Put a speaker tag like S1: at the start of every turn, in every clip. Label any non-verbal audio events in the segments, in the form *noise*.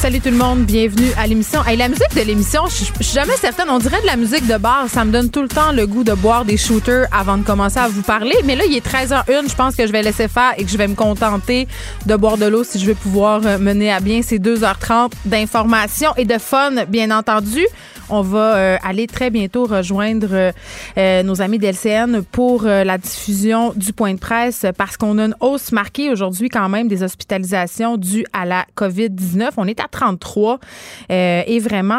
S1: Salut tout le monde, bienvenue à l'émission. Hey, la musique de l'émission, je suis jamais certaine, on dirait de la musique de bar, ça me donne tout le temps le goût de boire des shooters avant de commencer à vous parler, mais là il est 13h01, je pense que je vais laisser faire et que je vais me contenter de boire de l'eau si je veux pouvoir euh, mener à bien ces 2h30 d'informations et de fun bien entendu. On va euh, aller très bientôt rejoindre euh, nos amis d'LCN pour euh, la diffusion du point de presse parce qu'on a une hausse marquée aujourd'hui quand même des hospitalisations dues à la COVID-19. On est à 33 euh, et vraiment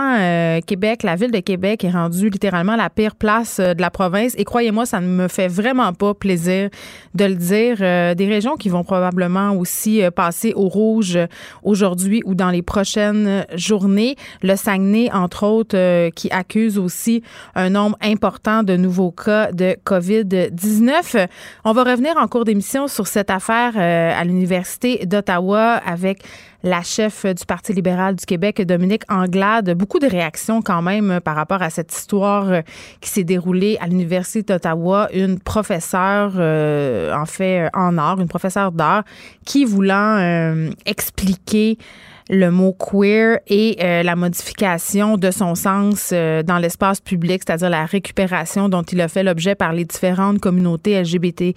S1: Québec, la ville de Québec est rendue littéralement la pire place de la province et croyez-moi, ça ne me fait vraiment pas plaisir de le dire. Des régions qui vont probablement aussi passer au rouge aujourd'hui ou dans les prochaines journées. Le Saguenay, entre autres, euh, qui accuse aussi un nombre important de nouveaux cas de COVID-19. On va revenir en cours d'émission sur cette affaire euh, à l'Université d'Ottawa avec la chef du Parti libéral du Québec, Dominique Anglade. Beaucoup de réactions quand même par rapport à cette histoire euh, qui s'est déroulée à l'Université d'Ottawa. Une professeure, euh, en fait, euh, en art, une professeure d'art, qui voulant euh, expliquer le mot queer et euh, la modification de son sens euh, dans l'espace public, c'est-à-dire la récupération dont il a fait l'objet par les différentes communautés LGBTQ+,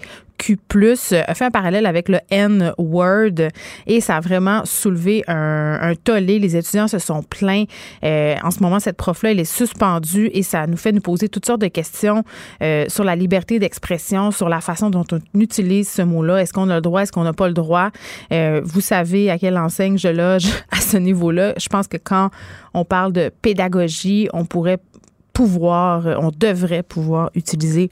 S1: a fait un parallèle avec le N-word et ça a vraiment soulevé un, un tollé. Les étudiants se sont plaints. Euh, en ce moment, cette prof-là, elle est suspendue et ça nous fait nous poser toutes sortes de questions euh, sur la liberté d'expression, sur la façon dont on utilise ce mot-là. Est-ce qu'on a le droit, est-ce qu'on n'a pas le droit? Euh, vous savez à quelle enseigne je loge *laughs* à ce niveau-là. Je pense que quand on parle de pédagogie, on pourrait pouvoir, euh, on devrait pouvoir utiliser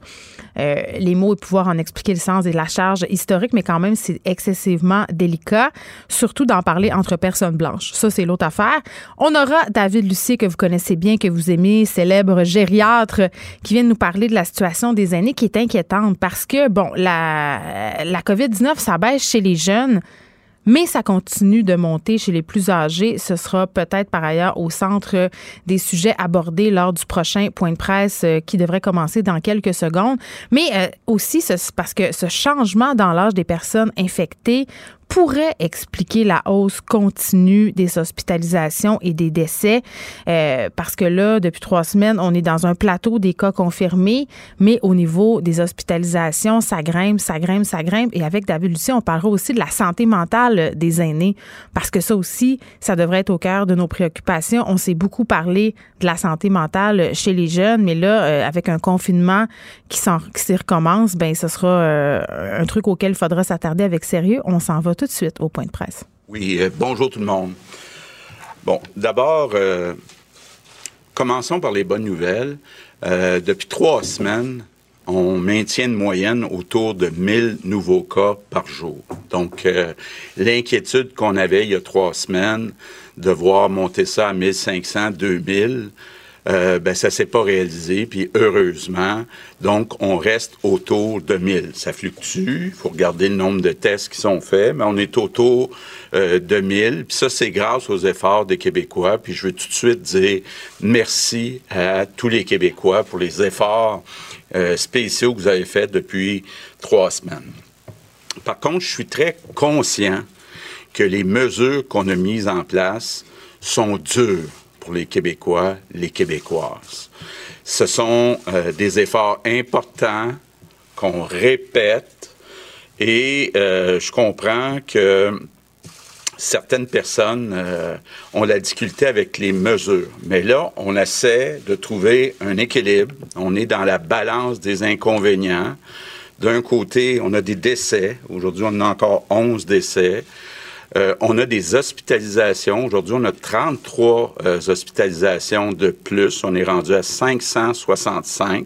S1: euh, les mots et pouvoir en expliquer le sens et la charge historique, mais quand même, c'est excessivement délicat, surtout d'en parler entre personnes blanches. Ça, c'est l'autre affaire. On aura David Lucier, que vous connaissez bien, que vous aimez, célèbre gériatre, qui vient de nous parler de la situation des aînés qui est inquiétante parce que, bon, la, la COVID-19, ça baisse chez les jeunes mais ça continue de monter chez les plus âgés. Ce sera peut-être par ailleurs au centre des sujets abordés lors du prochain point de presse euh, qui devrait commencer dans quelques secondes. Mais euh, aussi ce- parce que ce changement dans l'âge des personnes infectées pourrait expliquer la hausse continue des hospitalisations et des décès euh, parce que là, depuis trois semaines, on est dans un plateau des cas confirmés, mais au niveau des hospitalisations, ça grimpe, ça grimpe, ça grimpe. Et avec David Lucie, on parlera aussi de la santé mentale des aînés parce que ça aussi, ça devrait être au cœur de nos préoccupations. On s'est beaucoup parlé de la santé mentale chez les jeunes, mais là, euh, avec un confinement qui, s'y recommence, ben ce sera euh, un truc auquel il faudra s'attarder avec sérieux. On s'en va tout de suite au point de presse.
S2: Oui, euh, bonjour tout le monde. Bon, d'abord, euh, commençons par les bonnes nouvelles. Euh, depuis trois semaines, on maintient une moyenne autour de 1000 nouveaux cas par jour. Donc, l'inquiétude qu'on avait il y a trois semaines de voir monter ça à 1500, 2000, euh, ben, ça s'est pas réalisé, puis heureusement. Donc, on reste autour de 1000. Ça fluctue, il faut regarder le nombre de tests qui sont faits, mais on est autour euh, de 1000. Puis ça, c'est grâce aux efforts des Québécois. Puis je veux tout de suite dire merci à tous les Québécois pour les efforts euh, spéciaux que vous avez faits depuis trois semaines. Par contre, je suis très conscient que les mesures qu'on a mises en place sont dures pour les Québécois, les Québécoises. Ce sont euh, des efforts importants qu'on répète et euh, je comprends que certaines personnes euh, ont la difficulté avec les mesures. Mais là, on essaie de trouver un équilibre. On est dans la balance des inconvénients. D'un côté, on a des décès. Aujourd'hui, on a encore 11 décès. Euh, on a des hospitalisations. Aujourd'hui, on a 33 euh, hospitalisations de plus. On est rendu à 565.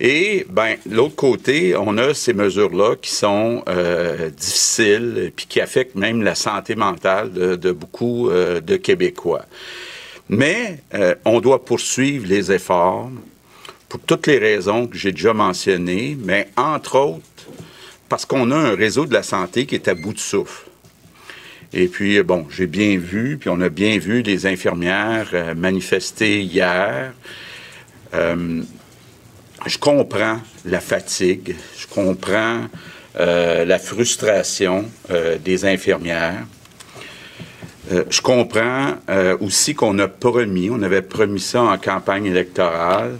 S2: Et ben l'autre côté, on a ces mesures-là qui sont euh, difficiles et puis qui affectent même la santé mentale de, beaucoup de Québécois. Mais on doit poursuivre les efforts pour toutes les raisons que j'ai déjà mentionnées, mais entre autres parce qu'on a un réseau de la santé qui est à bout de souffle. Et puis, bon, j'ai bien vu, puis on a bien vu les infirmières euh, manifester hier. Euh, je comprends la fatigue, je comprends euh, la frustration des infirmières. je comprends aussi qu'on a promis, on avait promis ça en campagne électorale,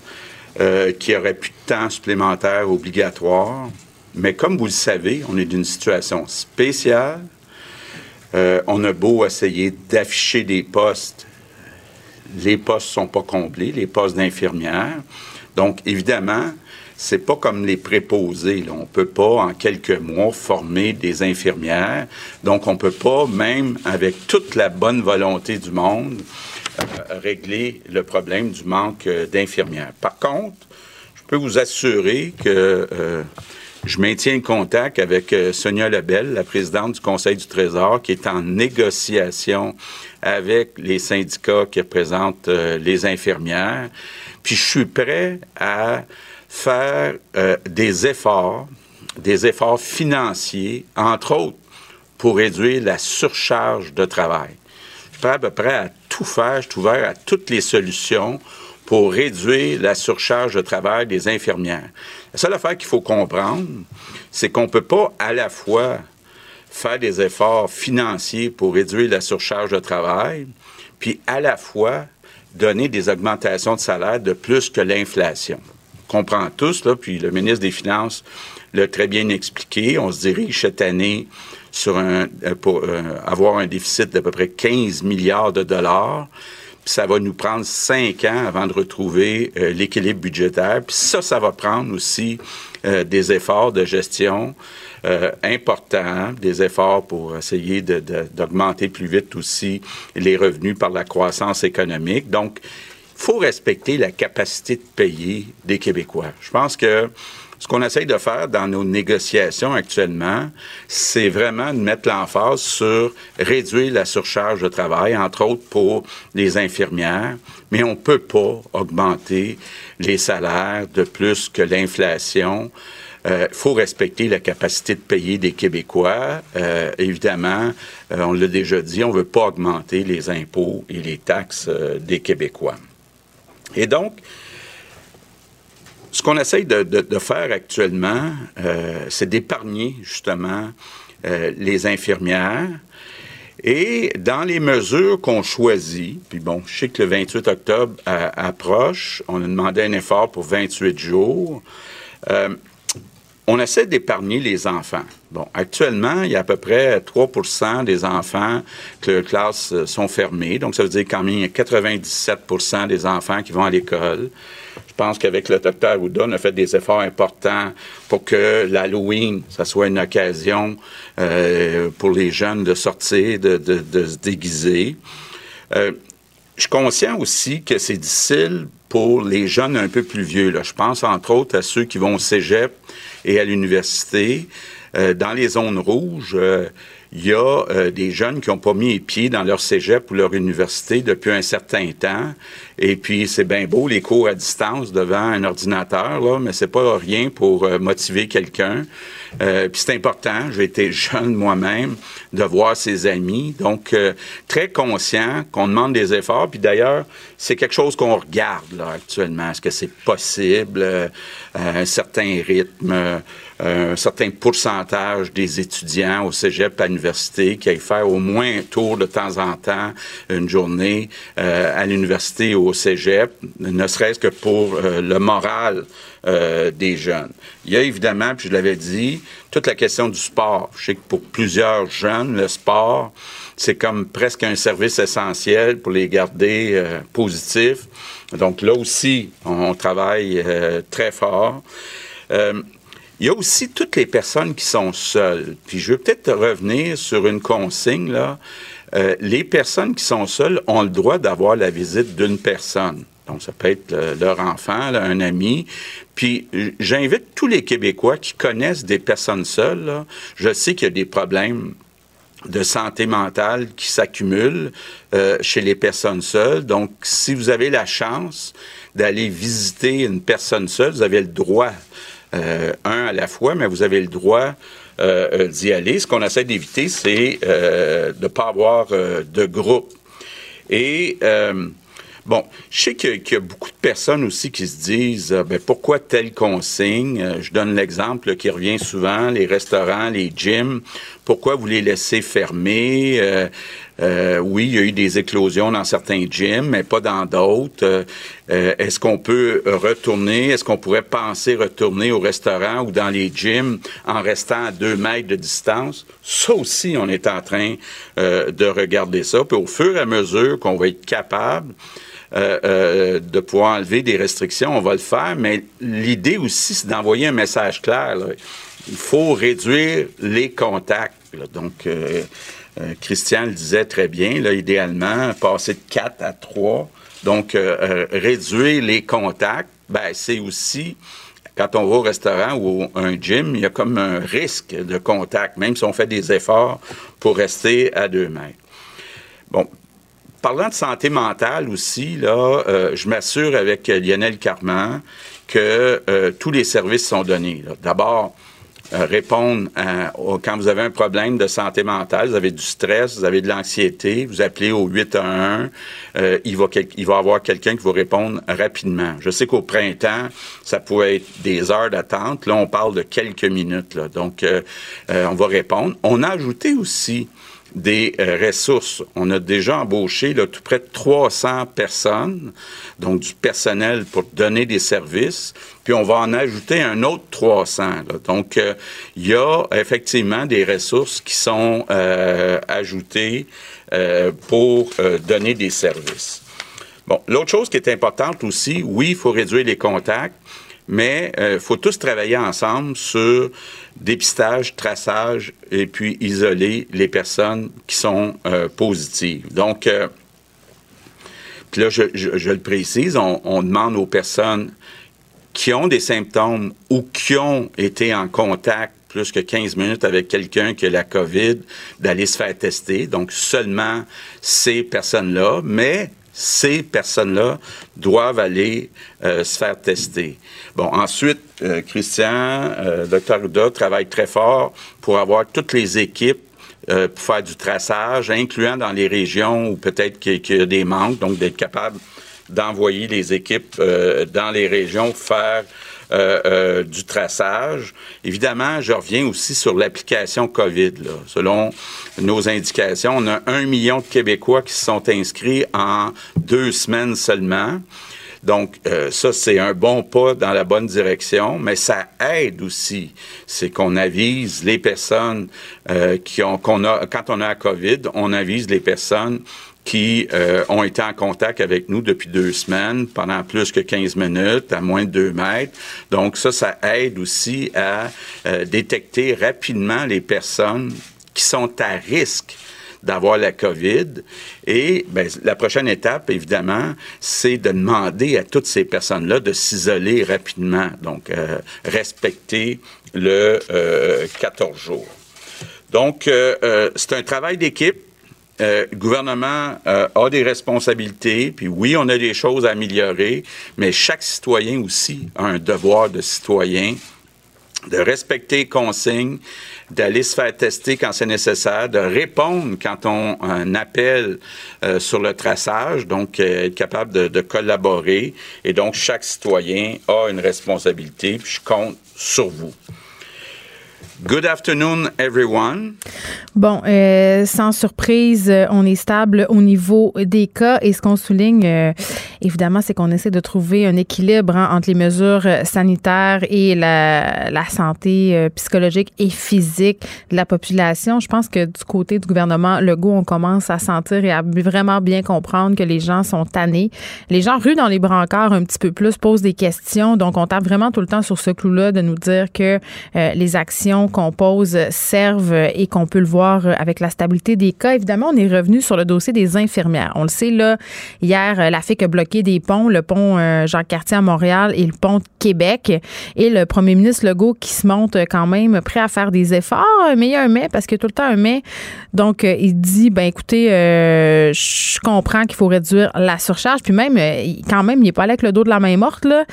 S2: qu'il y aurait plus de temps supplémentaire obligatoire. Mais comme vous le savez, on est d'une situation spéciale. Euh, on a beau essayer d'afficher des postes, les postes ne sont pas comblés, les postes d'infirmières. Donc, évidemment, c'est pas comme les préposés. On ne peut pas, en quelques mois, former des infirmières. Donc, on ne peut pas, même avec toute la bonne volonté du monde, euh, régler le problème du manque euh, d'infirmières. Par contre, je peux vous assurer que je maintiens le contact avec euh, Sonia Lebel, la présidente du Conseil du Trésor, qui est en négociation avec les syndicats qui représentent euh, les infirmières. Puis je suis prêt à faire euh, des efforts, des efforts financiers, entre autres, pour réduire la surcharge de travail. Je suis prêt à peu près à tout faire, je suis ouvert à toutes les solutions pour réduire la surcharge de travail des infirmières. La seule affaire qu'il faut comprendre, c'est qu'on ne peut pas à la fois faire des efforts financiers pour réduire la surcharge de travail, puis à la fois donner des augmentations de salaire de plus que l'inflation. On comprend tous, là, puis le ministre des Finances l'a très bien expliqué. On se dirige cette année euh, pour euh, avoir un déficit d'à peu près 15 milliards de dollars ça va nous prendre cinq ans avant de retrouver euh, l'équilibre budgétaire. Puis ça, ça va prendre aussi euh, des efforts de gestion euh, importants, des efforts pour essayer d'augmenter plus vite aussi les revenus par la croissance économique. Donc, il faut respecter la capacité de payer des Québécois. Je pense que ce qu'on essaye de faire dans nos négociations actuellement, c'est vraiment de mettre l'emphase sur réduire la surcharge de travail, entre autres pour les infirmières, mais on ne peut pas augmenter les salaires de plus que l'inflation. Il euh, faut respecter la capacité de payer des Québécois. Euh, évidemment, euh, on l'a déjà dit, on ne veut pas augmenter les impôts et les taxes des Québécois. Et donc, ce qu'on essaye de, faire actuellement, euh, c'est d'épargner justement euh, les infirmières. Et dans les mesures qu'on choisit, puis bon, je sais que le 28 octobre approche, on a demandé un effort pour 28 jours. Euh, on essaie d'épargner les enfants. Bon, actuellement, il y a à peu près 3% des enfants que les classes sont fermées. Donc, ça veut dire quand même qu'il y a 97% des enfants qui vont à l'école. Je pense qu'avec le docteur Arruda, on a fait des efforts importants pour que l'Halloween, ça soit une occasion euh, pour les jeunes de sortir, de, se déguiser. Euh, je suis conscient aussi que c'est difficile pour les jeunes un peu plus vieux. Là. Je pense entre autres à ceux qui vont au cégep et à l'université. Euh, dans les zones rouges, il y a euh, des jeunes qui n'ont pas mis les pieds dans leur cégep ou leur université depuis un certain temps. Et puis, c'est bien beau, les cours à distance devant un ordinateur, là, mais c'est pas rien pour euh, motiver quelqu'un. Euh, puis c'est important, j'ai été *laughs* jeune moi-même, de voir ses amis. Donc, très conscient qu'on demande des efforts. Puis d'ailleurs, c'est quelque chose qu'on regarde là, actuellement. Est-ce que c'est possible, un certain rythme? Un certain pourcentage des étudiants au cégep à l'université qui aillent faire au moins un tour de temps en temps, une journée euh, à l'université ou au cégep, ne serait-ce que pour euh, le moral euh, des jeunes. Il y a évidemment, puis je l'avais dit, toute la question du sport. Je sais que pour plusieurs jeunes, le sport, c'est comme presque un service essentiel pour les garder positifs. Donc là aussi, on, travaille très fort. Il y a aussi toutes les personnes qui sont seules. Puis je veux peut-être revenir sur une consigne, là. Euh, les personnes qui sont seules ont le droit d'avoir la visite d'une personne. Donc, ça peut être leur enfant, un ami. Puis, j'invite tous les Québécois qui connaissent des personnes seules. Je sais qu'il y a des problèmes de santé mentale qui s'accumulent euh, chez les personnes seules. Donc, si vous avez la chance d'aller visiter une personne seule, vous avez le droit un à la fois, mais vous avez le droit d'y aller. Ce qu'on essaie d'éviter, c'est de ne pas avoir de groupe. Et Bon, je sais qu'il y, a beaucoup de personnes aussi qui se disent euh, ben, pourquoi telle consigne? Euh, Je donne l'exemple qui revient souvent les restaurants, les gyms. Pourquoi vous les laissez fermer? Euh, Oui, il y a eu des éclosions dans certains gyms, mais pas dans d'autres. Est-ce qu'on peut retourner Est-ce qu'on pourrait penser retourner au restaurant ou dans les gyms en restant à deux mètres de distance? Ça aussi, on est en train de regarder ça. Puis au fur et à mesure qu'on va être capable euh, euh, de pouvoir enlever des restrictions, on va le faire, mais l'idée aussi, c'est d'envoyer un message clair. Il faut réduire les contacts. Donc, euh, Christian le disait très bien, idéalement, passer de 4 à 3. Donc, réduire les contacts, ben, c'est aussi quand on va au restaurant ou un gym, il y a comme un risque de contact, même si on fait des efforts pour rester à deux mètres. Bon, Parlant de santé mentale aussi, là, euh, je m'assure avec Lionel Carman que euh, tous les services sont donnés. D'abord, euh, répondre quand vous avez un problème de santé mentale, vous avez du stress, vous avez de l'anxiété, vous appelez au 811, il va il va avoir quelqu'un qui va répondre rapidement. Je sais qu'au printemps, ça pourrait être des heures d'attente. Là, on parle de quelques minutes. Donc, on va répondre. On a ajouté aussi des euh, ressources. On a déjà embauché là, tout près de 300 personnes, donc du personnel pour donner des services, puis on va en ajouter un autre 300. Donc, euh, il y a effectivement des ressources qui sont euh, ajoutées pour donner des services. Bon, l'autre chose qui est importante aussi, oui, il faut réduire les contacts, mais il faut tous travailler ensemble sur dépistage, traçage et puis isoler les personnes qui sont euh, positives. Donc, euh, là, je, le précise, on, demande aux personnes qui ont des symptômes ou qui ont été en contact plus que 15 minutes avec quelqu'un qui a la COVID, d'aller se faire tester. Donc, seulement ces personnes-là, mais ces personnes-là doivent aller euh, se faire tester. Bon, ensuite, euh, Christian, euh, Dr. Ouda travaille très fort pour avoir toutes les équipes pour faire du traçage, incluant dans les régions où peut-être qu'il y a des manques, donc d'être capable d'envoyer les équipes dans les régions faire euh, euh, du traçage. Évidemment, je reviens aussi sur l'application COVID. Là. Selon nos indications, on a un million de Québécois qui se sont inscrits en deux semaines seulement. Donc, euh, ça, c'est un bon pas dans la bonne direction, mais ça aide aussi. C'est qu'on avise les personnes qui ont, qu'on a, quand on a COVID, on avise les personnes qui euh, ont été en contact avec nous depuis deux semaines, pendant plus que 15 minutes, à moins de deux mètres. Donc ça, ça aide aussi à euh, détecter rapidement les personnes qui sont à risque d'avoir la COVID. Et ben, la prochaine étape, évidemment, c'est de demander à toutes ces personnes-là de s'isoler rapidement, donc euh, respecter le 14 jours. Donc, c'est un travail d'équipe euh, le gouvernement euh, a des responsabilités, puis oui, on a des choses à améliorer, mais chaque citoyen aussi a un devoir de citoyen de respecter les consignes, d'aller se faire tester quand c'est nécessaire, de répondre quand on appelle euh, sur le traçage, donc être capable de, de, collaborer. Et donc, chaque citoyen a une responsabilité, puis je compte sur vous. Good afternoon, everyone.
S1: Bon, euh, sans surprise, euh, on est stable au niveau des cas et ce qu'on souligne, euh, évidemment, c'est qu'on essaie de trouver un équilibre hein, entre les mesures sanitaires et la, la santé psychologique et physique de la population. Je pense que du côté du gouvernement Legault, on commence à sentir et à vraiment bien comprendre que les gens sont tannés. Les gens ruent dans les brancards un petit peu plus, posent des questions. Donc, on tape vraiment tout le temps sur ce clou-là de nous dire que les actions qu'on pose servent et qu'on peut le voir voir avec la stabilité des cas. Évidemment, on est revenu sur le dossier des infirmières. On le sait, là, hier, la FIC a bloqué des ponts, le pont Jean-Cartier à Montréal et le pont de Québec. Et le premier ministre Legault qui se montre quand même prêt à faire des efforts, mais il y a un mais, parce a tout le temps un mais. Donc, il dit, ben écoutez, je comprends qu'il faut réduire la surcharge, puis même, quand même, il n'est pas allé avec le dos de la main morte, là.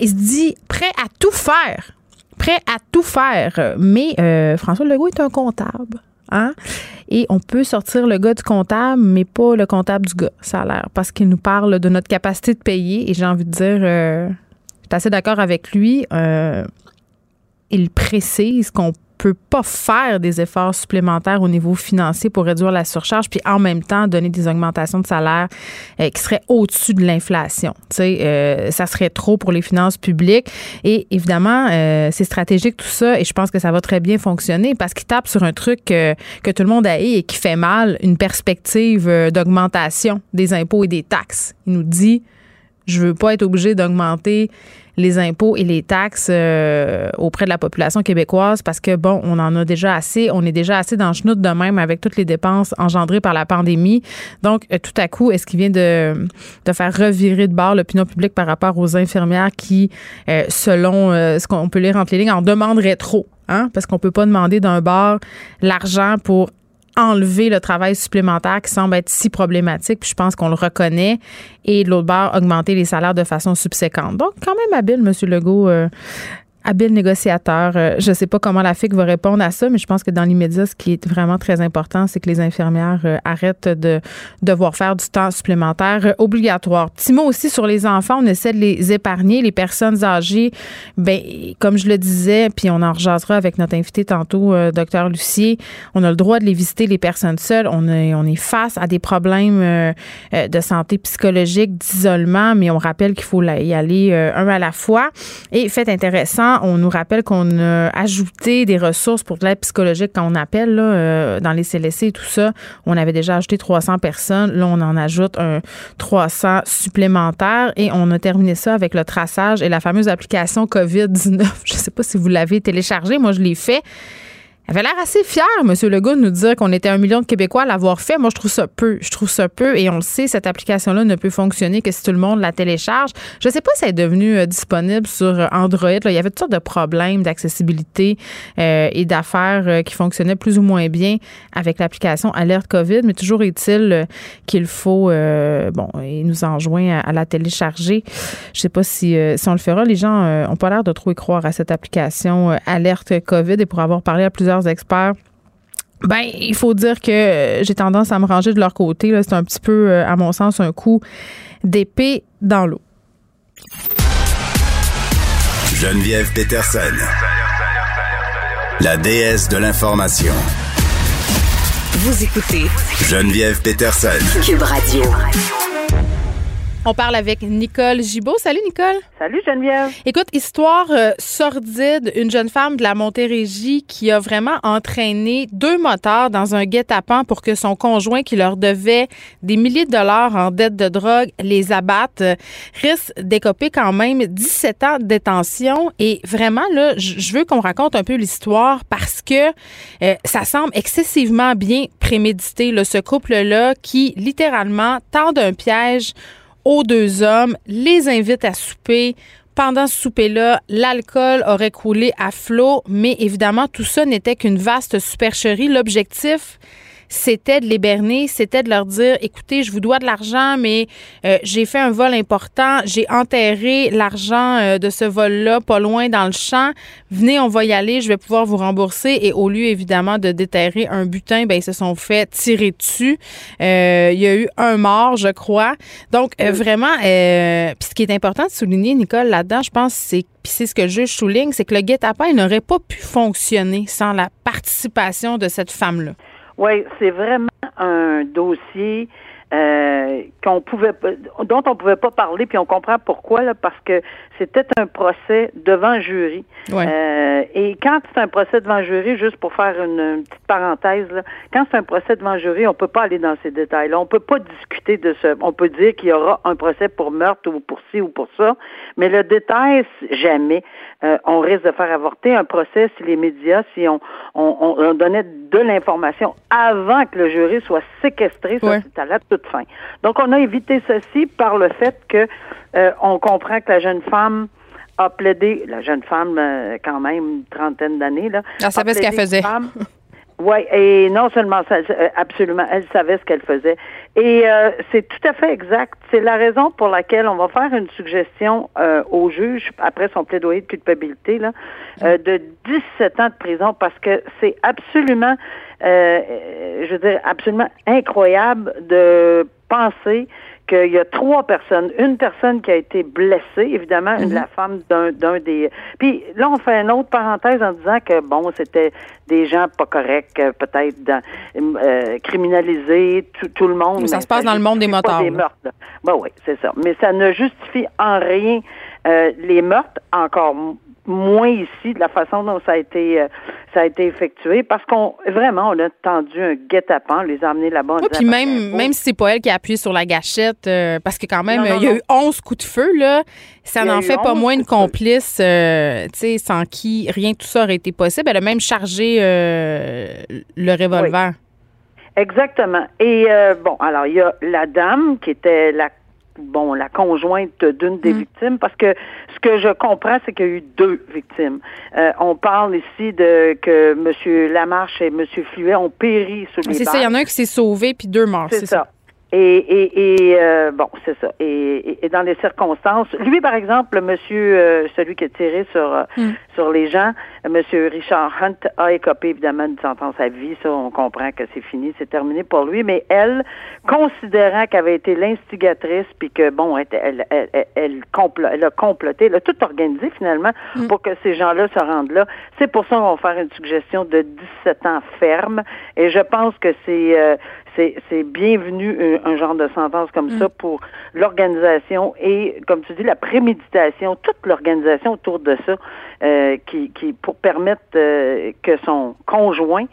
S1: il se dit prêt à tout faire prêt à tout faire. Mais euh, François Legault est un comptable. Hein? Et on peut sortir le gars du comptable, mais pas le comptable du gars, ça a l'air, parce qu'il nous parle de notre capacité de payer. Et j'ai envie de dire, euh, je suis assez d'accord avec lui. Euh, il précise qu'on peut pas faire des efforts supplémentaires au niveau financier pour réduire la surcharge, puis en même temps donner des augmentations de salaire euh, qui seraient au-dessus de l'inflation. Tu sais, euh, ça serait trop pour les finances publiques. Et évidemment, euh, c'est stratégique tout ça, et je pense que ça va très bien fonctionner parce qu'il tape sur un truc que tout le monde a et qui fait mal, une perspective d'augmentation des impôts et des taxes. Il nous dit, je veux pas être obligé d'augmenter les impôts et les taxes euh, auprès de la population québécoise parce que, bon, on en a déjà assez. On est déjà assez dans le chenoute de même avec toutes les dépenses engendrées par la pandémie. Donc, euh, tout à coup, est-ce qu'il vient de, de faire revirer de bord l'opinion publique par rapport aux infirmières qui, euh, selon ce qu'on peut lire entre les en demanderaient trop? Hein? Parce qu'on peut pas demander d'un bar l'argent pour enlever le travail supplémentaire qui semble être si problématique, puis je pense qu'on le reconnaît, et de l'autre part, augmenter les salaires de façon subséquente. Donc, quand même habile, M. Legault, euh, habile négociateur. Euh, je ne sais pas comment la FIC va répondre à ça, mais je pense que dans l'immédiat, ce qui est vraiment très important, c'est que les infirmières euh, arrêtent de devoir faire du temps supplémentaire euh, obligatoire. Petit mot aussi sur les enfants, on essaie de les épargner. Les personnes âgées, ben comme je le disais, puis on en rejasera avec notre invité tantôt, docteur Lucier, on a le droit de les visiter, les personnes seules. On est, on est face à des problèmes de santé psychologique, d'isolement, mais on rappelle qu'il faut y aller un à la fois. Et fait intéressant, on nous rappelle qu'on a ajouté des ressources pour l'aide psychologique quand on appelle euh, dans les CLSC et tout ça. On avait déjà ajouté 300 personnes. Là, on en ajoute un 300 supplémentaires et on a terminé ça avec le traçage et la fameuse application COVID-19. *laughs* Je ne sais pas si vous l'avez téléchargée. Moi, je l'ai fait. Avait l'air assez fière, M. Legault, de nous dire qu'on était un million de Québécois à l'avoir fait. Moi, je trouve ça peu. Je trouve ça peu. Et on le sait, cette application-là ne peut fonctionner que si tout le monde la télécharge. Je ne sais pas si elle est devenue euh, disponible sur euh, Android. Il y avait toutes sortes de problèmes d'accessibilité euh, et d'affaires qui fonctionnaient plus ou moins bien avec l'application Alerte COVID. Mais toujours est-il qu'il faut, bon, il nous enjoint à, la télécharger. Je ne sais pas si, si on le fera. Les gens n'ont pas l'air de trop y croire à cette application Alerte COVID. Et pour avoir parlé à plusieurs experts. Ben, il faut dire que j'ai tendance à me ranger de leur côté. C'est un petit peu, euh, à mon sens, un coup d'épée dans l'eau.
S3: Geneviève Peterson, la déesse de l'information.
S4: Vous écoutez
S3: Geneviève Peterson,
S4: Cube Radio.
S1: On parle avec Nicole Gibault. Salut Nicole.
S5: Salut Geneviève.
S1: Écoute, histoire euh, sordide, une jeune femme de la Montérégie qui a vraiment entraîné deux motards dans un guet-apens pour que son conjoint qui leur devait des milliers de dollars en dette de drogue les abatte, risque d'écoper quand même 17 ans de détention et vraiment là, je veux qu'on raconte un peu l'histoire parce que euh, ça semble excessivement bien prémédité là, ce couple là qui littéralement tend un piège aux deux hommes, les invite à souper. Pendant ce souper-là, l'alcool aurait coulé à flot, mais évidemment, tout ça n'était qu'une vaste supercherie. L'objectif, c'était de les berner, c'était de leur dire écoutez, je vous dois de l'argent, mais euh, j'ai fait un vol important, j'ai enterré l'argent euh, de ce vol-là pas loin dans le champ. Venez, on va y aller, je vais pouvoir vous rembourser. Et au lieu évidemment de déterrer un butin, ben ils se sont fait tirer dessus. Euh, il y a eu un mort, je crois. Donc vraiment, puis ce qui est important de souligner, Nicole, là-dedans, je pense, c'est puis c'est ce que le juge souligne, c'est que le guet-apens n'aurait pas pu fonctionner sans la participation de cette femme-là.
S5: Oui, c'est vraiment un dossier euh, qu'on pouvait dont on pouvait pas parler, puis on comprend pourquoi là, parce que c'était un procès devant jury. Euh, et quand c'est un procès devant jury, juste pour faire une, petite parenthèse, là, quand c'est un procès devant jury, on peut pas aller dans ces détails-là. On peut pas discuter de ce. On peut dire qu'il y aura un procès pour meurtre ou pour ci ou pour ça, mais le détail, jamais. Euh, on risque de faire avorter un procès si les médias, si on, on, on donnait de l'information avant que le jury soit séquestré, ça c'est à la toute Donc on a évité ceci par le fait que euh, on comprend que la jeune femme a plaidé, la jeune femme euh, quand même une trentaine d'années là,
S1: elle savait ce qu'elle faisait.
S5: Oui, et non seulement ça, euh, absolument, elle savait ce qu'elle faisait. Et euh, c'est tout à fait exact. C'est la raison pour laquelle on va faire une suggestion euh, au juge, après son plaidoyer de culpabilité, là, de 17 ans de prison, parce que c'est absolument, je veux dire, absolument incroyable de penser qu'il y a trois personnes. Une personne qui a été blessée, évidemment, mhm. la femme d'un, d'un des. Puis là, on fait une autre parenthèse en disant que bon, c'était des gens pas corrects, euh, peut-être euh, criminalisés, tout, tout, le monde.
S1: Mais ça se passe dans le monde des motards.
S5: Des meurtres. Ben oui, c'est ça. Mais ça ne justifie en rien euh, les meurtres, encore moins ici de la façon dont ça a été euh, ça a été effectué parce qu'on vraiment on a tendu un guet-apens, les a amenés là-bas.
S1: Oui, puis même même si c'est pas elle qui a appuyé sur la gâchette euh, parce que quand même il y a eu 11 coups de feu là, ça n'en fait pas moins une complice euh, tu sais sans qui rien de tout ça aurait été possible, elle a même chargé le revolver.
S5: Exactement. Et bon, alors il y a la dame qui était la bon, la conjointe d'une des mm. victimes, parce que ce que je comprends, c'est qu'il y a eu deux victimes. Euh, on parle ici de que M. Lamarche et M. Fluet ont péri sous les
S1: C'est ça, il y en a un qui s'est sauvé, puis deux morts.
S5: C'est ça. Et, et, et euh, bon, c'est ça. Et, et, dans les circonstances, lui, par exemple, monsieur, euh, celui qui a tiré sur euh, mm. sur les gens, monsieur Richard Hunt a écopé évidemment d'une sentence à vie. Ça, on comprend que c'est fini, c'est terminé pour lui. Mais elle, considérant qu'elle avait été l'instigatrice, puis que bon, elle, elle, elle, elle, elle a comploté, elle a tout organisé finalement mm. pour que ces gens-là se rendent là. C'est pour ça qu'on va faire une suggestion de 17 ans ferme. Et je pense que c'est c'est bienvenu euh, un, genre de sentence comme ça mm. pour l'organisation et, comme tu dis, la préméditation, toute l'organisation autour de ça, euh, qui, qui pour permettre euh, que son conjoint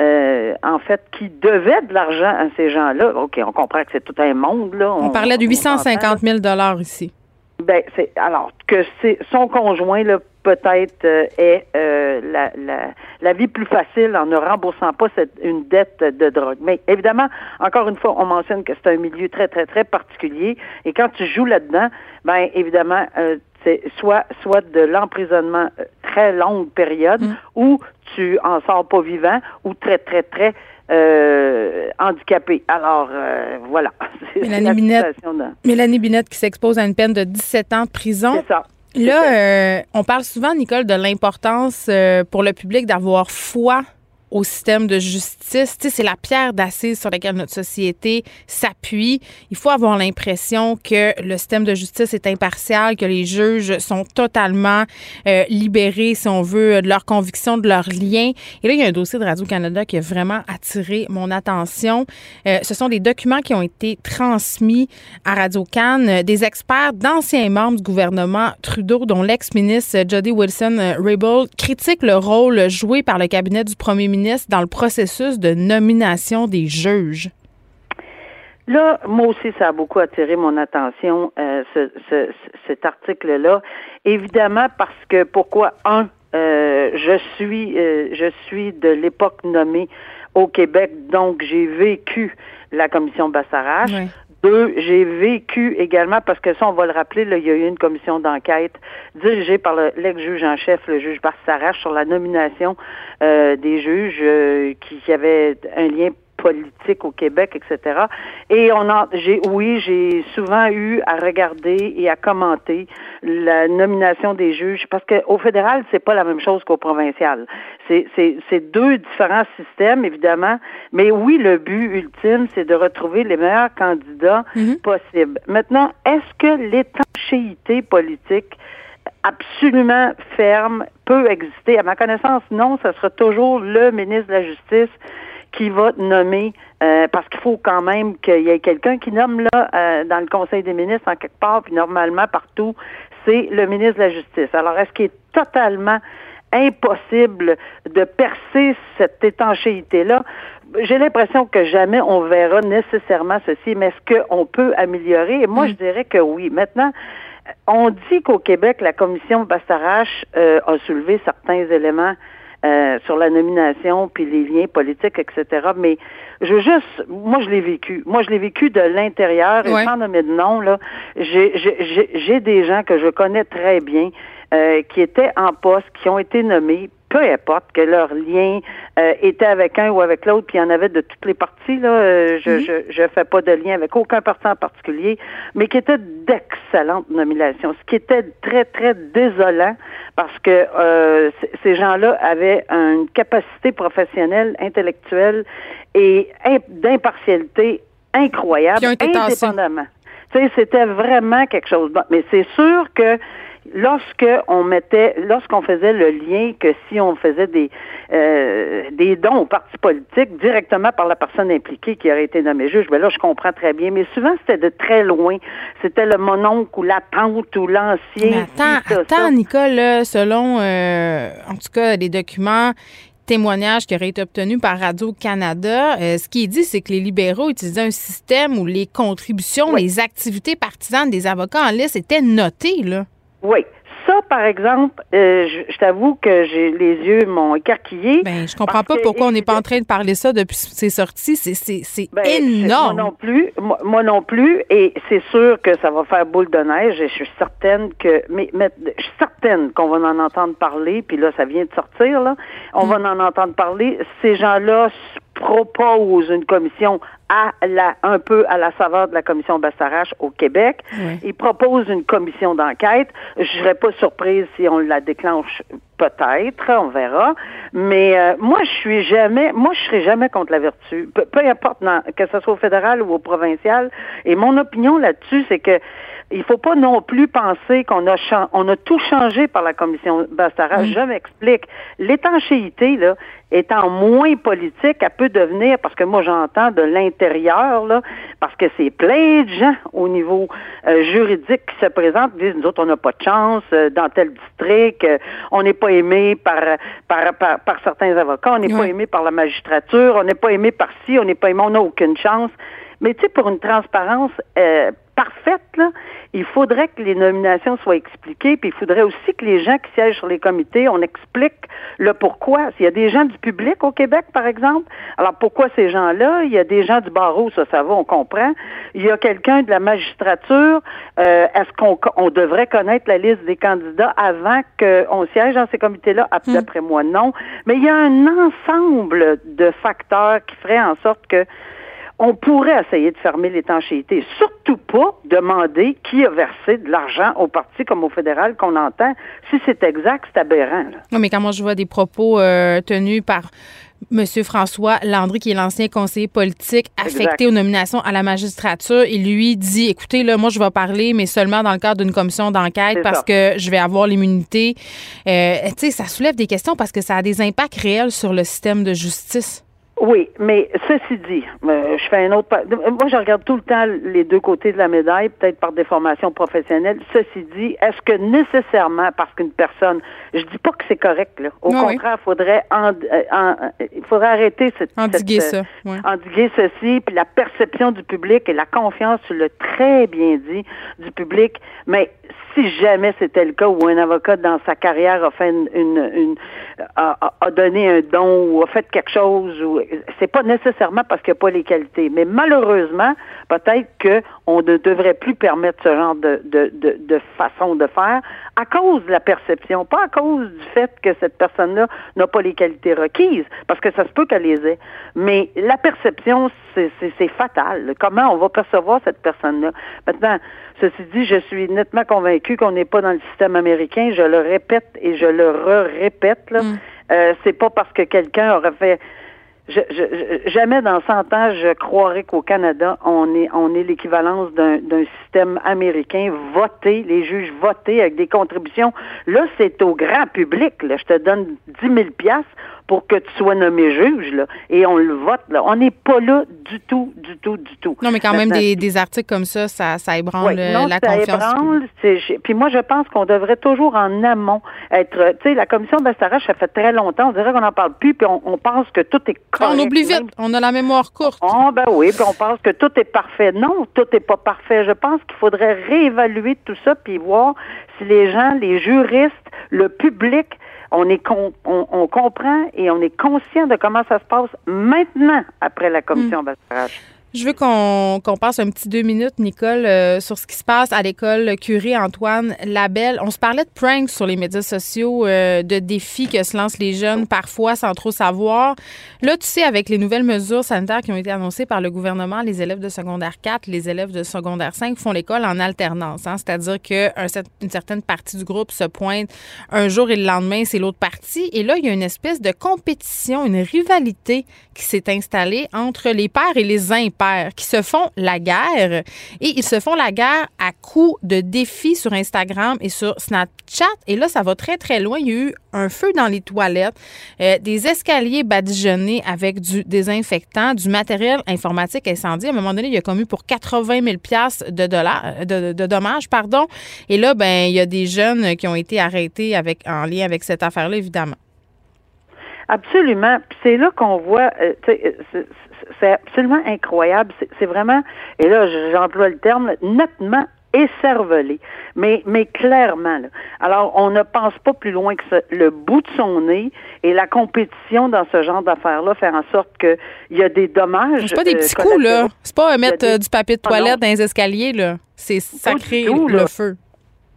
S5: en fait, qui devait de l'argent à ces gens-là. OK, on comprend que c'est tout un monde, là.
S1: On, parlait de 850 000 ici.
S5: Ben, c'est alors que c'est son conjoint là peut-être euh, est euh, la, la, la, vie plus facile en ne remboursant pas cette, une dette de drogue. Mais évidemment, encore une fois, on mentionne que c'est un milieu très très très particulier et quand tu joues là-dedans, ben évidemment, euh, c'est soit soit de l'emprisonnement très longue période mm. ou tu en sors pas vivant ou très très très euh, handicapé. Alors, euh, voilà. *laughs*
S1: Mélanie Binette, Mélanie Binette qui s'expose à une peine de 17 ans de prison.
S5: C'est ça.
S1: Là, euh, on parle souvent, Nicole, de l'importance pour le public d'avoir foi au système de justice. Tu sais, c'est la pierre d'assise sur laquelle notre société s'appuie. Il faut avoir l'impression que le système de justice est impartial, que les juges sont totalement euh, libérés, si on veut, de leurs convictions, de leurs liens. Et là, il y a un dossier de Radio-Canada qui a vraiment attiré mon attention. Euh, ce sont des documents qui ont été transmis à Radio-Can des experts d'anciens membres du gouvernement Trudeau, dont l'ex-ministre Jody Wilson-Raybould, critiquent le rôle joué par le cabinet du premier ministre dans le processus de nomination des juges?
S5: Là, moi aussi, ça a beaucoup attiré mon attention, euh, cet article-là. Évidemment, parce que pourquoi un, euh, je suis, euh, je suis de l'époque nommée au Québec, donc j'ai vécu la commission Bassarache. Deux, j'ai vécu également, parce que ça, on va le rappeler, là, il y a eu une commission d'enquête dirigée par l'ex-juge en chef, le juge Bassarache, sur la nomination euh, des juges euh, qui, qui avaient un lien politique au Québec, etc. Et on a, j'ai, oui, j'ai souvent eu à regarder et à commenter la nomination des juges parce qu'au fédéral, c'est pas la même chose qu'au provincial. C'est, c'est, c'est deux différents systèmes, évidemment. Mais oui, le but ultime, c'est de retrouver les meilleurs candidats mhm. possibles. Maintenant, est-ce que l'étanchéité politique absolument ferme peut exister? À ma connaissance, non, ce sera toujours le ministre de la Justice qui va nommer, euh, parce qu'il faut quand même qu'il y ait quelqu'un qui nomme là euh, dans le Conseil des ministres en quelque part, puis normalement partout, c'est le ministre de la Justice. Alors, est-ce qu'il est totalement impossible de percer cette étanchéité-là? J'ai l'impression que jamais on verra nécessairement ceci, mais est-ce qu'on peut améliorer? Et moi, mm. je dirais que oui. Maintenant, on dit qu'au Québec, la commission Bastarache euh, a soulevé certains éléments euh, sur la nomination puis les liens politiques, etc. Mais je veux juste, moi je l'ai vécu. Moi je l'ai vécu de l'intérieur et sans nommer de nom là. J'ai des gens que je connais très bien euh, qui étaient en poste, qui ont été nommés, peu importe que leur lien euh, était avec un ou avec l'autre, puis il y en avait de toutes les parties, là, euh, je, mhm. je, fais pas de lien avec aucun parti en particulier, mais qui étaient d'excellentes nominations, ce qui était très, très désolant parce que euh, ces gens-là avaient une capacité professionnelle, intellectuelle et d'impartialité incroyable, indépendamment. Tu sais, c'était vraiment quelque chose. Mais c'est sûr que lorsque on mettait, lorsqu'on faisait le lien que si on faisait des euh, des dons aux partis politiques directement par la personne impliquée qui aurait été nommée juge, ben là je comprends très bien. Mais souvent c'était de très loin. C'était le mononcle ou la tante ou l'ancien.
S1: Attends, attends, Nicole, selon euh, en tout cas les documents témoignages qui auraient été obtenus par Radio-Canada, euh, ce qui est dit, c'est que les libéraux utilisaient un système où les contributions, les activités partisanes des avocats en liste étaient notées, là.
S5: Oui. Ça, par exemple, euh, je, t'avoue que j'ai les yeux m'ont écarquillé.
S1: Ben, je comprends pas pourquoi on n'est pas en train de parler ça depuis c'est sorti. C'est, c'est, ben, énorme.
S5: Moi non plus. Moi, non plus. Et c'est sûr que ça va faire boule de neige. Et je suis certaine que, mais, je suis certaine qu'on va en entendre parler. Puis là, ça vient de sortir là. On mm. va en entendre parler. Ces gens-là propose une commission à la, un peu à la saveur de la commission Bastarache au Québec. Il propose une commission d'enquête. Je serais pas surprise si on la déclenche peut-être, on verra. Mais euh, moi, je suis jamais, moi, je serai jamais contre la vertu, peu, peu importe que ce soit au fédéral ou au provincial. Et mon opinion là-dessus, c'est que il faut pas non plus penser qu'on a on a tout changé par la commission Bastara. Je m'explique. L'étanchéité, là, étant moins politique, elle peut devenir, parce que moi j'entends de l'intérieur, là, parce que c'est plein de gens au niveau euh, juridique qui se présentent, disent nous autres on n'a pas de chance euh, dans tel district, euh, on n'est pas aimé par par, par, certains avocats, on n'est pas aimé par la magistrature, on n'est pas aimé par ci, on n'est pas aimé, on n'a aucune chance. Mais tu sais, pour une transparence parfaite, là, il faudrait que les nominations soient expliquées, puis il faudrait aussi que les gens qui siègent sur les comités, on explique le pourquoi. S'il y a des gens du public au Québec, par exemple, alors pourquoi ces gens-là? Il y a des gens du barreau, ça, ça va, on comprend. Il y a quelqu'un de la magistrature. Euh, est-ce qu'on on devrait connaître la liste des candidats avant qu'on siège dans ces comités-là? Hmm. D'après moi, non. Mais il y a un ensemble de facteurs qui feraient en sorte que on pourrait essayer de fermer l'étanchéité. Surtout pas demander qui a versé de l'argent au parti comme au fédéral qu'on entend. Si c'est exact, c'est aberrant.
S1: Non, mais quand moi je vois des propos euh, tenus par M. François Landry, qui est l'ancien conseiller politique affecté aux nominations à la magistrature, il lui dit écoutez, là, moi, je vais parler, mais seulement dans le cadre d'une commission d'enquête parce que je vais avoir l'immunité. Euh, tu sais, ça soulève des questions parce que ça a des impacts réels sur le système de justice.
S5: Oui, mais ceci dit, euh, je fais un autre. Moi, je regarde tout le temps les deux côtés de la médaille, peut-être par des formations professionnelles. Ceci dit, est-ce que nécessairement parce qu'une personne, je dis pas que c'est correct, là. Au contraire, il faudrait, en, euh, il faudrait arrêter cette,
S1: endiguer ça,
S5: endiguer ceci, puis la perception du public et la confiance, tu l'as très bien dit, du public. Mais si jamais c'était le cas où un avocat dans sa carrière a fait une, une, a, a, donné un don ou a fait quelque chose ou c'est pas nécessairement parce qu'il n'y a pas les qualités, mais malheureusement, peut-être qu'on ne devrait plus permettre ce genre de, de, de, de, façon de faire à cause de la perception, pas à cause du fait que cette personne-là n'a pas les qualités requises, parce que ça se peut qu'elle les ait. Mais la perception, c'est fatal. Comment on va percevoir cette personne-là? Maintenant, ceci dit, je suis nettement convaincue qu'on n'est pas dans le système américain. Je le répète et je le re-répète. Là. Mm. Euh, c'est pas parce que quelqu'un aurait fait jamais dans 100 ans, je croirais qu'au Canada, on est, l'équivalence d'un, d'un système américain voté, les juges votés avec des contributions. Là, c'est au grand public. Là. Je te donne 10 000 piastres pour que tu sois nommé juge, là, et on le vote. Là. On n'est pas là du tout, du tout, du tout.
S1: Non, mais quand même, des, des, articles comme ça, ça, ça ébranle non, la ça Ébranle,
S5: puis moi, je pense qu'on devrait toujours en amont être... Tu sais, la commission Bastarache, ça fait très longtemps, on dirait qu'on n'en parle plus, puis on, pense que tout est correct.
S1: On oublie vite, on a la mémoire courte.
S5: Oh, ben oui, puis on pense que tout est parfait. Non, tout n'est pas parfait. Je pense qu'il faudrait réévaluer tout ça, puis voir si les gens, les juristes, le public on est on, comprend et on est conscient de comment ça se passe maintenant après la commission mmh.
S1: Je veux qu'on passe un petit deux minutes, Nicole, euh, sur ce qui se passe à l'école Curie Antoine Labelle. On se parlait de pranks sur les médias sociaux, euh, de défis que se lancent les jeunes parfois sans trop savoir. Là, tu sais, avec les nouvelles mesures sanitaires qui ont été annoncées par le gouvernement, les élèves de secondaire 4, les élèves de secondaire 5 font l'école en alternance. Hein? C'est-à-dire qu'une certaine partie du groupe se pointe un jour et le lendemain, c'est l'autre partie. Et là, il y a une espèce de compétition, une rivalité qui s'est installée entre les pères et les impairs qui se font la guerre et ils se font la guerre à coups de défis sur Instagram et sur Snapchat. Et là, ça va très, très loin. Il y a eu un feu dans les toilettes, euh, des escaliers badigeonnés avec du désinfectant, du matériel informatique incendié. À un moment donné, il y a commis pour 80 000 de, dollars, de, de, dommages. Pardon. Et là, ben, il y a des jeunes qui ont été arrêtés avec, en lien avec cette affaire-là, évidemment.
S5: Absolument. c'est là qu'on voit, euh, euh, c'est absolument incroyable. C'est vraiment, et là, j'emploie le terme, nettement écervelé, mais, mais clairement. Alors, on ne pense pas plus loin que le bout de son nez et la compétition dans ce genre d'affaires-là faire en sorte qu'il y a des dommages.
S1: C'est pas des petits coups, là. C'est pas mettre euh, du papier de ah toilette dans les escaliers, là. C'est sacré le feu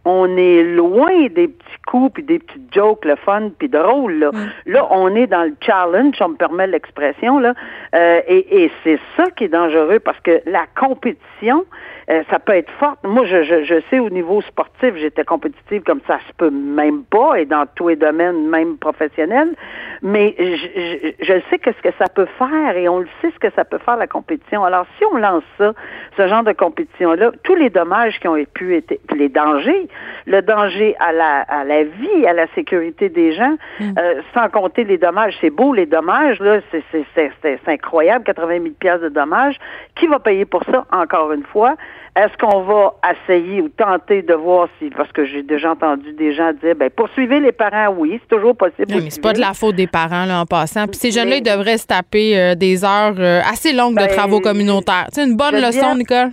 S5: on est loin des petits coups puis des petites jokes, le fun puis drôle. Là. Mm. là, on est dans le challenge, on me permet l'expression là, euh, et, et c'est ça qui est dangereux parce que la compétition, euh, ça peut être forte. Moi, je, je, je, sais au niveau sportif, j'étais compétitive comme ça se peut même pas, et dans tous les domaines, même professionnels. Mais je, je, sais que ce que ça peut faire, et on le sait ce que ça peut faire la compétition. Alors, si on lance ça, ce genre de compétition-là, tous les dommages qui ont pu être, les dangers, le danger à la, à la vie, à la sécurité des gens, mm. euh, sans compter les dommages. C'est beau les dommages, là, c'est incroyable, 80 000 pièces de dommages. Qui va payer pour ça? Encore une fois, est-ce qu'on va essayer ou tenter de voir si, parce que j'ai déjà entendu des gens dire, ben poursuivez les parents, oui, c'est toujours possible.
S1: Oui, mais c'est pas de la faute des parents là en passant. Puis ces jeunes-là, ils devraient se taper euh, des heures euh, assez longues de ben, travaux communautaires. C'est une bonne leçon, Nicole?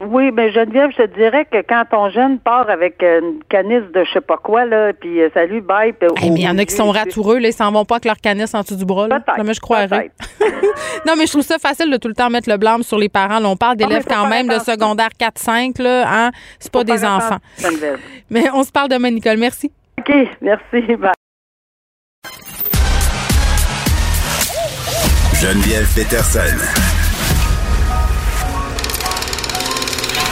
S5: Oui, mais Geneviève, je te dirais que quand ton jeune part avec une canisse de je sais pas quoi, là, puis euh, salut, bye.
S1: mais il y en a qui sont ratoureux, là, ils s'en vont pas avec leur canisse en dessous du bras. Là. mais je croirais. *laughs* non, mais je trouve ça facile de tout le temps mettre le blâme sur les parents. on parle d'élèves quand même de secondaire 4-5, là, hein? C'est pas des enfants. *laughs* mais on se parle demain, Nicole. Merci.
S5: OK, merci. Bye.
S3: Geneviève Peterson.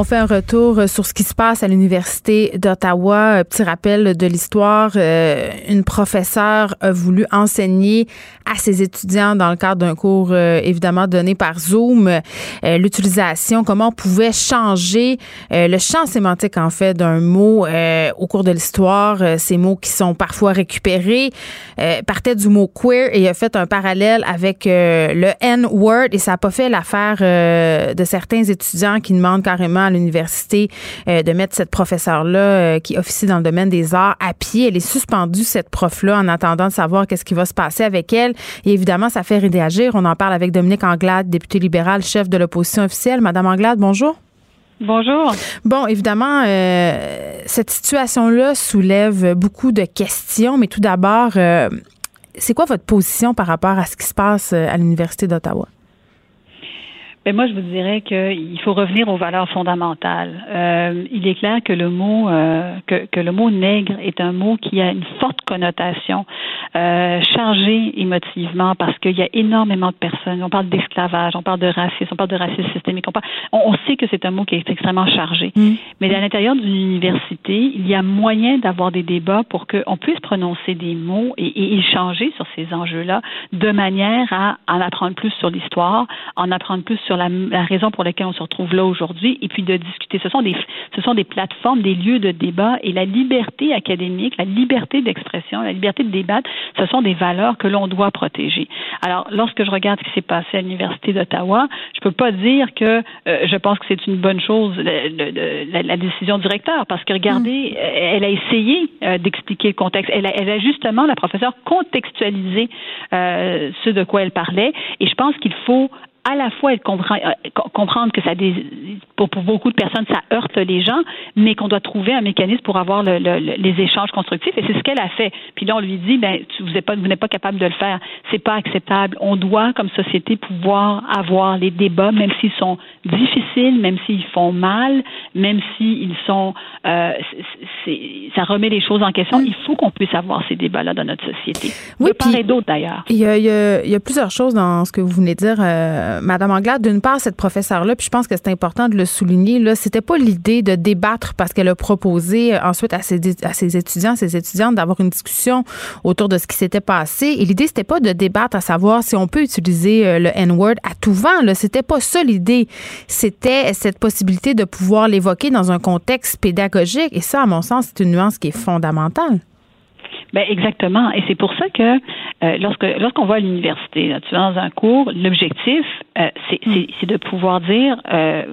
S1: On fait un retour sur ce qui se passe à l'Université d'Ottawa. Petit rappel de l'histoire. Euh, une professeure a voulu enseigner à ses étudiants dans le cadre d'un cours euh, évidemment donné par Zoom euh, l'utilisation, comment on pouvait changer le champ sémantique en fait d'un mot au cours de l'histoire. ces mots qui sont parfois récupérés partaient du mot queer et a fait un parallèle avec le N-word et ça n'a pas fait l'affaire de certains étudiants qui demandent carrément à l'université euh, de mettre cette professeure-là euh, qui officie dans le domaine des arts à pied. Elle est suspendue, cette prof-là, en attendant de savoir qu'est-ce qui va se passer avec elle. Et évidemment, ça fait réagir. On en parle avec Dominique Anglade, députée libérale, chef de l'opposition officielle. Madame Anglade, bonjour.
S6: Bonjour.
S1: Bon, évidemment, euh, cette situation-là soulève beaucoup de questions, mais tout d'abord, c'est quoi votre position par rapport à ce qui se passe à l'Université d'Ottawa?
S6: Mais moi, je vous dirais qu'il faut revenir aux valeurs fondamentales. Euh, il est clair que le mot euh, que, que, le mot nègre est un mot qui a une forte connotation, euh, chargé émotivement, parce qu'il y a énormément de personnes. On parle d'esclavage, on parle de racisme, on parle de racisme systémique. On, parle, on, sait que c'est un mot qui est extrêmement chargé. Mm. Mais à l'intérieur d'une université, il y a moyen d'avoir des débats pour qu'on puisse prononcer des mots et, et échanger sur ces enjeux-là de manière à en apprendre plus sur l'histoire, en apprendre plus sur la, raison pour laquelle on se retrouve là aujourd'hui et puis de discuter. Ce sont des, ce sont des plateformes, des lieux de débat et la liberté académique, la liberté d'expression, la liberté de débattre, ce sont des valeurs que l'on doit protéger. Alors, lorsque je regarde ce qui s'est passé à l'Université d'Ottawa, je peux pas dire que euh, je pense que c'est une bonne chose, la, la, décision directeur, parce que regardez, mm. elle a essayé euh, d'expliquer le contexte. Elle a, elle a, justement, la professeure, contextualisé euh, ce de quoi elle parlait et je pense qu'il faut à la fois être euh, comprendre que ça pour, beaucoup de personnes ça heurte les gens, mais qu'on doit trouver un mécanisme pour avoir les échanges constructifs. Et c'est ce qu'elle a fait. Puis là, on lui dit, ben vous n'êtes pas, vous n'êtes pas capable de le faire. C'est pas acceptable. On doit, comme société, pouvoir avoir les débats, même s'ils sont difficiles, même s'ils font mal, même s'ils sont, euh, ça remet les choses en question. Il faut qu'on puisse avoir ces débats-là dans notre société.
S1: Oui,
S6: puis d'autres d'ailleurs.
S1: Il y, a, il y, a, plusieurs choses dans ce que vous venez de dire. Euh, Madame Anglade, d'une part, cette professeure-là, puis je pense que c'est important de le souligner, là, c'était pas l'idée de débattre parce qu'elle a proposé euh, ensuite à ses, à ses étudiants, ses étudiantes d'avoir une discussion autour de ce qui s'était passé. Et l'idée, c'était pas de débattre à savoir si on peut utiliser euh, le N-word à tout vent. Là, c'était pas ça l'idée. C'était cette possibilité de pouvoir l'évoquer dans un contexte pédagogique. Et ça, à mon sens, c'est une nuance qui est fondamentale.
S6: Ben exactement. Et c'est pour ça que euh, lorsque lorsqu'on va à l'université, tu vas dans un cours, l'objectif, euh, mm. c'est de pouvoir dire euh,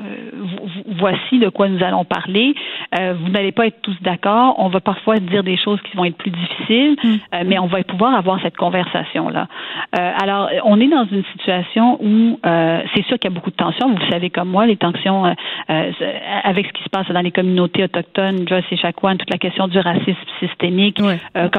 S6: voici de quoi nous allons parler. vous n'allez pas être tous d'accord. On va parfois dire des choses qui vont être plus difficiles, mm. mais on va pouvoir avoir cette conversation là. alors, on est dans une situation où c'est sûr qu'il y a beaucoup de tensions. Vous savez comme moi, les tensions avec ce qui se passe dans les communautés autochtones, Joyce et Chakwan, toute la question du racisme systémique,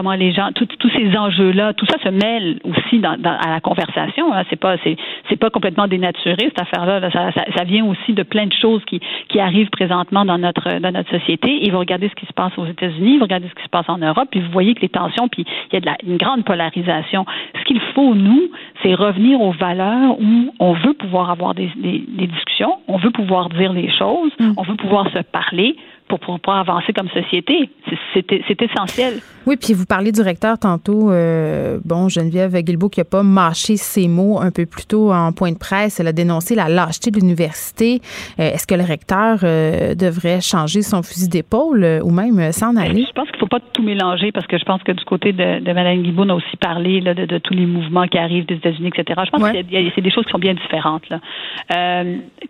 S6: comment les gens, tous ces enjeux-là, tout ça se mêle aussi dans, à la conversation. Hein. C'est pas, c'est, pas complètement dénaturé cette affaire-là. Ça, ça, vient aussi de plein de choses qui, qui arrivent présentement dans notre dans notre société. Et vous regardez ce qui se passe aux États-Unis, vous regardez ce qui se passe en Europe, puis vous voyez que les tensions, puis il y a de la, une grande polarisation. Ce qu'il faut nous, c'est revenir aux valeurs où on veut pouvoir avoir des, des, des discussions, on veut pouvoir dire les choses, mm. on veut pouvoir se parler pour pouvoir avancer comme société. C'est essentiel.
S1: Oui, puis vous parlez du recteur tantôt. Euh, bon, Geneviève Guilbeault qui n'a pas mâché ses mots un peu plus tôt en point de presse. Elle a dénoncé la lâcheté de l'université. Euh, est-ce que le recteur euh, devrait changer son fusil d'épaule ou même s'en aller?
S6: Je pense qu'il ne faut pas tout mélanger parce que je pense que du côté de, de Mme Guilbeault, on a aussi parlé là, de, tous les mouvements qui arrivent des États-Unis, etc. Je pense que c'est des choses qui sont bien différentes. Là.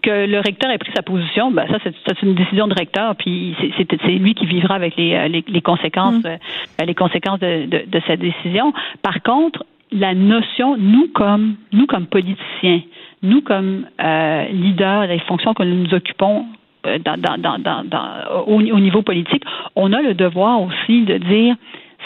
S6: que le recteur ait pris sa position, ben, ça, c'est une décision de recteur. Puis c'est lui qui vivra avec les, euh, les, conséquences, mm. Les conséquences de, cette décision. Par contre, la notion, nous comme nous comme politiciens, nous comme euh, leaders des fonctions que nous occupons euh, dans, dans, au, niveau politique, on a le devoir aussi de dire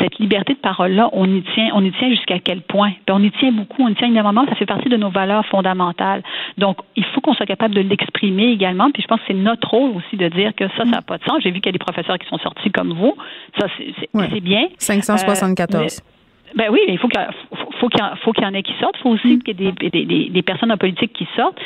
S6: cette liberté de parole-là, on y tient, on y tient jusqu'à quel point? Puis on y tient beaucoup, on y tient énormément, ça fait partie de nos valeurs fondamentales. Donc, il faut qu'on soit capable de l'exprimer également. Puis je pense que c'est notre rôle aussi de dire que ça, ça n'a pas de sens. J'ai vu qu'il y a des professeurs qui sont sortis comme vous. Ça, c'est bien.
S1: 574.
S6: Ben oui, il faut qu'il faut qu'il faut qu'il y en ait qui sortent. Il faut aussi mm. qu'il y ait des, des, des, personnes en politique qui sortent.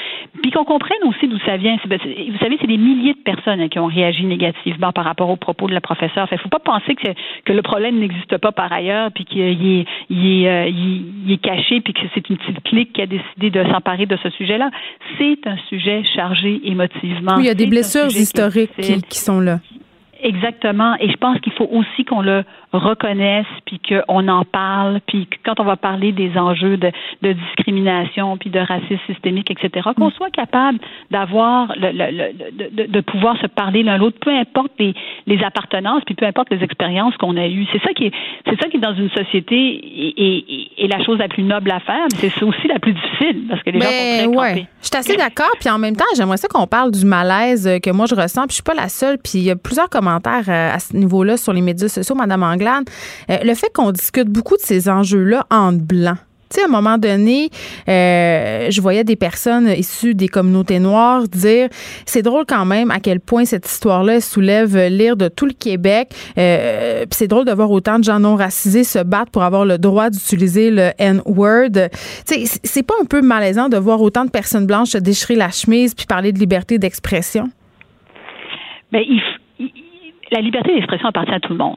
S6: Puis qu'on comprenne aussi d'où ça vient. Vous savez, c'est des milliers de personnes hein, qui ont réagi négativement par rapport aux propos de la professeure. Il ne faut pas penser que, que le problème n'existe pas par ailleurs, puis qu'il est, il est, euh, il est caché, puis que c'est une petite clique qui a décidé de s'emparer de ce sujet-là. C'est un sujet chargé émotivement.
S1: Oui, il y a des blessures historiques qui, qui sont là.
S6: Exactement. Et je pense qu'il faut aussi qu'on le reconnaisse, puis qu'on en parle, puis quand on va parler des enjeux de, de discrimination, puis de racisme systémique, etc., qu'on mm. soit capable d'avoir le, le, de, de, pouvoir se parler l'un l'autre, peu importe les, les appartenances, puis peu importe les expériences qu'on a eues. C'est ça qui est, c'est ça qui est dans une société et, et, la chose la plus noble à faire, mais c'est aussi la plus difficile parce que les gens sont très ouais.
S1: Je suis assez d'accord, puis en même temps, j'aimerais ça qu'on parle du malaise que moi je ressens, puis je suis pas la seule, puis il y a plusieurs commentaires euh, à ce niveau-là sur les médias sociaux, Madame Anglade euh, le fait qu'on discute beaucoup de ces enjeux-là en blanc. Tu sais, à un moment donné, euh, je voyais des personnes issues des communautés noires dire c'est drôle quand même à quel point cette histoire-là soulève l'ire de tout le Québec. Euh, c'est drôle de voir autant de gens non racisés se battre pour avoir le droit d'utiliser le N-word. Tu sais, c'est pas un peu malaisant de voir autant de personnes blanches se déchirer la chemise puis parler de liberté d'expression?
S6: Mais ben, la liberté d'expression appartient à tout le monde.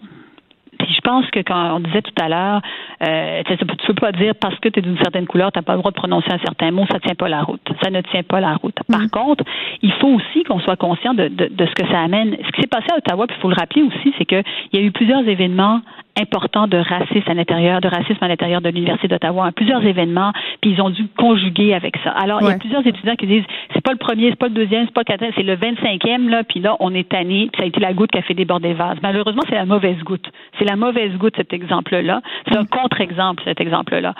S6: Puis je pense que quand on disait tout à l'heure, euh, tu ne peux pas dire parce que tu es d'une certaine couleur, tu n'as pas le droit de prononcer un certain mot, ça tient pas la route. Ça ne tient pas la route. Par mm. contre, il faut aussi qu'on soit conscient de, de, ce que ça amène. Ce qui s'est passé à Ottawa, puis il faut le rappeler aussi, c'est qu'il y a eu plusieurs événements important de racisme à l'intérieur, de racisme à l'intérieur de l'Université d'Ottawa, à plusieurs événements, puis ils ont dû conjuguer avec ça. Alors, il y a plusieurs étudiants qui disent, c'est pas le premier, c'est pas le deuxième, c'est pas le quatrième, c'est le 25e, là, puis là, on est tanné, puis ça a été la goutte qui a fait déborder le vase. Malheureusement, c'est la mauvaise goutte. C'est la mauvaise goutte, cet exemple-là. C'est un contre-exemple, cet exemple-là.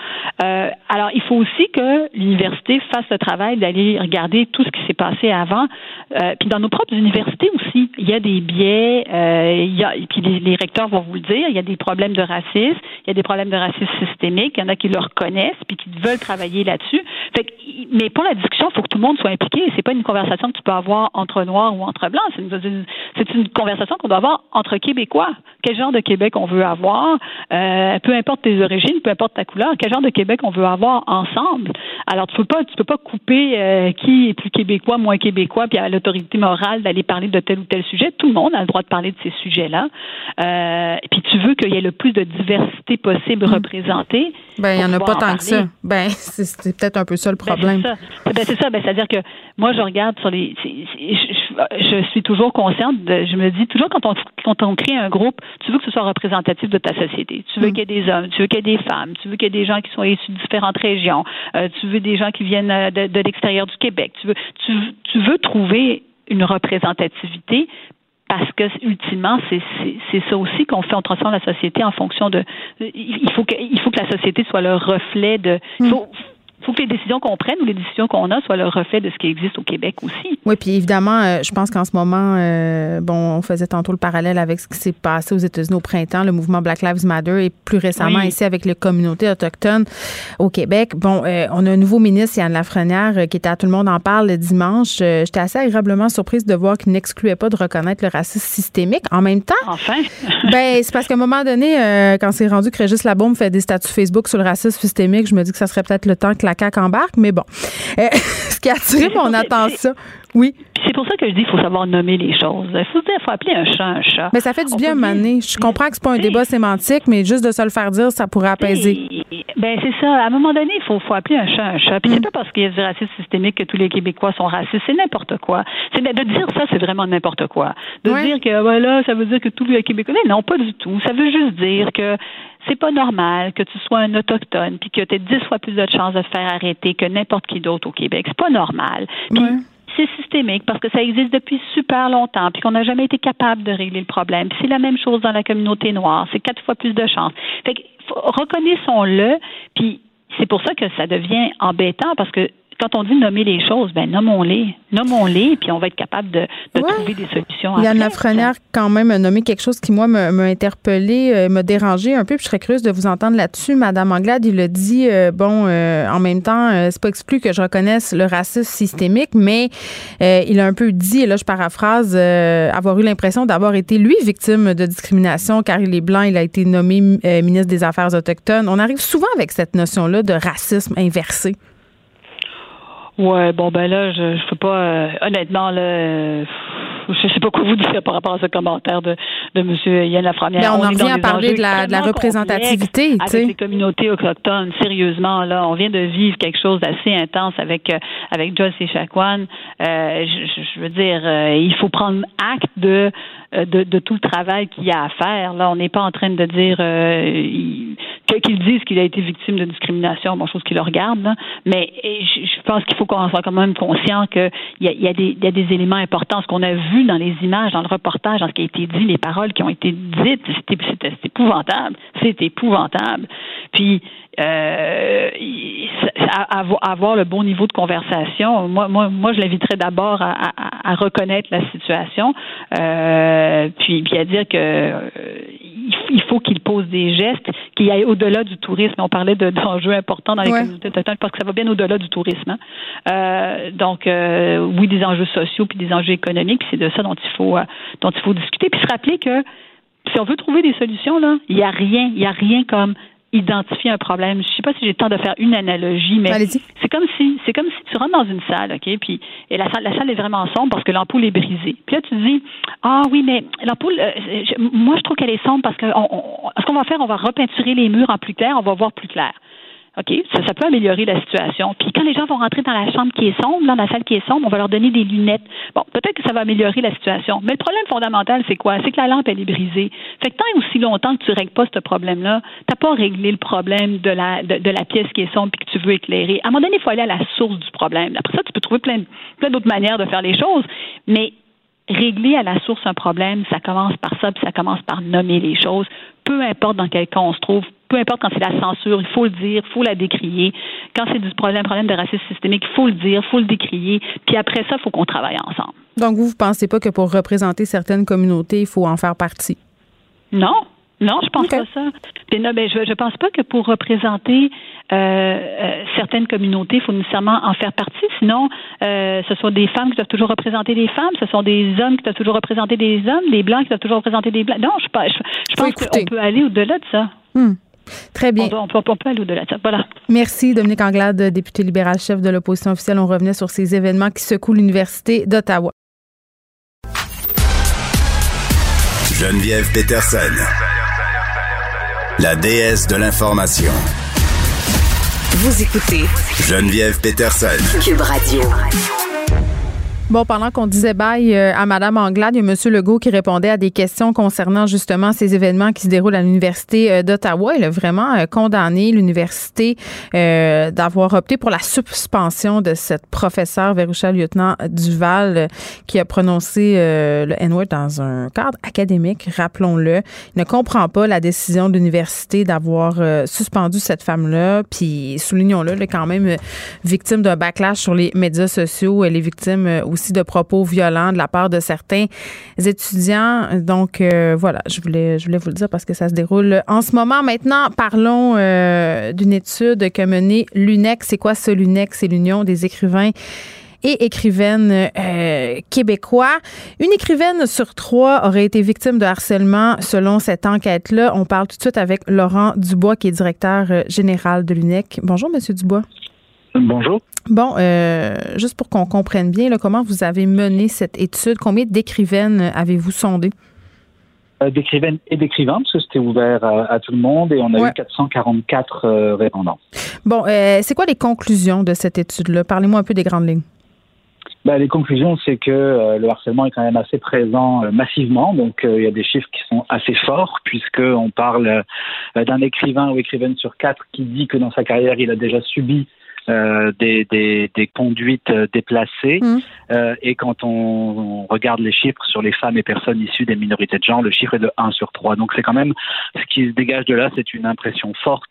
S6: Euh, alors, il faut aussi que l'université fasse le travail d'aller regarder tout ce qui s'est passé avant. Euh, puis dans nos propres universités aussi, il y a des biais, euh, il y a, puis les, les, recteurs vont vous le dire, il y a des problèmes de racisme, il y a des problèmes de racisme systémique, il y en a qui le reconnaissent puis qui veulent travailler là-dessus. Fait que, mais pour la discussion, il faut que tout le monde soit impliqué. C'est pas une conversation que tu peux avoir entre noirs ou entre blancs. C'est une, c'est une conversation qu'on doit avoir entre Québécois. Quel genre de Québec on veut avoir, euh, peu importe tes origines, peu importe ta couleur, quel genre de Québec on veut avoir ensemble? Alors tu peux pas, tu peux pas couper euh, qui est plus québécois, moins québécois, puis à l'autorité morale d'aller parler de tel ou tel sujet. Tout le monde a le droit de parler de ces sujets-là. Euh, puis tu veux qu'il y ait le plus de diversité possible mm. représentée.
S1: Ben il y en a pas tant que ça. Ben *laughs* c'est peut-être un peu ça le ben, problème.
S6: Ben, c'est ça. Ben, c'est-à-dire que moi je regarde sur les, je, suis toujours consciente. De, je me dis toujours quand on quand on crée un groupe, tu veux que ce soit représentatif de ta société. Tu veux mm. qu'il y ait des hommes, tu veux qu'il y ait des femmes, tu veux qu'il y ait des gens qui sont issus de différentes régions, euh, tu veux des gens qui viennent euh, de, de l'extérieur du Québec. Tu veux, tu, tu veux trouver une représentativité parce que ultimement c'est c'est ça aussi qu'on fait on transforme la société en fonction de il faut que il faut que la société soit le reflet de il mm. faut, il faut que les décisions qu'on prenne ou les décisions qu'on a soient le reflet de ce qui existe au Québec aussi.
S1: Oui, puis évidemment, euh, je pense qu'en ce moment, euh, bon, on faisait tantôt le parallèle avec ce qui s'est passé aux États-Unis au printemps, le mouvement Black Lives Matter, et plus récemment ici avec les communautés autochtones au Québec. Bon, euh, on a un nouveau ministre, Yann Lafrenière, qui était à Tout le monde en parle le dimanche. J'étais assez agréablement surprise de voir qu'il n'excluait pas de reconnaître le racisme systémique. En même temps,
S6: enfin. *laughs*
S1: ben, c'est parce qu'à un moment donné, quand c'est rendu que Régis Labaume fait des statuts Facebook sur le racisme systémique, je me dis que ça serait peut-être le temps que la CAQ embarque, mais bon. Euh, *laughs* ce qui a attiré mon attention. Oui.
S6: C'est pour ça que je dis qu'il faut savoir nommer les choses. Il faut, faut appeler un chat un chat.
S1: Mais ça fait du bien à Je comprends que c'est pas un débat sémantique, mais juste de se le faire dire, ça pourrait apaiser.
S6: Ben c'est ça. À un moment donné, il faut, faut appeler un chat un chat. Puis c'est mm. pas parce qu'il y a du racisme systémique que tous les Québécois sont racistes. C'est n'importe quoi. C'est de dire ça, c'est vraiment n'importe quoi. De dire que voilà, ça veut dire que tous les Québécois. Non, pas du tout. Ça veut juste dire que c'est pas normal que tu sois un autochtone puis que tu aies dix fois plus de chances de te faire arrêter que n'importe qui d'autre au Québec. C'est pas normal. Puis c'est systémique parce que ça existe depuis super longtemps puis qu'on n'a jamais été capable de régler le problème. c'est la même chose dans la communauté noire. C'est quatre fois plus de chances. Fait que reconnaissons-le puis c'est pour ça que ça devient embêtant parce que quand on dit nommer les choses, ben nommons-les, nommons-les, puis on va être capable de, trouver des solutions.
S1: Yann Lafrenière, quand même, a nommé quelque chose qui, moi, m'a interpellé, euh, m'a dérangé un peu, puis je serais curieuse de vous entendre là-dessus. Madame Anglade, il a dit, euh, bon, euh, en même temps, c'est pas exclu que je reconnaisse le racisme systémique, mais il a un peu dit, et là, je paraphrase, avoir eu l'impression d'avoir été, lui, victime de discrimination, car il est blanc, il a été nommé ministre des Affaires autochtones. On arrive souvent avec cette notion-là de racisme inversé.
S6: Ouais, bon ben là, je, je peux pas euh, honnêtement là euh, je sais pas quoi vous dire par rapport à ce commentaire de, de M. Yann Lafrenière.
S1: Mais on, en vient à parler de la, de la représentativité.
S6: Avec les communautés autochtones, sérieusement, là, on vient de vivre quelque chose d'assez intense avec, euh, avec Joyce et Chacuan. Euh, je, je, veux dire, euh, il faut prendre acte de, de, de, tout le travail qu'il y a à faire. Là, on n'est pas en train de dire euh, qu'ils disent qu'il a été victime de discrimination, bon, chose qui le regarde, mais je, pense qu'il faut qu'on soit quand même conscient qu'il y a, y, a des, y a des éléments importants. Ce qu'on a vu dans les images, dans le reportage, dans ce qui a été dit, les paroles qui ont été dites, c'était épouvantable. C'est épouvantable. Puis, euh, avoir le bon niveau de conversation, moi, moi, moi je l'inviterais d'abord à, à, reconnaître la situation, euh, puis, puis à dire que euh, il faut qu'il pose des gestes qui aillent au-delà du tourisme. On parlait *laughs* d'enjeux importants dans les communautés autochtones parce que ça va bien au-delà du tourisme. Hein. Euh, donc, euh, oui, des enjeux sociaux puis des enjeux économiques, puis c'est de ça dont il faut euh, dont il faut discuter. Puis se rappeler que si on veut trouver des solutions, là, il n'y a rien, il y a rien comme identifier un problème. Je sais pas si j'ai le temps de faire une analogie, mais c'est comme si c'est comme si tu rentres dans une salle, ok, puis et la salle la salle est vraiment sombre parce que l'ampoule est brisée. Puis là tu te dis ah oui mais l'ampoule, euh, moi je trouve qu'elle est sombre parce que ce qu'on va faire, on va repeinturer les murs en plus clair, on va voir plus clair. OK? Ça, peut améliorer la situation. Puis quand les gens vont rentrer dans la chambre qui est sombre, dans la salle qui est sombre, on va leur donner des lunettes. Bon, peut-être que ça va améliorer la situation. Mais le problème fondamental, c'est quoi? C'est que la lampe, elle est brisée. Fait que tant et aussi longtemps que tu règles pas ce problème-là, t'as pas réglé le problème de la, de, la pièce qui est sombre et que tu veux éclairer. À un moment donné, il faut aller à la source du problème. Après ça, tu peux trouver plein, plein d'autres manières de faire les choses. Mais régler à la source un problème, ça commence par ça, puis ça commence par nommer les choses. Peu importe dans quel cas on se trouve, peu importe quand c'est la censure, il faut le dire, il faut la décrier. Quand c'est du problème, problème de racisme systémique, il faut le dire, il faut le décrier. Puis après ça, il faut qu'on travaille ensemble.
S1: Donc, vous, vous pensez pas que pour représenter certaines communautés, il faut en faire partie?
S6: Non, non, je pense pas ça. non, ben, je ne pense pas que pour représenter euh, euh, certaines communautés, il faut nécessairement en faire partie. Sinon, euh, ce sont des femmes qui doivent toujours représenter des femmes, ce sont des hommes qui doivent toujours représenter des hommes, des blancs qui doivent toujours représenter des blancs. Non, je, je, pense qu'on peut aller au-delà de ça.
S1: Hmm. Très bien.
S6: On, peut, aller au-delà de ça. Voilà.
S1: Merci, Dominique Anglade, député libéral, chef de l'opposition officielle. On revenait sur ces événements qui secouent l'Université d'Ottawa.
S3: Geneviève Peterson la déesse de l'information.
S4: Vous écoutez
S3: Geneviève Peterson.
S4: Cube Radio.
S1: Bon, pendant qu'on disait bye euh, à Madame Anglade, il y a M. Legault qui répondait à des questions concernant justement ces événements qui se déroulent à l'Université euh, d'Ottawa. Il a vraiment euh, condamné l'université d'avoir opté pour la suspension de cette professeure, Véroucha Lieutenant Duval, qui a prononcé le N-word dans un cadre académique, rappelons-le. Il ne comprend pas la décision de l'université d'avoir suspendu cette femme-là. Puis, soulignons-le, elle est quand même victime d'un backlash sur les médias sociaux. Elle est victime aussi aussi de propos violents de la part de certains étudiants. Donc euh, voilà, je voulais, je voulais vous le dire parce que ça se déroule en ce moment. Maintenant, parlons euh, d'une étude que menée l'UNEX. C'est quoi ce l'UNEX? C'est l'Union des écrivains et écrivaines euh, québécois. Une écrivaine sur trois aurait été victime de harcèlement selon cette enquête-là. On parle tout de suite avec Laurent Dubois, qui est directeur général de l'UNEC. Bonjour, Monsieur Dubois.
S7: Bonjour.
S1: Bon, euh, juste pour qu'on comprenne bien, comment vous avez mené cette étude, combien d'écrivaines avez-vous sondé?
S7: Euh, d'écrivaines et d'écrivains, parce que c'était ouvert à, tout le monde et on a eu 444 euh, répondants.
S1: Bon, c'est quoi les conclusions de cette étude-là? Parlez-moi un peu des grandes lignes.
S7: Ben, les conclusions, c'est que le harcèlement est quand même assez présent massivement. Donc, il y a des chiffres qui sont assez forts, puisqu'on parle d'un écrivain ou écrivaine sur quatre qui dit que dans sa carrière, il a déjà subi euh, des, des, des, conduites euh, déplacées. Mmh. Euh, et quand on, regarde les chiffres sur les femmes et personnes issues des minorités de genre, le chiffre est de 1 sur 3. Donc c'est quand même ce qui se dégage de là, c'est une impression forte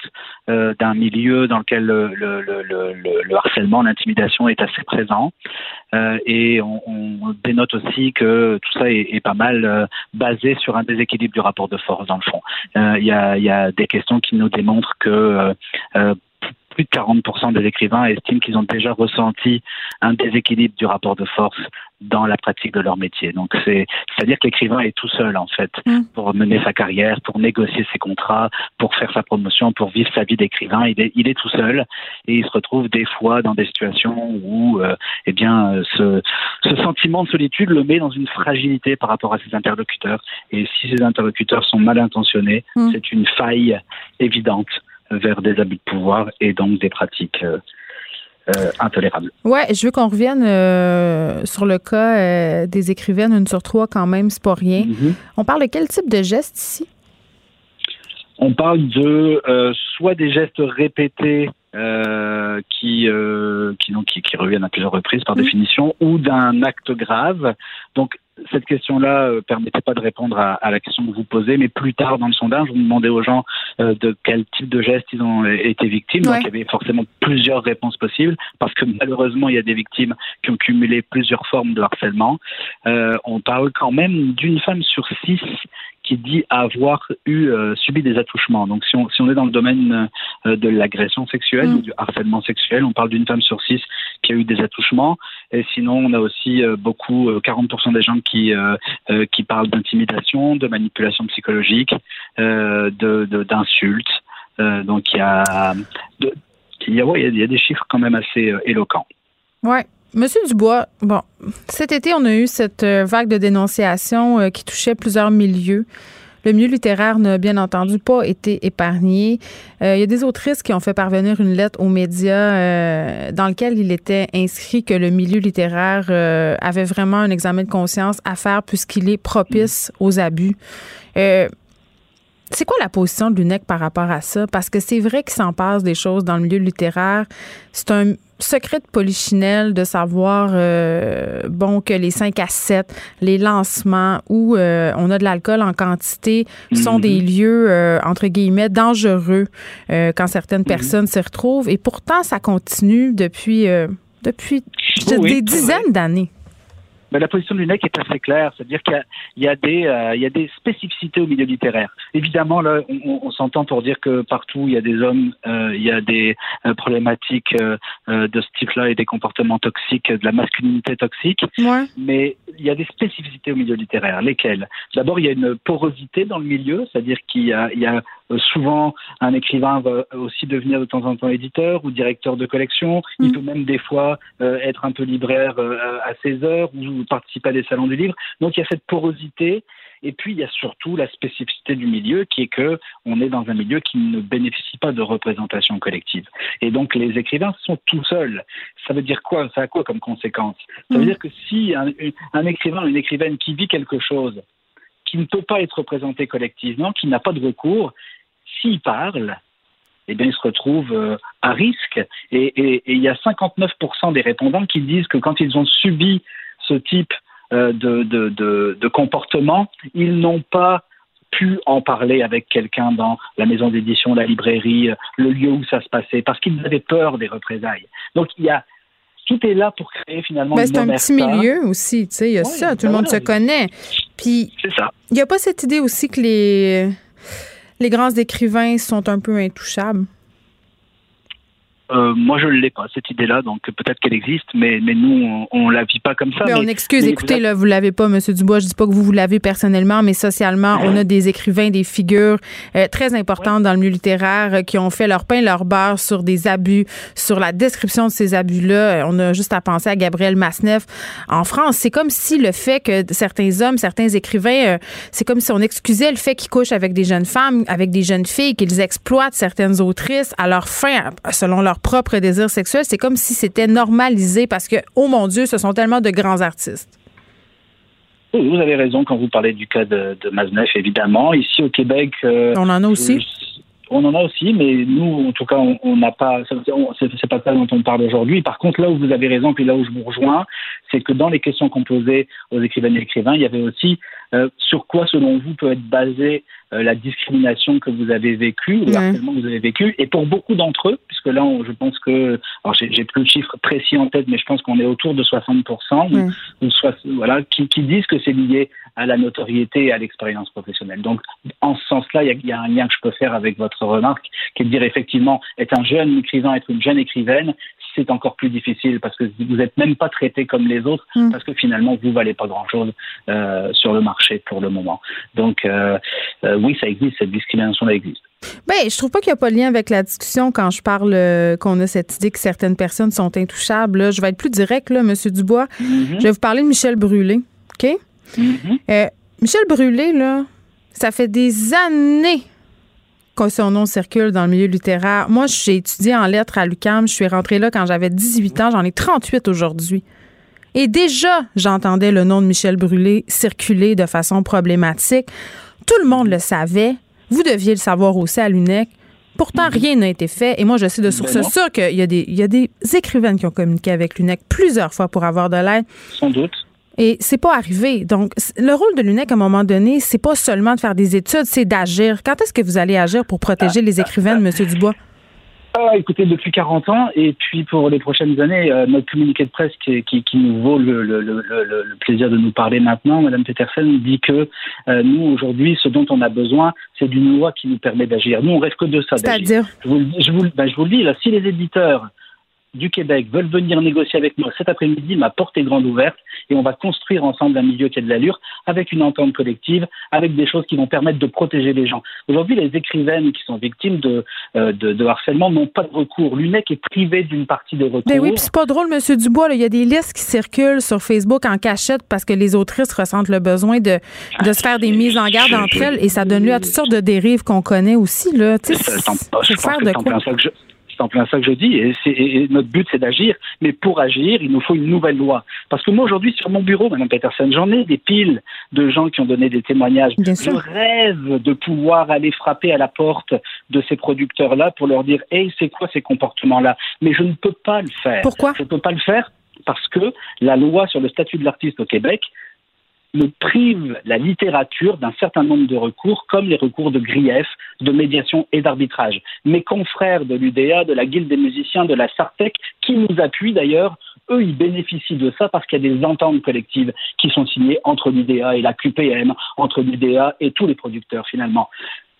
S7: euh, d'un milieu dans lequel le, le, le, le harcèlement, l'intimidation est assez présent. Et on, on, dénote aussi que tout ça est, est pas mal basé sur un déséquilibre du rapport de force dans le fond. Il y a, y, a, des questions qui nous démontrent que plus de 40% des écrivains estiment qu'ils ont déjà ressenti un déséquilibre du rapport de force dans la pratique de leur métier. Donc c'est c'est-à-dire que l'écrivain est tout seul en fait mm. pour mener sa carrière, pour négocier ses contrats, pour faire sa promotion, pour vivre sa vie d'écrivain. Il est il est tout seul et il se retrouve des fois dans des situations où euh, eh bien ce ce sentiment de solitude le met dans une fragilité par rapport à ses interlocuteurs et si ses interlocuteurs sont mal intentionnés, mm. c'est une faille évidente vers des abus de pouvoir et donc des pratiques euh, euh, intolérables.
S1: Ouais, je veux qu'on revienne euh, sur le cas des écrivaines, une sur trois quand même, c'est pas rien. Mm-hmm. On parle de quel type de gestes ici?
S7: On parle de soit des gestes répétés qui, qui, donc, qui, qui, reviennent à plusieurs reprises par mm-hmm. définition, ou d'un acte grave. Donc cette question-là euh, permettait pas de répondre à, à, la question que vous posez, mais plus tard dans le sondage, vous demandez aux gens euh, de quel type de geste ils ont été victimes. Donc il y avait forcément plusieurs réponses possibles, parce que malheureusement il y a des victimes qui ont cumulé plusieurs formes de harcèlement. Euh, on parle quand même d'une femme sur six qui dit avoir eu euh, subi des attouchements. Donc si on, si on est dans le domaine euh, de l'agression sexuelle mm. ou du harcèlement sexuel, on parle d'une femme sur six qui a eu des attouchements. Et sinon, on a aussi euh, beaucoup, 40% des gens qui qui parlent d'intimidation, de manipulation psychologique, de d'insultes. donc il y a il y a, ouais, il y a des chiffres quand même assez éloquents.
S1: Ouais. Monsieur Dubois, bon, cet été, on a eu cette vague de dénonciation qui touchait plusieurs milieux. Le milieu littéraire n'a bien entendu pas été épargné. Euh, il y a des autrices qui ont fait parvenir une lettre aux médias euh, dans laquelle il était inscrit que le milieu littéraire euh, avait vraiment un examen de conscience à faire puisqu'il est propice aux abus. C'est quoi la position de l'UNEC par rapport à ça? Parce que c'est vrai qu'il s'en passe des choses dans le milieu littéraire. C'est un secret de polichinelle de savoir euh, bon que les 5 à 7, les lancements où euh, on a de l'alcool en quantité sont des lieux euh, entre guillemets dangereux quand certaines mhm. personnes s'y retrouvent et pourtant ça continue depuis depuis des dizaines d'années.
S7: Mais la position de l'UNEC est assez claire, c'est-à-dire qu'il y, a des euh, y a des spécificités au milieu littéraire. Évidemment, là, on, on s'entend pour dire que partout il y a des hommes, euh, il y a des euh, problématiques de ce type-là et des comportements toxiques, de la masculinité toxique.
S1: Ouais.
S7: Mais il y a des spécificités au milieu littéraire. Lesquelles? D'abord, il y a une porosité dans le milieu, c'est-à-dire qu'il y a, il y a euh, souvent, un écrivain va aussi devenir de temps en temps éditeur ou directeur de collection. Il mm. peut même des fois euh, être un peu libraire euh, à ses heures ou participer à des salons du livre. Donc il y a cette porosité. Et puis il y a surtout la spécificité du milieu qui est que on est dans un milieu qui ne bénéficie pas de représentation collective. Et donc les écrivains sont tout seuls. Ça veut dire quoi? Ça a quoi comme conséquence? Ça veut mm. dire que si un, un écrivain ou une écrivaine qui vit quelque chose qui ne peut pas être représenté collectivement, qui n'a pas de recours, s'il parle, eh bien, il se retrouve euh, à risque. Et, il y a 59% des répondants qui disent que quand ils ont subi ce type euh, de, de, comportement, ils n'ont pas pu en parler avec quelqu'un dans la maison d'édition, la librairie, euh, le lieu où ça se passait, parce qu'ils avaient peur des représailles. Donc, il y a tout est là pour créer finalement
S1: ben, C'est un petit milieu aussi, tu sais, il y a ça, tout le ben monde se connaît. Puis, il n'y a pas cette idée aussi que les les grands écrivains sont un peu intouchables?
S7: Euh, moi, je ne l'ai pas, cette idée-là, donc peut-être qu'elle existe, mais, mais nous, on ne la vit pas comme ça.
S1: Mais, on excuse, écoutez, vous là, vous l'avez pas, M. Dubois, je dis pas que vous, vous l'avez personnellement, mais socialement, on a des écrivains, des figures euh, très importantes dans le milieu littéraire euh, qui ont fait leur pain, leur beurre sur des abus, sur la description de ces abus-là. On a juste à penser à Gabriel Masneff. En France, c'est comme si le fait que certains hommes, certains écrivains, c'est comme si on excusait le fait qu'ils couchent avec des jeunes femmes, avec des jeunes filles, qu'ils exploitent certaines autrices à leur fin, selon leur propre désir sexuel, c'est comme si c'était normalisé parce que, oh mon Dieu, ce sont tellement de grands artistes.
S7: Vous avez raison quand vous parlez du cas de, de évidemment. Ici au Québec. Euh,
S1: on en a aussi.
S7: on en a aussi, mais nous, en tout cas, on n'a pas. C'est pas ça dont on parle aujourd'hui. Par contre, là où vous avez raison, puis là où je vous rejoins, c'est que dans les questions qu'on posait aux écrivaines et écrivains, il y avait aussi euh, sur quoi, selon vous, peut être basée euh, la discrimination que vous avez vécue, le harcèlement que vous avez vécu. Et pour beaucoup d'entre eux, puisque là, je pense que, alors j'ai plus le chiffre précis en tête, mais je pense qu'on est autour de 60%, voilà, qui, qui disent que c'est lié à la notoriété et à l'expérience professionnelle. Donc, en ce sens-là, il y, y, a un lien que je peux faire avec votre remarque, qui est de dire effectivement, être un jeune écrivain, être une jeune écrivaine, c'est encore plus difficile parce que vous n'êtes même pas traité comme les autres mm. parce que finalement vous valez pas grand chose euh, sur le marché pour le moment. Donc euh, euh, oui, ça existe, cette discrimination existe.
S1: Ben, je trouve pas qu'il n'y a pas de lien avec la discussion quand je parle qu'on a cette idée que certaines personnes sont intouchables. Je vais être plus direct, là, M. Dubois. Mm-hmm. Je vais vous parler de Michel Brûlé. OK? Mm-hmm. Michel Brûlé, là, ça fait des années que son nom circule dans le milieu littéraire. Moi, j'ai étudié en lettres à l'UCAM. Je suis rentrée là quand j'avais 18 ans. J'en ai 38 aujourd'hui. Et déjà, j'entendais le nom de Michel Brûlé circuler de façon problématique. Tout le monde le savait. Vous deviez le savoir aussi à l'UNEC. Pourtant, rien n'a été fait. Et moi, je sais de source ben sûre qu'il y, a des, il y a des écrivaines qui ont communiqué avec l'UNEC plusieurs fois pour avoir de l'aide.
S7: Sans doute.
S1: Et c'est pas arrivé. Donc, le rôle de l'UNEC, à un moment donné, c'est pas seulement de faire des études, c'est d'agir. Quand est-ce que vous allez agir pour protéger les écrivaines, M. Dubois?
S7: Ah, écoutez, depuis 40 ans, et puis pour les prochaines années, euh, notre communiqué de presse qui, qui, qui nous vaut le, le, le, le, plaisir de nous parler maintenant, Mme Petersen dit que euh, nous, aujourd'hui, ce dont on a besoin, c'est d'une loi qui nous permet d'agir. Nous, on reste que de ça.
S1: C'est-à-dire?
S7: Je ben, je vous le dis, là, si les éditeurs du Québec veulent venir négocier avec moi cet après-midi, ma porte est grande ouverte et on va construire ensemble un milieu qui a de l'allure avec une entente collective, avec des choses qui vont permettre de protéger les gens. Aujourd'hui, les écrivaines qui sont victimes de, euh, de, harcèlement n'ont pas de recours. L'UNEC est privé d'une partie des recours.
S1: Mais oui, c'est pas drôle, Monsieur Dubois. Il y a des listes qui circulent sur Facebook en cachette parce que les autrices ressentent le besoin de, de se faire des mises en garde entre elles et ça donne lieu à toutes sortes de dérives qu'on connaît aussi. Là. Tu sais,
S7: faire de quoi? C'est en plein ça que je dis. Et, notre but, c'est d'agir. Mais pour agir, il nous faut une nouvelle loi. Parce que moi, aujourd'hui, sur mon bureau, Mme Peterson, j'en ai des piles de gens qui ont donné des témoignages. je rêve de pouvoir aller frapper à la porte de ces producteurs-là pour leur dire Hey, c'est quoi ces comportements-là? Mais je ne peux pas le faire.
S1: Pourquoi?
S7: Je ne peux pas le faire parce que la loi sur le statut de l'artiste au Québec me prive la littérature d'un certain nombre de recours, comme les recours de grief, de médiation et d'arbitrage. Mes confrères de l'UDA, de la Guilde des musiciens, de la Sartec, qui nous appuient d'ailleurs, eux, ils bénéficient de ça parce qu'il y a des ententes collectives qui sont signées entre l'UDA et la QPM, entre l'UDA et tous les producteurs finalement.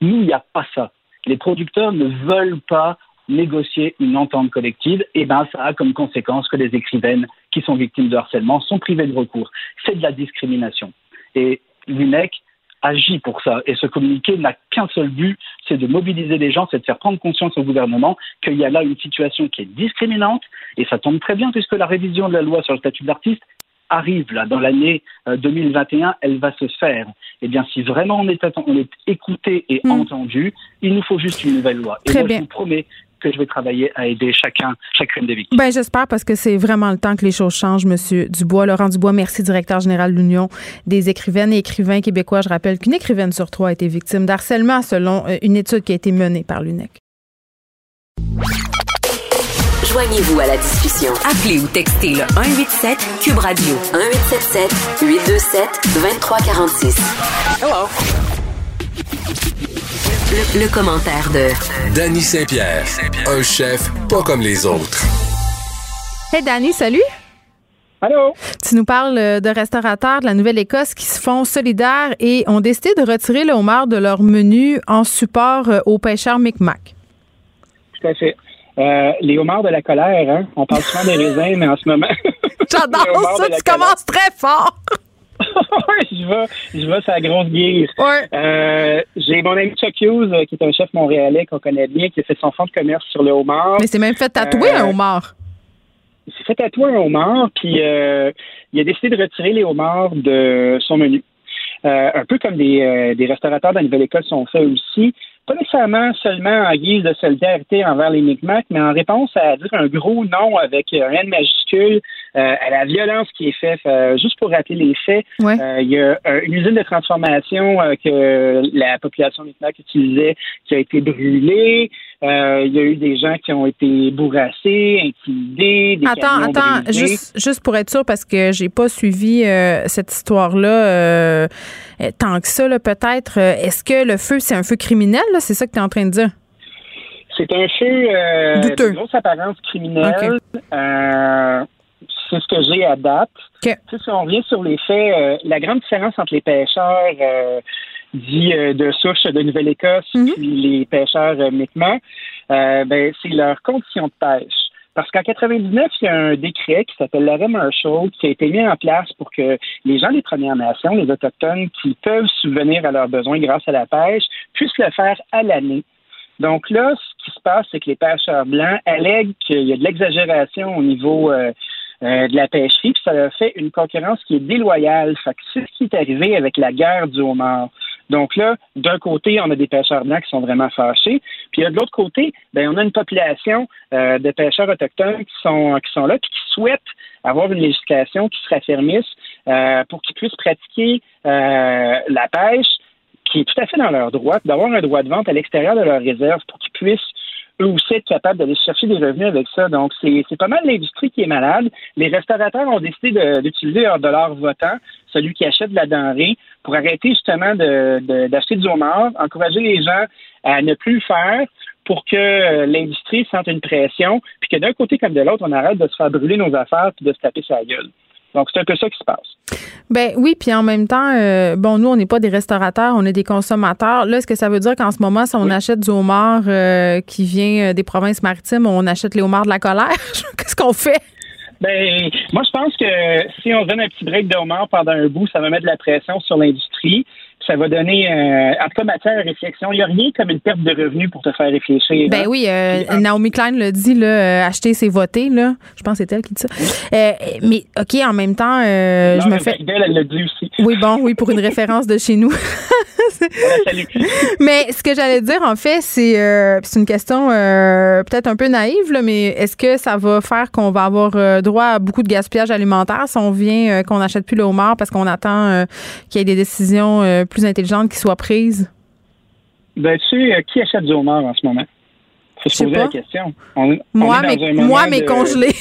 S7: Nous, il n'y a pas ça. Les producteurs ne veulent pas négocier une entente collective, et ben ça a comme conséquence que les écrivaines qui sont victimes de harcèlement sont privées de recours. C'est de la discrimination. Et l'UNEC agit pour ça. Et ce communiqué n'a qu'un seul but, c'est de mobiliser les gens, c'est de faire prendre conscience au gouvernement qu'il y a là une situation qui est discriminante, et ça tombe très bien puisque la révision de la loi sur le statut d'artiste arrive là dans l'année 2021, euh, elle va se faire. Eh bien, si vraiment on est, on est écouté et hmm. entendu, il nous faut juste une nouvelle loi. Et
S1: Très
S7: moi,
S1: bien.
S7: je vous promets que je vais travailler à aider chacun, chacune des victimes.
S1: Ben, j'espère parce que c'est vraiment le temps que les choses changent, Monsieur Dubois. Laurent Dubois, merci, directeur général de l'Union des écrivaines et écrivains québécois. Je rappelle qu'une écrivaine sur trois a été victime d'harcèlement selon euh, une étude qui a été menée par l'UNEC.
S4: Joignez-vous à la discussion. Appelez ou textez le 187 Cube Radio 1877 827 2346. Hello. Le, commentaire de
S8: Danny Saint-Pierre, un chef pas comme les autres.
S1: Hey Danny, salut.
S9: Allô?
S1: Tu nous parles euh, de restaurateurs de la Nouvelle-Écosse qui se font solidaires et ont décidé de retirer le homard de leur menu en support euh, aux pêcheurs Micmac.
S9: Tout à fait. Euh, les homards de la colère, hein? On parle souvent des raisins, mais en ce moment. *laughs*
S1: J'adore ça, tu commences très fort. *laughs*
S9: je vais, je vais sur la grosse guise. Euh, j'ai mon ami Chuck Hughes, euh, qui est un chef montréalais qu'on connaît bien, qui a fait son fonds de commerce sur le homard.
S1: Mais c'est même fait tatouer un euh, homard.
S9: Il s'est fait tatouer un homard, puis il a décidé de retirer les homards de son menu. un peu comme des, des restaurateurs de la Nouvelle-École sont faits aussi pas nécessairement seulement en guise de solidarité envers les Micmacs, mais en réponse à dire un gros nom avec un N majuscule euh, à la violence qui est faite. Euh, juste pour rappeler les faits, euh, il y a une usine de transformation que la population Micmac utilisait qui a été brûlée. il y a eu des gens qui ont été bourrassés, intimidés. Des
S1: attends, attends, juste, juste pour être sûr, parce que j'ai pas suivi cette histoire-là tant que ça, peut-être. Est-ce que le feu, c'est un feu criminel? C'est ça que tu es en train de dire?
S9: C'est un feu euh, de grosse apparence criminelle. Euh, c'est ce que j'ai à date. Si on revient sur les faits, euh, la grande différence entre les pêcheurs euh, dits de souche de Nouvelle-Écosse et mhm. les pêcheurs Mi'kmaq, ben, c'est leurs conditions de pêche. Parce qu'en 99, il y a un décret qui s'appelle l'arrêt Marshall qui a été mis en place pour que les gens des Premières Nations, les Autochtones, qui peuvent subvenir à leurs besoins grâce à la pêche, puissent le faire à l'année. Donc là, ce qui se passe, c'est que les pêcheurs blancs allèguent qu'il y a de l'exagération au niveau euh, euh, de la pêcherie, puis ça a fait une concurrence qui est déloyale. C'est ce qui est arrivé avec la guerre du homard. Donc là, d'un côté, on a des pêcheurs blancs qui sont vraiment fâchés, puis de l'autre côté, ben on a une population euh, de pêcheurs autochtones qui sont qui sont là, puis qui souhaitent avoir une législation qui se raffermisse euh, pour qu'ils puissent pratiquer euh, la pêche, qui est tout à fait dans leur droit, d'avoir un droit de vente à l'extérieur de leur réserve pour qu'ils puissent eux aussi être capables d'aller chercher des revenus avec ça. Donc, c'est pas mal l'industrie qui est malade. Les restaurateurs ont décidé d'utiliser leur dollar votant, celui qui achète de la denrée, pour arrêter justement d'acheter de, du homard, encourager les gens à ne plus le faire pour que euh, l'industrie sente une pression, puis que d'un côté comme de l'autre, on arrête de se faire brûler nos affaires puis de se taper sa gueule. Donc, c'est un peu ça qui se passe.
S1: Ben oui, puis en même temps, euh, bon, nous, on n'est pas des restaurateurs, on est des consommateurs. Là, est-ce que ça veut dire qu'en ce moment, si on achète du homard euh, qui vient euh, des provinces maritimes, on achète les homards de la colère? *laughs* Qu'est-ce qu'on fait?
S9: Ben, moi, je pense que si on donne un petit break de homard pendant un bout, ça va mettre de la pression sur l'industrie ça va donner, euh, en tout cas, matière à réflexion. Il n'y a rien comme une perte de revenus pour te faire réfléchir.
S1: Ben hein. oui, euh, Naomi Klein le dit, là, euh, acheter, c'est voter. Là. Je pense que c'est elle qui dit ça. mais OK, en même temps, je me fais.
S9: Elle dit aussi.
S1: Oui, bon, oui, pour une référence de chez nous. *laughs* *laughs* mais ce que j'allais dire, en fait, c'est c'est une question peut-être un peu naïve, là, mais est-ce que ça va faire qu'on va avoir droit à beaucoup de gaspillage alimentaire si on vient, qu'on n'achète plus le homard parce qu'on attend qu'il y ait des décisions plus plus intelligente qui soit prise?
S9: Ben, tu sais, euh, qui achète du homard en ce moment? Faut se poser la question.
S1: moi, mais, moi, mais congelé. *laughs*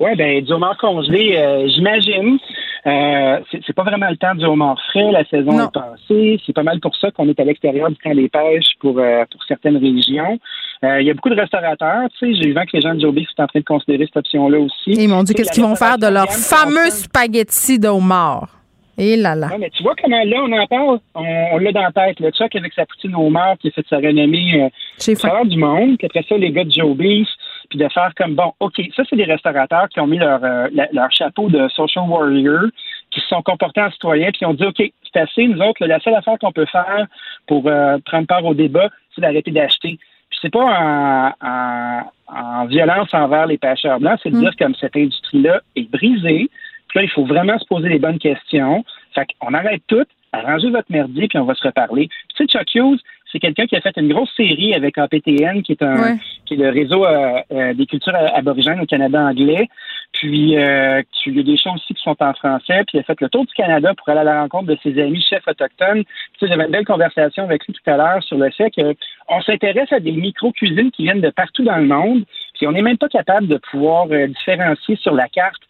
S9: oui, ben, du homard congelé, euh, j'imagine. Euh, c'est pas vraiment le temps du homard frais. La saison est passée. C'est pas mal pour ça qu'on est à l'extérieur du camp des pêches pour, pour certaines régions. Il y a beaucoup de restaurateurs. Tu sais, j'ai vu que les gens de Joby sont en train de considérer cette option-là aussi.
S1: Ils m'ont dit qu'est-ce qu'ils vont faire de leur fameux spaghetti de homard? Et là là.
S9: mais tu vois comment là, on en parle, on, l'a dans la tête. Le Chuck avec sa poutine au mar qui a fait sa renommée euh, du monde. Puis après ça, les gars de Joe Beef, puis de faire comme, bon, OK, ça, c'est des restaurateurs qui ont mis leur, euh, leur chapeau de social warrior, qui se sont comportés en citoyens, puis ont dit, OK, c'est assez, nous autres, la seule affaire qu'on peut faire pour euh, prendre part au débat, c'est d'arrêter d'acheter. Puis c'est pas en, en, violence envers les pêcheurs blancs, c'est de mm. dire comme cette industrie-là est brisée, là, il faut vraiment se poser les bonnes questions. Fait qu'on arrête tout, arrangez votre merdier, puis on va se reparler. tu sais, Chuck Hughes, c'est quelqu'un qui a fait une grosse série avec APTN, qui est un qui est le réseau euh, euh, des cultures aborigènes au Canada anglais. Puis euh, il y a des choses aussi qui sont en français. Puis il a fait le tour du Canada pour aller à la rencontre de ses amis chefs autochtones. Tu sais, j'avais une belle conversation avec lui tout à l'heure sur le fait qu'on s'intéresse à des micro-cuisines qui viennent de partout dans le monde. Puis on n'est même pas capable de pouvoir différencier sur la carte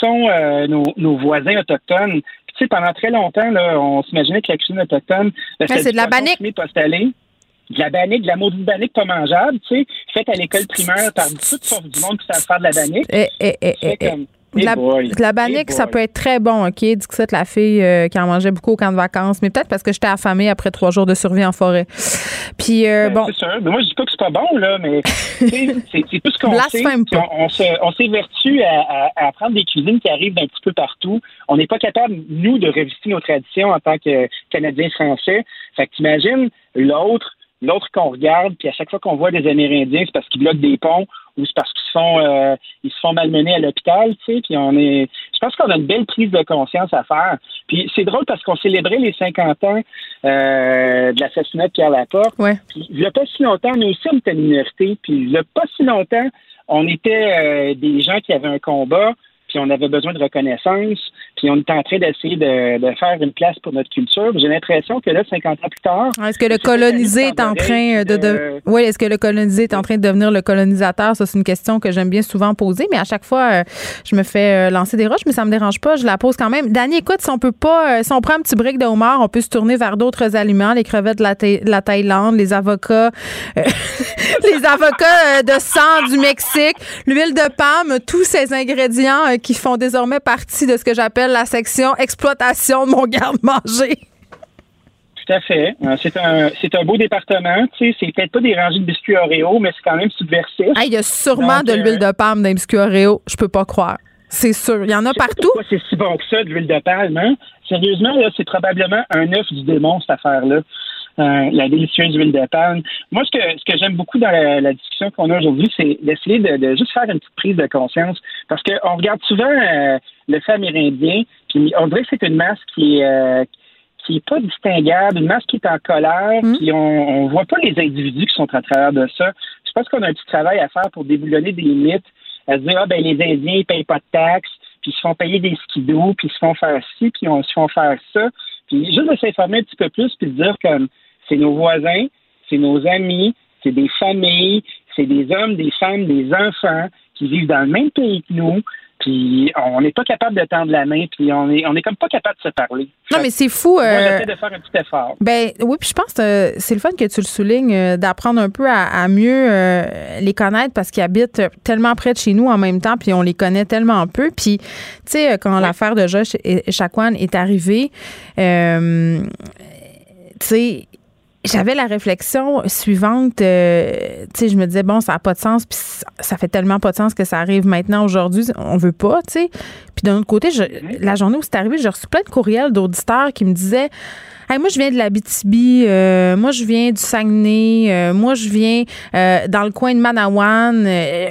S9: sont euh, nos, voisins autochtones. Tu sais, pendant très longtemps, là, on s'imaginait que la cuisine autochtone,
S1: c'est de la bannique.
S9: De la bannique, de la maudite bannique pas mangeable, tu sais, faite à l'école primaire par toute du monde qui savent faire de la bannique.
S1: Eh, eh, eh, de la, la bannique, ça peut être très bon, OK? Dit que c'est la fille euh, qui en mangeait beaucoup au camp de vacances, mais peut-être parce que j'étais affamée après trois jours de survie en forêt. Puis, euh, ben, bon.
S9: C'est sûr. Mais moi, je dis pas que c'est pas bon, là, mais *laughs* c'est tout ce qu'on sait. On, s'évertue à, à, prendre des cuisines qui arrivent d'un petit peu partout. On n'est pas capable, nous, de revisiter nos traditions en tant que Canadiens français. Fait que t'imagines l'autre l'autre qu'on regarde, puis à chaque fois qu'on voit des Amérindiens, c'est parce qu'ils bloquent des ponts ou c'est parce qu'ils se font euh, ils se font malmener à l'hôpital, tu sais, puis on est je pense qu'on a une belle prise de conscience à faire. Puis c'est drôle parce qu'on célébrait les 50 ans euh, de l'assassinat de Pierre Laporte.
S1: Ouais.
S9: Puis il n'y a pas si longtemps, nous aussi on était une minorité, puis il n'y a pas si longtemps, on était euh, des gens qui avaient un combat, puis on avait besoin de reconnaissance, puis on est en train d'essayer de, de, faire une place pour notre culture. J'ai l'impression que là, 50 ans plus tard...
S1: Est-ce que le colonisé est en train de... de... Oui, est-ce que le colonisé est en train de devenir le colonisateur? Ça, c'est une question que j'aime bien souvent poser, mais à chaque fois, euh, je me fais euh, lancer des roches, mais ça me dérange pas, je la pose quand même. Danny, écoute, si on peut pas... Euh, si on prend un petit brick de homard, on peut se tourner vers d'autres aliments, les crevettes de la, la Thaïlande, les avocats, *laughs* les avocats de sang du Mexique, l'huile de palme, tous ces ingrédients qui font désormais partie de ce que j'appelle la section exploitation de mon garde-manger.
S9: Tout à fait. Euh, c'est un, c'est un beau département. Tu sais, c'est peut-être pas des rangées de biscuits Oreo, mais c'est quand même subversif.
S1: il y a sûrement de l'huile euh, de palme dans les biscuits Oreo. Je peux pas croire. C'est sûr. Il y en a partout.
S9: Pas c'est si bon que ça, de l'huile de palme. Hein? Sérieusement, là, c'est probablement un œuf du démon, cette affaire-là. Euh, la délicieuse huile de palme. Moi, ce que, ce que j'aime beaucoup dans la, discussion qu'on a aujourd'hui, c'est d'essayer de, juste faire une petite prise de conscience. Parce qu'on regarde souvent euh, le fait amérindien, puis on dirait que c'est une masse qui est, euh, qui est pas distinguable, une masse qui est en colère, mmh. puis on, on voit pas les individus qui sont à travers de ça. Je pense qu'on a un petit travail à faire pour déboulonner des mythes, à se dire, ah, ben, les Indiens, ils payent pas de taxes, puis ils se font payer des skidos, puis ils se font faire ci, puis ils se font faire ça. Puis juste de s'informer un petit peu plus, puis de dire comme c'est nos voisins, c'est nos amis, c'est des familles, c'est des hommes, des femmes, des enfants qui vivent dans le même pays que nous. puis on n'est pas capable de tendre la main, puis on est on est comme pas capable de se parler.
S1: Non, mais c'est fou.
S9: Euh, de faire un petit effort.
S1: Ben oui, puis je pense que c'est le fun que tu le soulignes, euh, d'apprendre un peu à, mieux euh, les connaître parce qu'ils habitent tellement près de chez nous en même temps, puis on les connaît tellement peu. Puis, tu sais, quand l'affaire de Josh et Chakwan est arrivée, tu sais, j'avais la réflexion suivante. Euh, tu sais, je me disais, bon, ça n'a pas de sens, puis ça fait tellement pas de sens que ça arrive maintenant, aujourd'hui. On veut pas, tu sais. Puis d'un autre côté, la journée où c'est arrivé, j'ai reçu plein de courriels d'auditeurs qui me disaient, hey, moi, je viens de la BTB, euh, moi, je viens du Saguenay, euh, moi, je viens dans le coin de Manawan,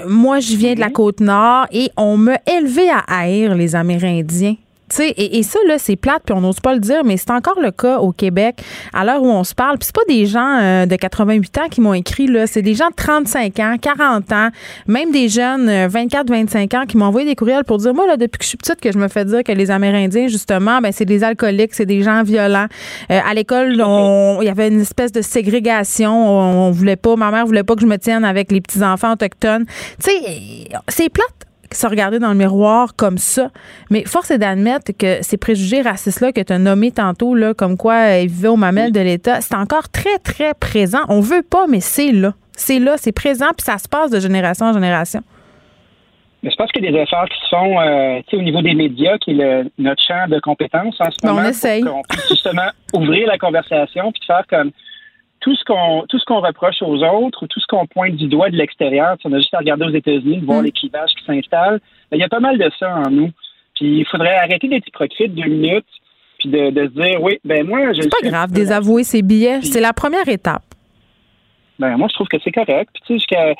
S1: moi, je viens de la Côte-Nord, et on m'a élevé à haïr les Amérindiens et, et, ça, là, c'est plate, puis on n'ose pas le dire, mais c'est encore le cas au Québec, à l'heure où on se parle. Puis c'est pas des gens euh, de 88 ans qui m'ont écrit, là. C'est des gens de 35 ans, 40 ans, même des jeunes 24, euh, 25 ans qui m'ont envoyé des courriels pour dire, moi, là, depuis que je suis petite, que je me fais dire que les Amérindiens, justement, ben, c'est des alcooliques, c'est des gens violents. Euh, à l'école, il y avait une espèce de ségrégation. On, on, voulait pas, ma mère voulait pas que je me tienne avec les petits-enfants autochtones. Tu sais, c'est plate se regarder dans le miroir comme ça. Mais force est d'admettre que ces préjugés racistes-là que tu as nommés tantôt, là, comme quoi euh, ils vivaient au mamelles de l'État, c'est encore très, très présent. On veut pas, mais c'est là. C'est là, c'est présent, puis ça se passe de génération en génération.
S9: Mais je pense qu'il y a des efforts qui se font euh, au niveau des médias, qui est notre champ de compétences en ce moment.
S1: On essaye.
S9: Pour puisse justement ouvrir la conversation puis faire comme tout ce qu'on tout ce qu'on reproche aux autres ou tout ce qu'on pointe du doigt de l'extérieur, on a juste à regarder aux États-Unis, de voir mm. les clivages qui s'installent, ben, il y a pas mal de ça en nous. Puis il faudrait arrêter d'être hypocrite deux minutes, puis de, se dire oui, ben moi je
S1: C'est pas grave, désavouer ses billets, c'est la première étape.
S9: Ben moi je trouve que c'est correct. Puis tu sais,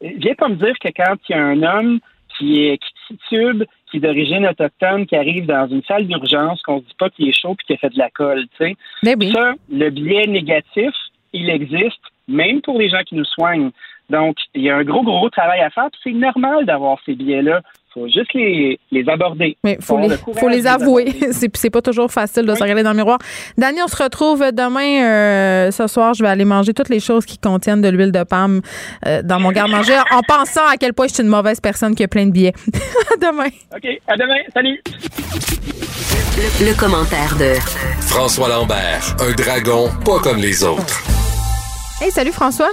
S9: viens pas me dire que quand il y a un homme qui est qui titube, qui est d'origine autochtone, qui arrive dans une salle d'urgence, qu'on se dit pas qu'il est chaud puis qu'il a fait de la colle, tu sais.
S1: Ben oui.
S9: Ça, le biais négatif, il existe, même pour les gens qui nous soignent. Donc, il y a un gros, gros travail à faire. C'est normal d'avoir ces billets-là. Il faut juste les, aborder.
S1: Mais il faut, les, faut les avouer. *laughs* c'est pas toujours facile de se regarder dans le miroir. Daniel, on se retrouve demain. Euh, ce soir, je vais aller manger toutes les choses qui contiennent de l'huile de palme euh, dans mon garde-manger *laughs* en pensant à quel point je suis une mauvaise personne qui a plein de billets. *laughs* à demain.
S9: OK. À demain. Salut.
S4: le commentaire de
S8: François Lambert, un dragon pas comme les autres.
S1: Hey, salut François.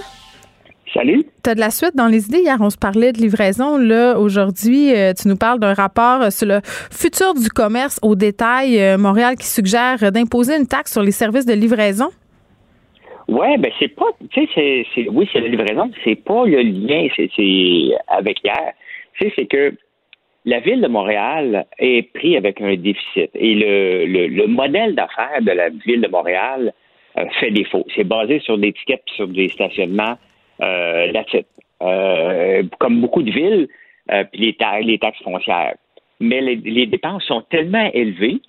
S9: Salut.
S1: Tu as de la suite dans les idées. Hier, on se parlait de livraison. Là, aujourd'hui, euh, tu nous parles d'un rapport sur le futur du commerce au détail euh, Montréal qui suggère d'imposer une taxe sur les services de livraison.
S10: Oui, ben c'est pas, tu sais, c'est, oui, c'est la livraison, c'est pas le lien, c'est, avec hier. Tu sais, c'est que la ville de Montréal est pris avec un déficit et le, le modèle d'affaires de la ville de Montréal, euh, fait défaut. C'est basé sur des tickets sur des stationnements euh, euh, comme beaucoup de villes, euh, puis les, les taxes foncières. Mais les, dépenses sont tellement élevées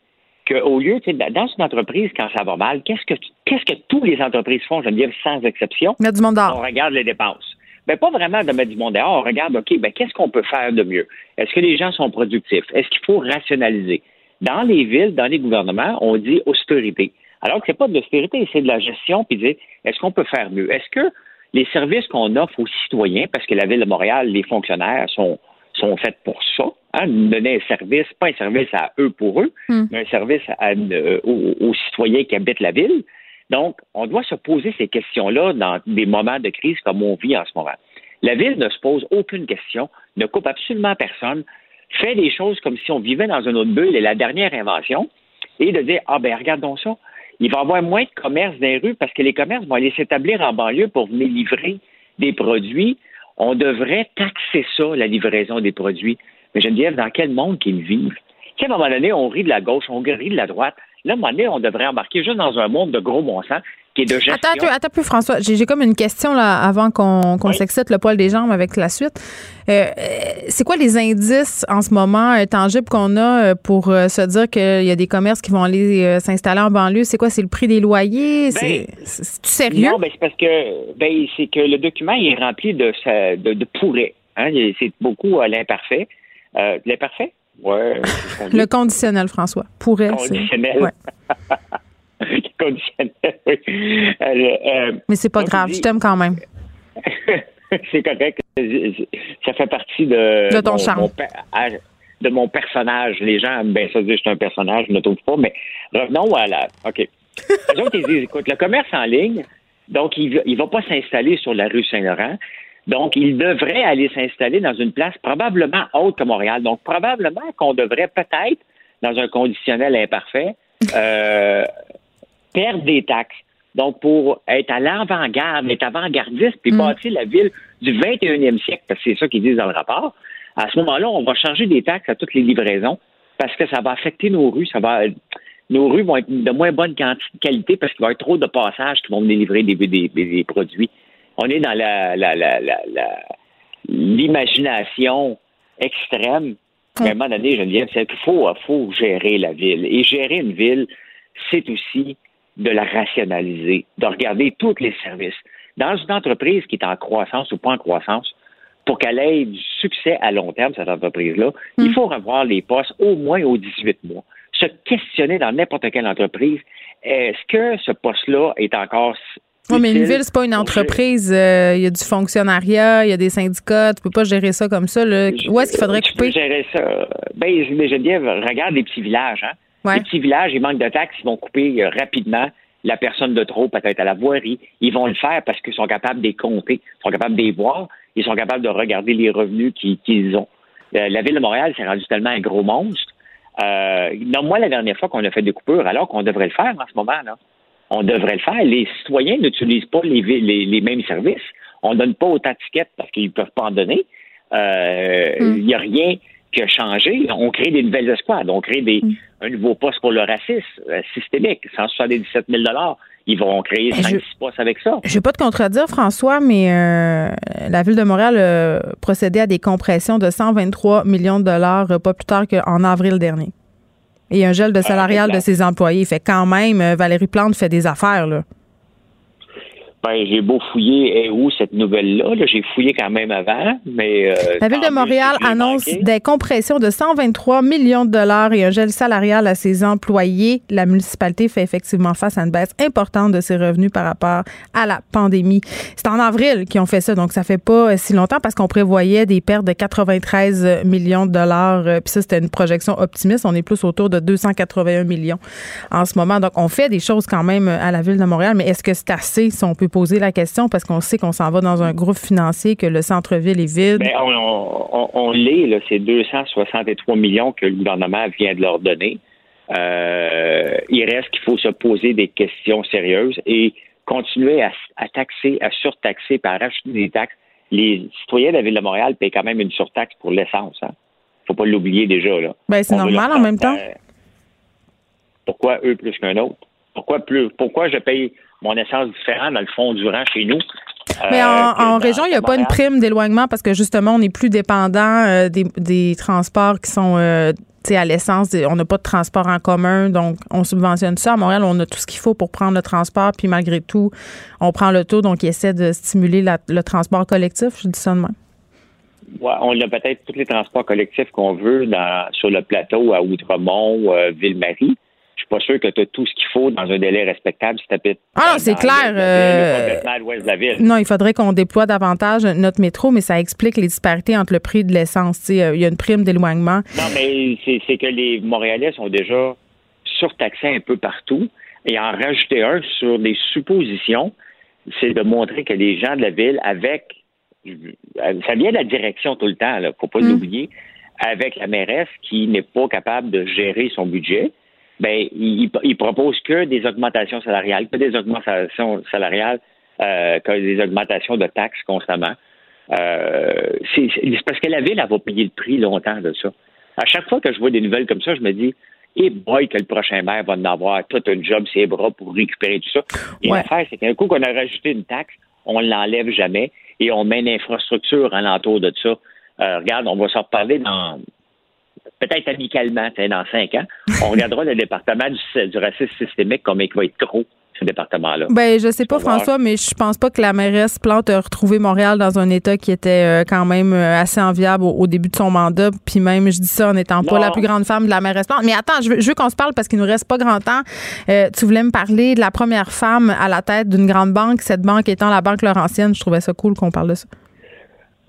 S10: qu'au lieu, dans une entreprise, quand ça va mal, qu'est-ce que qu'est-ce que toutes les entreprises font, je veux dire, sans exception?
S1: Mettre du monde dehors.
S10: On regarde les dépenses. Ben, pas vraiment de mettre du monde dehors. On regarde, OK, ben, qu'est-ce qu'on peut faire de mieux? Est-ce que les gens sont productifs? Est-ce qu'il faut rationaliser? Dans les villes, dans les gouvernements, on dit austérité. Alors que c'est pas de l'austérité, c'est de la gestion, puis dire est-ce qu'on peut faire mieux? Est-ce que les services qu'on offre aux citoyens, parce que la Ville de Montréal, les fonctionnaires sont, sont faits pour ça, hein, donner un service, pas un service à eux pour eux, hmm. mais un service euh, aux, citoyens qui habitent la ville. Donc, on doit se poser ces questions-là dans des moments de crise comme on vit en ce moment. La Ville ne se pose aucune question, ne coupe absolument personne, fait des choses comme si on vivait dans une autre bulle et la dernière invention, et de dire, ah ben regardons ça, il va y avoir moins de commerces dans les rues parce que les commerces vont aller s'établir en banlieue pour venir livrer des produits. On devrait taxer ça, la livraison des produits. Mais disais, dans quel monde qu'ils vivent? Tu sais, à un moment donné, on rit de la gauche, on rit de la droite. Là, à un moment donné, on devrait embarquer juste dans un monde de gros bon sens qui est de gestion.
S1: Attends, attends, François. J'ai comme une question là, avant qu'on s'excite le poil des jambes avec la suite. Euh, c'est quoi les indices en ce moment euh, tangibles qu'on a euh, pour se dire qu'il y a des commerces qui vont aller s'installer en banlieue? C'est quoi? C'est le prix des loyers? Ben, c'est sérieux?
S10: Non, ben, c'est parce que ben, c'est que le document est rempli de, de, de pourrait. Hein? C'est beaucoup à l'imparfait. l'imparfait? Ouais.
S1: le conditionnel, François. Pourrait.
S10: Conditionnel. Ouais. *laughs* conditionnel, oui.
S1: Euh, Mais c'est pas grave, je t'aime quand même. *laughs*
S10: c'est correct. Ça fait partie de,
S1: de ton charme.
S10: de mon personnage. Les gens bien ça dire que je suis un personnage, je ne trouve pas, mais revenons à la. OK. Les autres, ils disent écoute, le commerce en ligne, donc, il ne va pas s'installer sur la rue Saint-Laurent. Donc, il devrait aller s'installer dans une place probablement haute que Montréal. Donc, probablement qu'on devrait peut-être, dans un conditionnel imparfait, *laughs* euh, perdre des taxes. Donc, pour être à l'avant-garde, être avant-gardiste, puis mm. bâtir la ville du 21e siècle, parce que c'est ça qu'ils disent dans le rapport, à ce moment-là, on va changer des taxes à toutes les livraisons parce que ça va affecter nos rues, ça va nos rues vont être de moins bonne qualité parce qu'il va y avoir trop de passages qui vont venir livrer des, des, produits. On est dans la, l'imagination extrême. À un moment donné, Geneviève, c'est qu'il faut, faut gérer la ville. Et gérer une ville, c'est aussi de la rationaliser, de regarder tous les services. Dans une entreprise qui est en croissance ou pas en croissance, pour qu'elle ait du succès à long terme, cette entreprise-là, il mm. faut revoir les postes au moins aux 18 mois. Se questionner dans n'importe quelle entreprise, est-ce que ce poste-là est encore
S1: oui, mais une ville, c'est pas une entreprise. Euh, il y a du fonctionnariat, il y a des syndicats. Tu peux pas gérer ça comme ça. Là. Où est-ce qu'il faudrait couper?
S10: Peux gérer ça. Ben, Geneviève, regarde les petits villages. Hein? Les petits villages, ils manquent de taxes, ils vont couper euh, rapidement la personne de trop, peut-être à la voirie. Ils vont le faire parce qu'ils sont capables de les compter, ils sont capables de les voir, ils sont capables de regarder les revenus qu'ils ont. Euh, la ville de Montréal s'est rendue tellement un gros monstre. Euh, non, moi, la dernière fois qu'on a fait des coupures, alors qu'on devrait le faire en ce moment, là, on devrait le faire. Les citoyens n'utilisent pas les, les, mêmes services. On ne donne pas autant de tickets parce qu'ils ne peuvent pas en donner. Euh, hmm. Il n'y a rien qui a changé. On crée des nouvelles espoirs. On crée des, hmm. un nouveau poste pour le racisme euh, systémique, 177 000 ils vont créer 5-6 postes avec ça.
S1: Je ne vais pas te contredire, François, mais euh, la Ville de Montréal a procédé à des compressions de 123 millions de dollars pas plus tard qu'en avril dernier. Et un gel de ah, salarial de ses employés. Fait quand même, euh, Valérie Plante fait des affaires, là.
S10: Ben, j'ai beau fouiller, et où cette nouvelle-là? j'ai fouillé quand même avant, mais... Euh,
S1: la Ville de Montréal annonce des compressions de 123 millions de dollars et un gel salarial à ses employés. La municipalité fait effectivement face à une baisse importante de ses revenus par rapport à la pandémie. C'est en avril qu'ils ont fait ça, donc ça fait pas si longtemps parce qu'on prévoyait des pertes de 93 millions de dollars. Euh, puis ça, c'était une projection optimiste. On est plus autour de 281 millions en ce moment. Donc, on fait des choses quand même à la Ville de Montréal, mais est-ce que c'est assez si on peut poser la question parce qu'on sait qu'on s'en va dans un groupe financier, que le centre-ville est vide?
S10: Bien, on, l'est, c'est 263 millions que le gouvernement vient de leur donner. Euh, il reste qu'il faut se poser des questions sérieuses et continuer à, taxer, à surtaxer par rajouter des taxes. Les citoyens de la Ville de Montréal payent quand même une surtaxe pour l'essence. Il hein. ne faut pas l'oublier déjà. Là.
S1: Ben, c'est normal en même temps.
S10: pourquoi eux plus qu'un autre? Pourquoi plus? Pourquoi je paye mon essence différent dans le fond du rang chez nous.
S1: Mais en, euh, région, il n'y a pas une prime d'éloignement parce que justement, on est plus dépendant euh, des, transports qui sont euh, à l'essence. On n'a pas de transport en commun, donc on subventionne ça. À Montréal, on a tout ce qu'il faut pour prendre le transport, puis malgré tout, on prend le taux, donc il essaie de stimuler le transport collectif. Je dis ça de même.
S10: on a peut-être tous les transports collectifs qu'on veut sur le plateau à Outremont, Ville-Marie pas sûr que tu as tout ce qu'il faut dans un délai respectable si tu.
S1: Ah, c'est clair. Euh, non, il faudrait qu'on déploie davantage notre métro, mais ça explique les disparités entre le prix de l'essence. Euh, il y a une prime d'éloignement.
S10: Non, mais c'est que les Montréalais sont déjà surtaxés un peu partout. Et en rajouter un sur des suppositions, c'est de montrer que les gens de la ville, avec. Ça vient de la direction tout le temps, il ne faut pas mm. l'oublier, avec la mairesse qui n'est pas capable de gérer son budget ben, il, il propose que des augmentations salariales, que des augmentations salariales, euh, que des augmentations de taxes constamment. Euh, c'est parce que la ville, elle va payer le prix longtemps de ça. À chaque fois que je vois des nouvelles comme ça, je me dis, et eh boy, que le prochain maire va en avoir tout un job, ses bras pour récupérer tout ça. Et l'affaire, c'est qu'un coup qu'on a rajouté une taxe, on ne l'enlève jamais et on met une infrastructure alentour de ça. Euh, regarde, on va s'en reparler dans, peut-être amicalement, dans cinq ans, on regardera le département du, racisme systémique comme il va être trop ce département-là.
S1: Ben, je sais pas, François, mais je pense pas que la mairesse Plante a retrouvé Montréal dans un état qui était euh, quand même euh, assez enviable au, début de son mandat. Puis même, je dis ça en n'étant pas la plus grande femme de la mairesse Plante. Mais attends, je veux, qu'on se parle parce qu'il nous reste pas grand temps. Euh, tu voulais me parler de la première femme à la tête d'une grande banque, cette banque étant la Banque Laurentienne. Je trouvais ça cool qu'on parle de ça.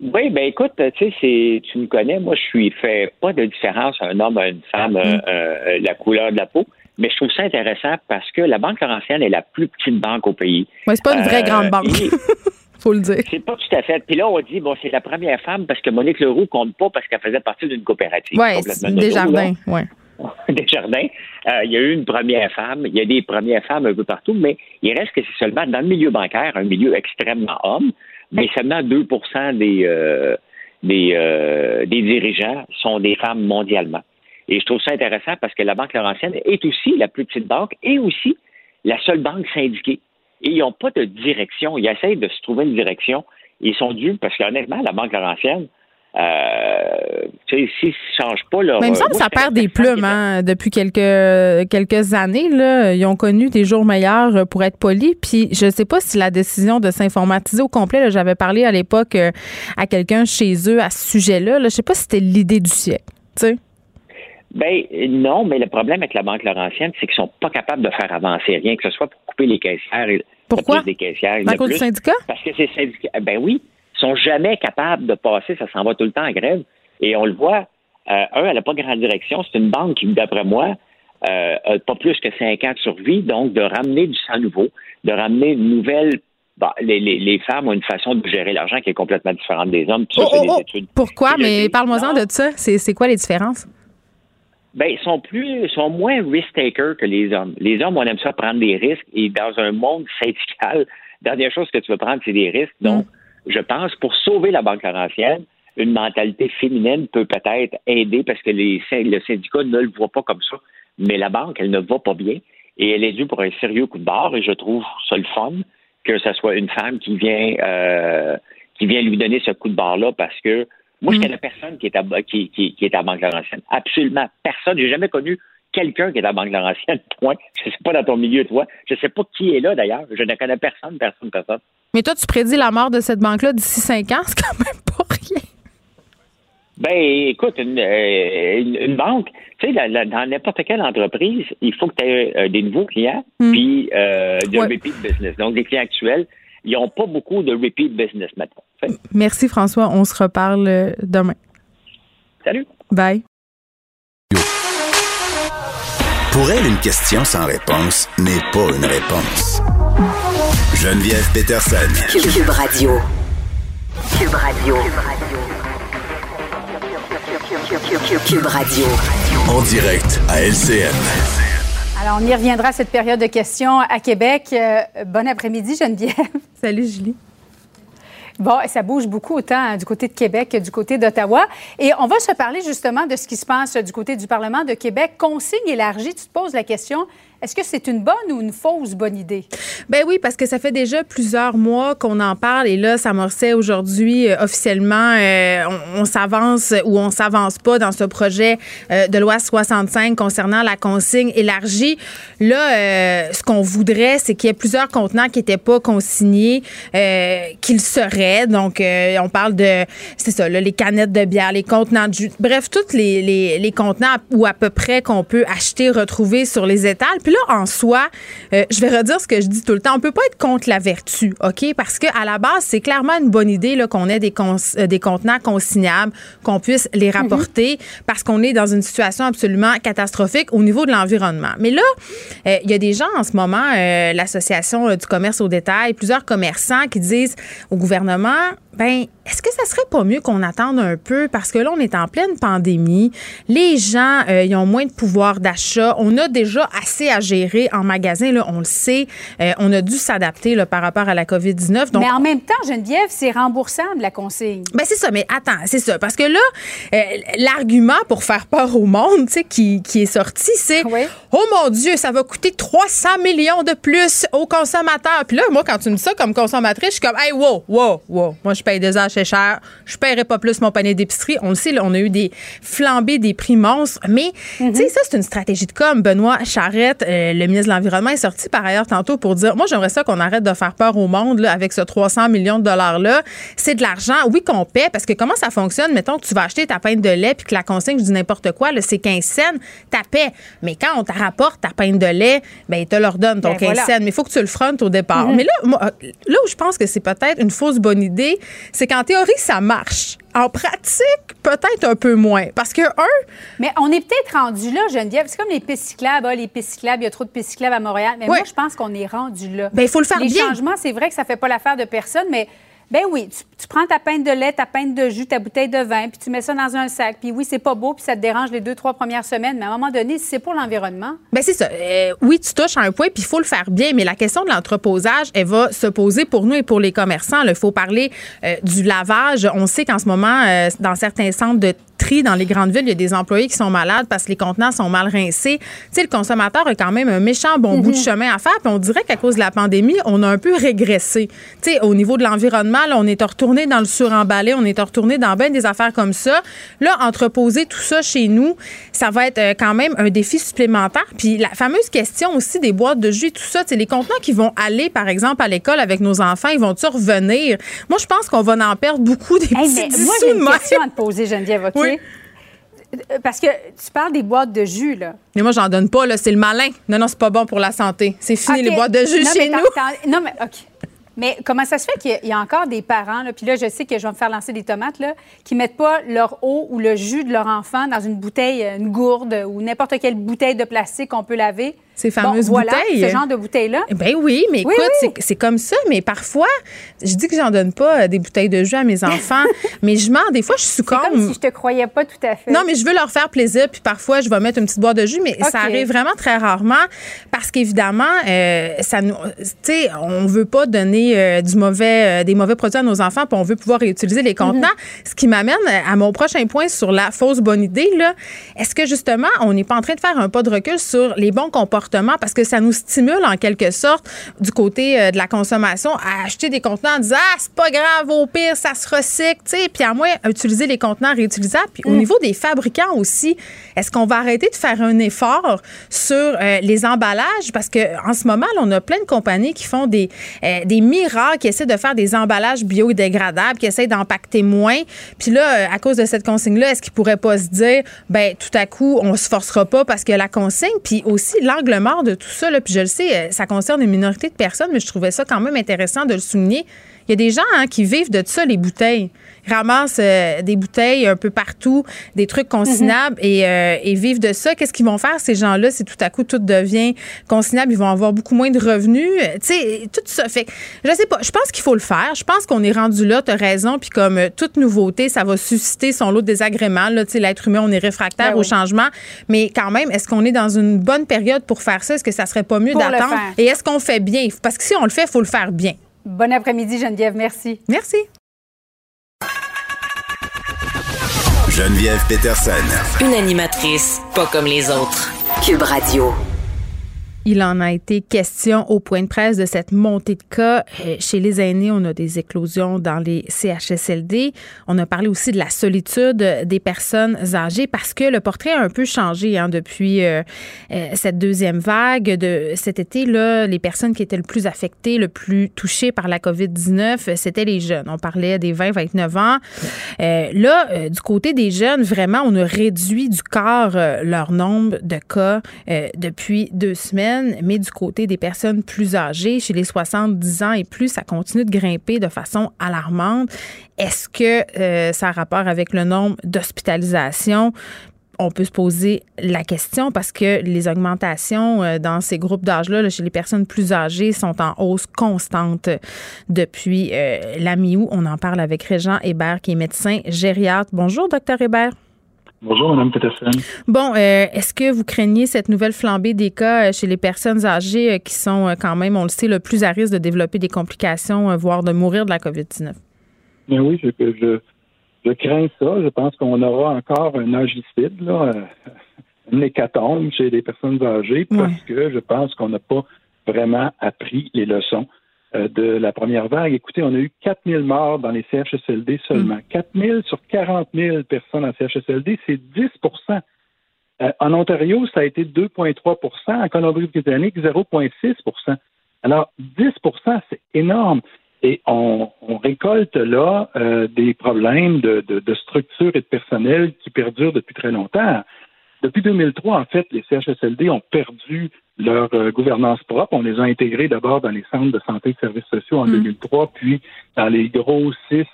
S10: Oui, ben écoute, tu sais, tu me connais, moi je suis fait pas de différence un homme à une femme, mm. euh, la couleur de la peau. Mais je trouve ça intéressant parce que la Banque Laurentienne est la plus petite banque au pays.
S1: Oui, c'est pas une vraie grande banque. *laughs* faut le dire.
S10: C'est pas tout à fait. Puis là, on dit, bon, c'est la première femme parce que Monique Leroux compte pas parce qu'elle faisait partie d'une coopérative.
S1: Oui, Desjardins, oui. *laughs*
S10: Desjardins. Euh, il y a eu une première femme, il y a des premières femmes un peu partout, mais il reste que c'est seulement dans le milieu bancaire, un milieu extrêmement homme, mais seulement 2 des, euh, des, euh, des dirigeants sont des femmes mondialement. Et je trouve ça intéressant parce que la Banque Laurentienne est aussi la plus petite banque et aussi la seule banque syndiquée et ils n'ont pas de direction. Ils essayent de se trouver une direction. Ils sont dus, parce qu'honnêtement, la Banque Laurentienne, euh, s'ils ne changent pas leur.
S1: Mais il me semble que ça perd des plumes hein, depuis quelques, quelques années. Là. Ils ont connu des jours meilleurs euh, pour être polis. Puis je ne sais pas si la décision de s'informatiser au complet, j'avais parlé à l'époque euh, à quelqu'un chez eux à ce sujet-là. je ne sais pas si c'était l'idée du siècle. sais.
S10: Ben non, mais le problème avec la Banque Laurentienne, c'est qu'ils sont pas capables de faire avancer rien, que ce soit pour couper les caissières.
S1: Pourquoi?
S10: Des caissières,
S1: à cause du syndicat?
S10: Parce que ces syndicats, ben oui, sont jamais capables de passer, ça s'en va tout le temps en grève. Et on le voit, euh, un, elle n'a pas grande direction. C'est une banque qui, d'après moi, euh, a pas plus que cinq ans de survie. Donc, de ramener du sang nouveau, de ramener une nouvelle bah, les, les, les, femmes ont une façon de gérer l'argent qui est complètement différente des hommes.
S1: Oh, oh, oh. Pourquoi? Mais parle-moi-en de ça. C'est quoi les différences?
S10: ben, ils sont plus, sont moins risk-takers que les hommes. Les hommes, on aime ça prendre des risques et dans un monde syndical, la *laughs* dernière chose que tu veux prendre, c'est des risques. Donc, je pense, pour sauver la Banque Laurentienne, une mentalité féminine peut peut-être aider parce que les, le syndicat ne le voit pas comme ça. Mais la banque, elle ne va pas bien et elle est due pour un sérieux coup de barre et je trouve ça le fun que ce soit une femme qui vient, euh, qui vient lui donner ce coup de barre-là parce que moi, je mm. connais personne qui est à, qui, qui, qui est à Banque Laurentienne. Absolument personne. J'ai jamais connu quelqu'un qui est à Banque Laurentienne. *laughs* Point. Je ne sais pas dans ton milieu, toi. Je ne sais pas qui est là, d'ailleurs. Je ne connais personne, personne, personne.
S1: Mais toi, tu prédis la mort de cette banque-là d'ici cinq ans. *laughs* C'est quand même pas rien.
S10: Ben, écoute, une, euh, banque, tu sais, dans n'importe quelle entreprise, il faut que tu aies euh, des nouveaux clients, mm. puis euh, du repeat business. Donc, des clients actuels, ils n'ont pas beaucoup de repeat business maintenant.
S1: Merci François. On se reparle euh, demain.
S10: Salut.
S1: Bye.
S3: Pour elle, une question sans réponse n'est pas une réponse. Geneviève Peterson.
S4: Cube Radio. Cube Radio. Cube Radio.
S3: En direct à LCN.
S11: Alors, on y reviendra à cette période de questions à Québec. Euh, bon après-midi, Geneviève.
S1: Salut, Julie.
S11: Bon, ça bouge beaucoup autant du côté de Québec que du côté d'Ottawa. Et on va se parler justement de ce qui se passe du côté du Parlement de Québec. Consigne élargie, tu te poses la question, est-ce que c'est une bonne ou une fausse bonne idée?
S1: Ben oui, parce que ça fait déjà plusieurs mois qu'on en parle et là, ça morçait aujourd'hui euh, officiellement. Euh, on, s'avance ou on s'avance pas dans ce projet euh, de loi 65 concernant la consigne élargie. Là, ce qu'on voudrait, c'est qu'il y ait plusieurs contenants qui n'étaient pas consignés, qu'ils seraient. Donc, on parle de, c'est ça, là, les canettes de bière, les contenants de jus, bref, tous les, les, les contenants ou à peu près qu'on peut acheter, retrouver sur les étals là, en soi, euh, je vais redire ce que je dis tout le temps. On peut pas être contre la vertu, OK? Parce qu'à la base, c'est clairement une bonne idée qu'on ait des, euh, des contenants consignables, qu'on puisse les mhm. rapporter parce qu'on est dans une situation absolument catastrophique au niveau de l'environnement. Mais là, euh, il y a des gens en ce moment, l'Association du commerce au détail, plusieurs commerçants qui disent au gouvernement, ben est-ce que ça serait pas mieux qu'on attende un peu? Parce que là on est en pleine pandémie, les gens euh, ils ont moins de pouvoir d'achat, on a déjà assez à gérer en magasin là, on le sait, euh, on a dû s'adapter là par rapport à la Covid-19.
S11: mais en même temps Geneviève, c'est remboursable la consigne.
S1: Ben c'est ça, mais attends, c'est ça parce que là euh, l'argument pour faire peur au monde, qui, qui est sorti, c'est oh mon dieu, ça va coûter 300 millions de plus aux consommateurs. Puis là moi quand tu me dis ça comme consommatrice, je suis comme hey wow, wow, wow, moi je paye des achats cher, je paierai pas plus mon panier d'épicerie. On le sait, on a eu des flambées des prix monstres, mais tu sais, mhm. ça, c'est une stratégie de com. Benoît Charrette, euh, le ministre de l'Environnement est sorti par ailleurs tantôt pour dire Moi, j'aimerais ça qu'on arrête de faire peur au monde là, avec ce 300 millions de dollars-là. C'est de l'argent, oui, qu'on paie, parce que comment ça fonctionne? Mettons que tu vas acheter ta pinte de lait puis que la consigne, je dis n'importe quoi, c'est 15 cents, ta paie. Mais quand on te rapporte ta pinte de lait, ben, il te leur donne ton 15 ben, cents. Mais il faut que tu le frontes au départ. Mm-hmm. Mais là, là où je pense que c'est peut-être une fausse bonne idée, c'est qu'en théorie, ça marche. En pratique, peut-être un peu moins. Parce que, un.
S11: Mais on est peut-être rendu là, Geneviève. C'est comme les pistes cyclables. Ah, les pistes cyclables, il y a trop de pistes cyclables à Montréal. Mais moi, je pense qu'on est rendu là.
S1: Ben, il faut le faire
S11: bien.
S1: Les
S11: changements, c'est vrai que ça fait pas l'affaire de personne, mais ben oui, tu, prends ta pinte de lait, ta pinte de jus, ta bouteille de vin, puis tu mets ça dans un sac. Puis oui, c'est pas beau, puis ça te dérange les deux, trois premières semaines. Mais à un moment donné, c'est pour l'environnement.
S1: Ben c'est ça. Euh, oui, tu touches à un point, puis il faut le faire bien. Mais la question de l'entreposage, elle va se poser pour nous et pour les commerçants. Il faut parler euh, du lavage. On sait qu'en ce moment, euh, dans certains centres de dans les grandes villes, il y a des employés qui sont malades parce que les contenants sont mal rincés. Tu sais, le consommateur a quand même un méchant bon bout de mhm. chemin à faire. Puis on dirait qu'à cause de la pandémie, on a un peu régressé. Tu sais, au niveau de l'environnement, on est retourné dans le suremballé, on est retourné dans bien des affaires comme ça. Là, entreposer tout ça chez nous, ça va être euh, quand même un défi supplémentaire. Puis la fameuse question aussi des boîtes de jus, tout ça, c'est les contenants qui vont aller, par exemple, à l'école avec nos enfants, ils vont-tu revenir? Moi, je pense qu'on va en perdre beaucoup des petits
S11: Moi, j'ai une question à te poser, Geneviève, OK? Parce que tu parles des boîtes de jus, là.
S1: Mais moi, j'en donne pas, là. C'est le malin. Non, non, c'est pas bon pour la santé. C'est fini, les boîtes de jus chez nous.
S11: Non, mais OK. Mais comment ça se fait qu'il y, a encore des parents, là, puis là, je sais que je vais me faire lancer des tomates, là, qui mettent pas leur eau ou le jus de leur enfant dans une bouteille, une gourde ou n'importe quelle bouteille de plastique qu'on peut laver?
S1: Ces fameuses
S11: voilà,
S1: bouteilles.
S11: Ce genre de bouteilles-là.
S1: Ben oui, mais écoute, c'est comme ça. Mais parfois, je dis que j'en donne pas euh, des bouteilles de jus à mes *laughs* enfants, mais je mens. Des fois, je suis
S11: comme. comme si je te croyais pas tout à fait.
S1: Non, mais je veux leur faire plaisir. Puis parfois, je vais mettre une petite boîte de jus, mais ça arrive vraiment très rarement parce qu'évidemment, euh, ça nous, tu sais, on veut pas donner euh, du mauvais, des mauvais produits à nos enfants, puis on veut pouvoir réutiliser les contenants. Mhm. Ce qui m'amène à mon prochain point sur la fausse bonne idée. Là, est-ce que justement, on n'est pas en train de faire un pas de recul sur les bons comportements parce que ça nous stimule en quelque sorte du côté euh, de la consommation à acheter des contenants en disant ah c'est pas grave au pire ça se recycle tu sais puis à moins utiliser les contenants réutilisables. Puis au mm. niveau des fabricants aussi est-ce qu'on va arrêter de faire un effort sur euh, les emballages? Parce que en ce moment on a plein de compagnies qui font des euh, des miracles qui essaient de faire des emballages biodégradables qui essaient d'empacter moins. Puis là à cause de cette consigne là est-ce qu'ils pourraient pas se dire ben tout à coup on se forcera pas parce que la consigne puis aussi l'angle mort de tout ça là, puis je le sais euh, ça concerne une minorité de personnes mais je trouvais ça quand même intéressant de le souligner il y a des gens hein, qui vivent de ça les bouteilles ramassent euh, des bouteilles un peu partout, des trucs consignables et, euh, et, vivent de ça. Qu'est-ce qu'ils vont faire, ces gens-là, si tout à coup tout devient consignable? Ils vont avoir beaucoup moins de revenus. Euh, tu sais, tout ça. Fait je sais pas. Je pense qu'il faut le faire. Je pense qu'on est rendu là. Tu as raison. Puis comme toute nouveauté, ça va susciter son lot de désagréments. Là, l'être humain, on est réfractaire ben au changement. Mais quand même, est-ce qu'on est dans une bonne période pour faire ça? Est-ce que ça serait pas mieux d'attendre? Et est-ce qu'on fait bien? Parce que si on le fait, il faut le faire bien.
S11: Bon après-midi, Geneviève. Merci.
S1: Merci.
S3: Geneviève Peterson.
S4: Une animatrice pas comme les autres. Cube Radio.
S1: Il en a été question au point de presse de cette montée de cas. Euh, chez les aînés, on a des éclosions dans les CHSLD. On a parlé aussi de la solitude des personnes âgées parce que le portrait a un peu changé hein, depuis euh, euh, cette deuxième vague de cet été. Là, les personnes qui étaient le plus affectées, le plus touchées par la COVID-19, c'était les jeunes. On parlait des 20-29 ans. là, du côté des jeunes, vraiment, on a réduit du quart leur nombre de cas depuis deux semaines mais du côté des personnes plus âgées, chez les 70 ans et plus, ça continue de grimper de façon alarmante. Est-ce que euh, ça a rapport avec le nombre d'hospitalisations? on peut se poser la question parce que les augmentations euh, dans ces groupes d'âge-là, chez les personnes plus âgées, sont en hausse constante depuis euh, la mi-août. On en parle avec Régent Hébert, qui est médecin gériatre. Bonjour, docteur Hébert.
S12: Bonjour, Mme Peterson.
S1: Bon, euh, est-ce que vous craignez cette nouvelle flambée des cas euh, chez les personnes âgées euh, qui sont quand même, on le sait, le plus à risque de développer des complications, voire de mourir de la COVID-19?
S12: Bien oui, je, je, je, crains ça. Je pense qu'on aura encore un agicide, là, une hécatombe chez les personnes âgées parce que je pense qu'on n'a pas vraiment appris les leçons de la première vague. Écoutez, on a eu 4 000 morts dans les CHSLD seulement. 4 mm. 000 sur 40 000 personnes en CHSLD, c'est 10% en Ontario, ça a été 2,3% En Colombie-Britannique, 0,6% Alors, 10% c'est énorme. Et on, récolte là euh, des problèmes de, structure et de personnel qui perdurent depuis très longtemps. Depuis 2003, en fait, les CHSLD ont perdu leur euh, gouvernance propre. On les a intégrés d'abord dans les centres de santé et de services sociaux en 2003, mm. puis dans les gros six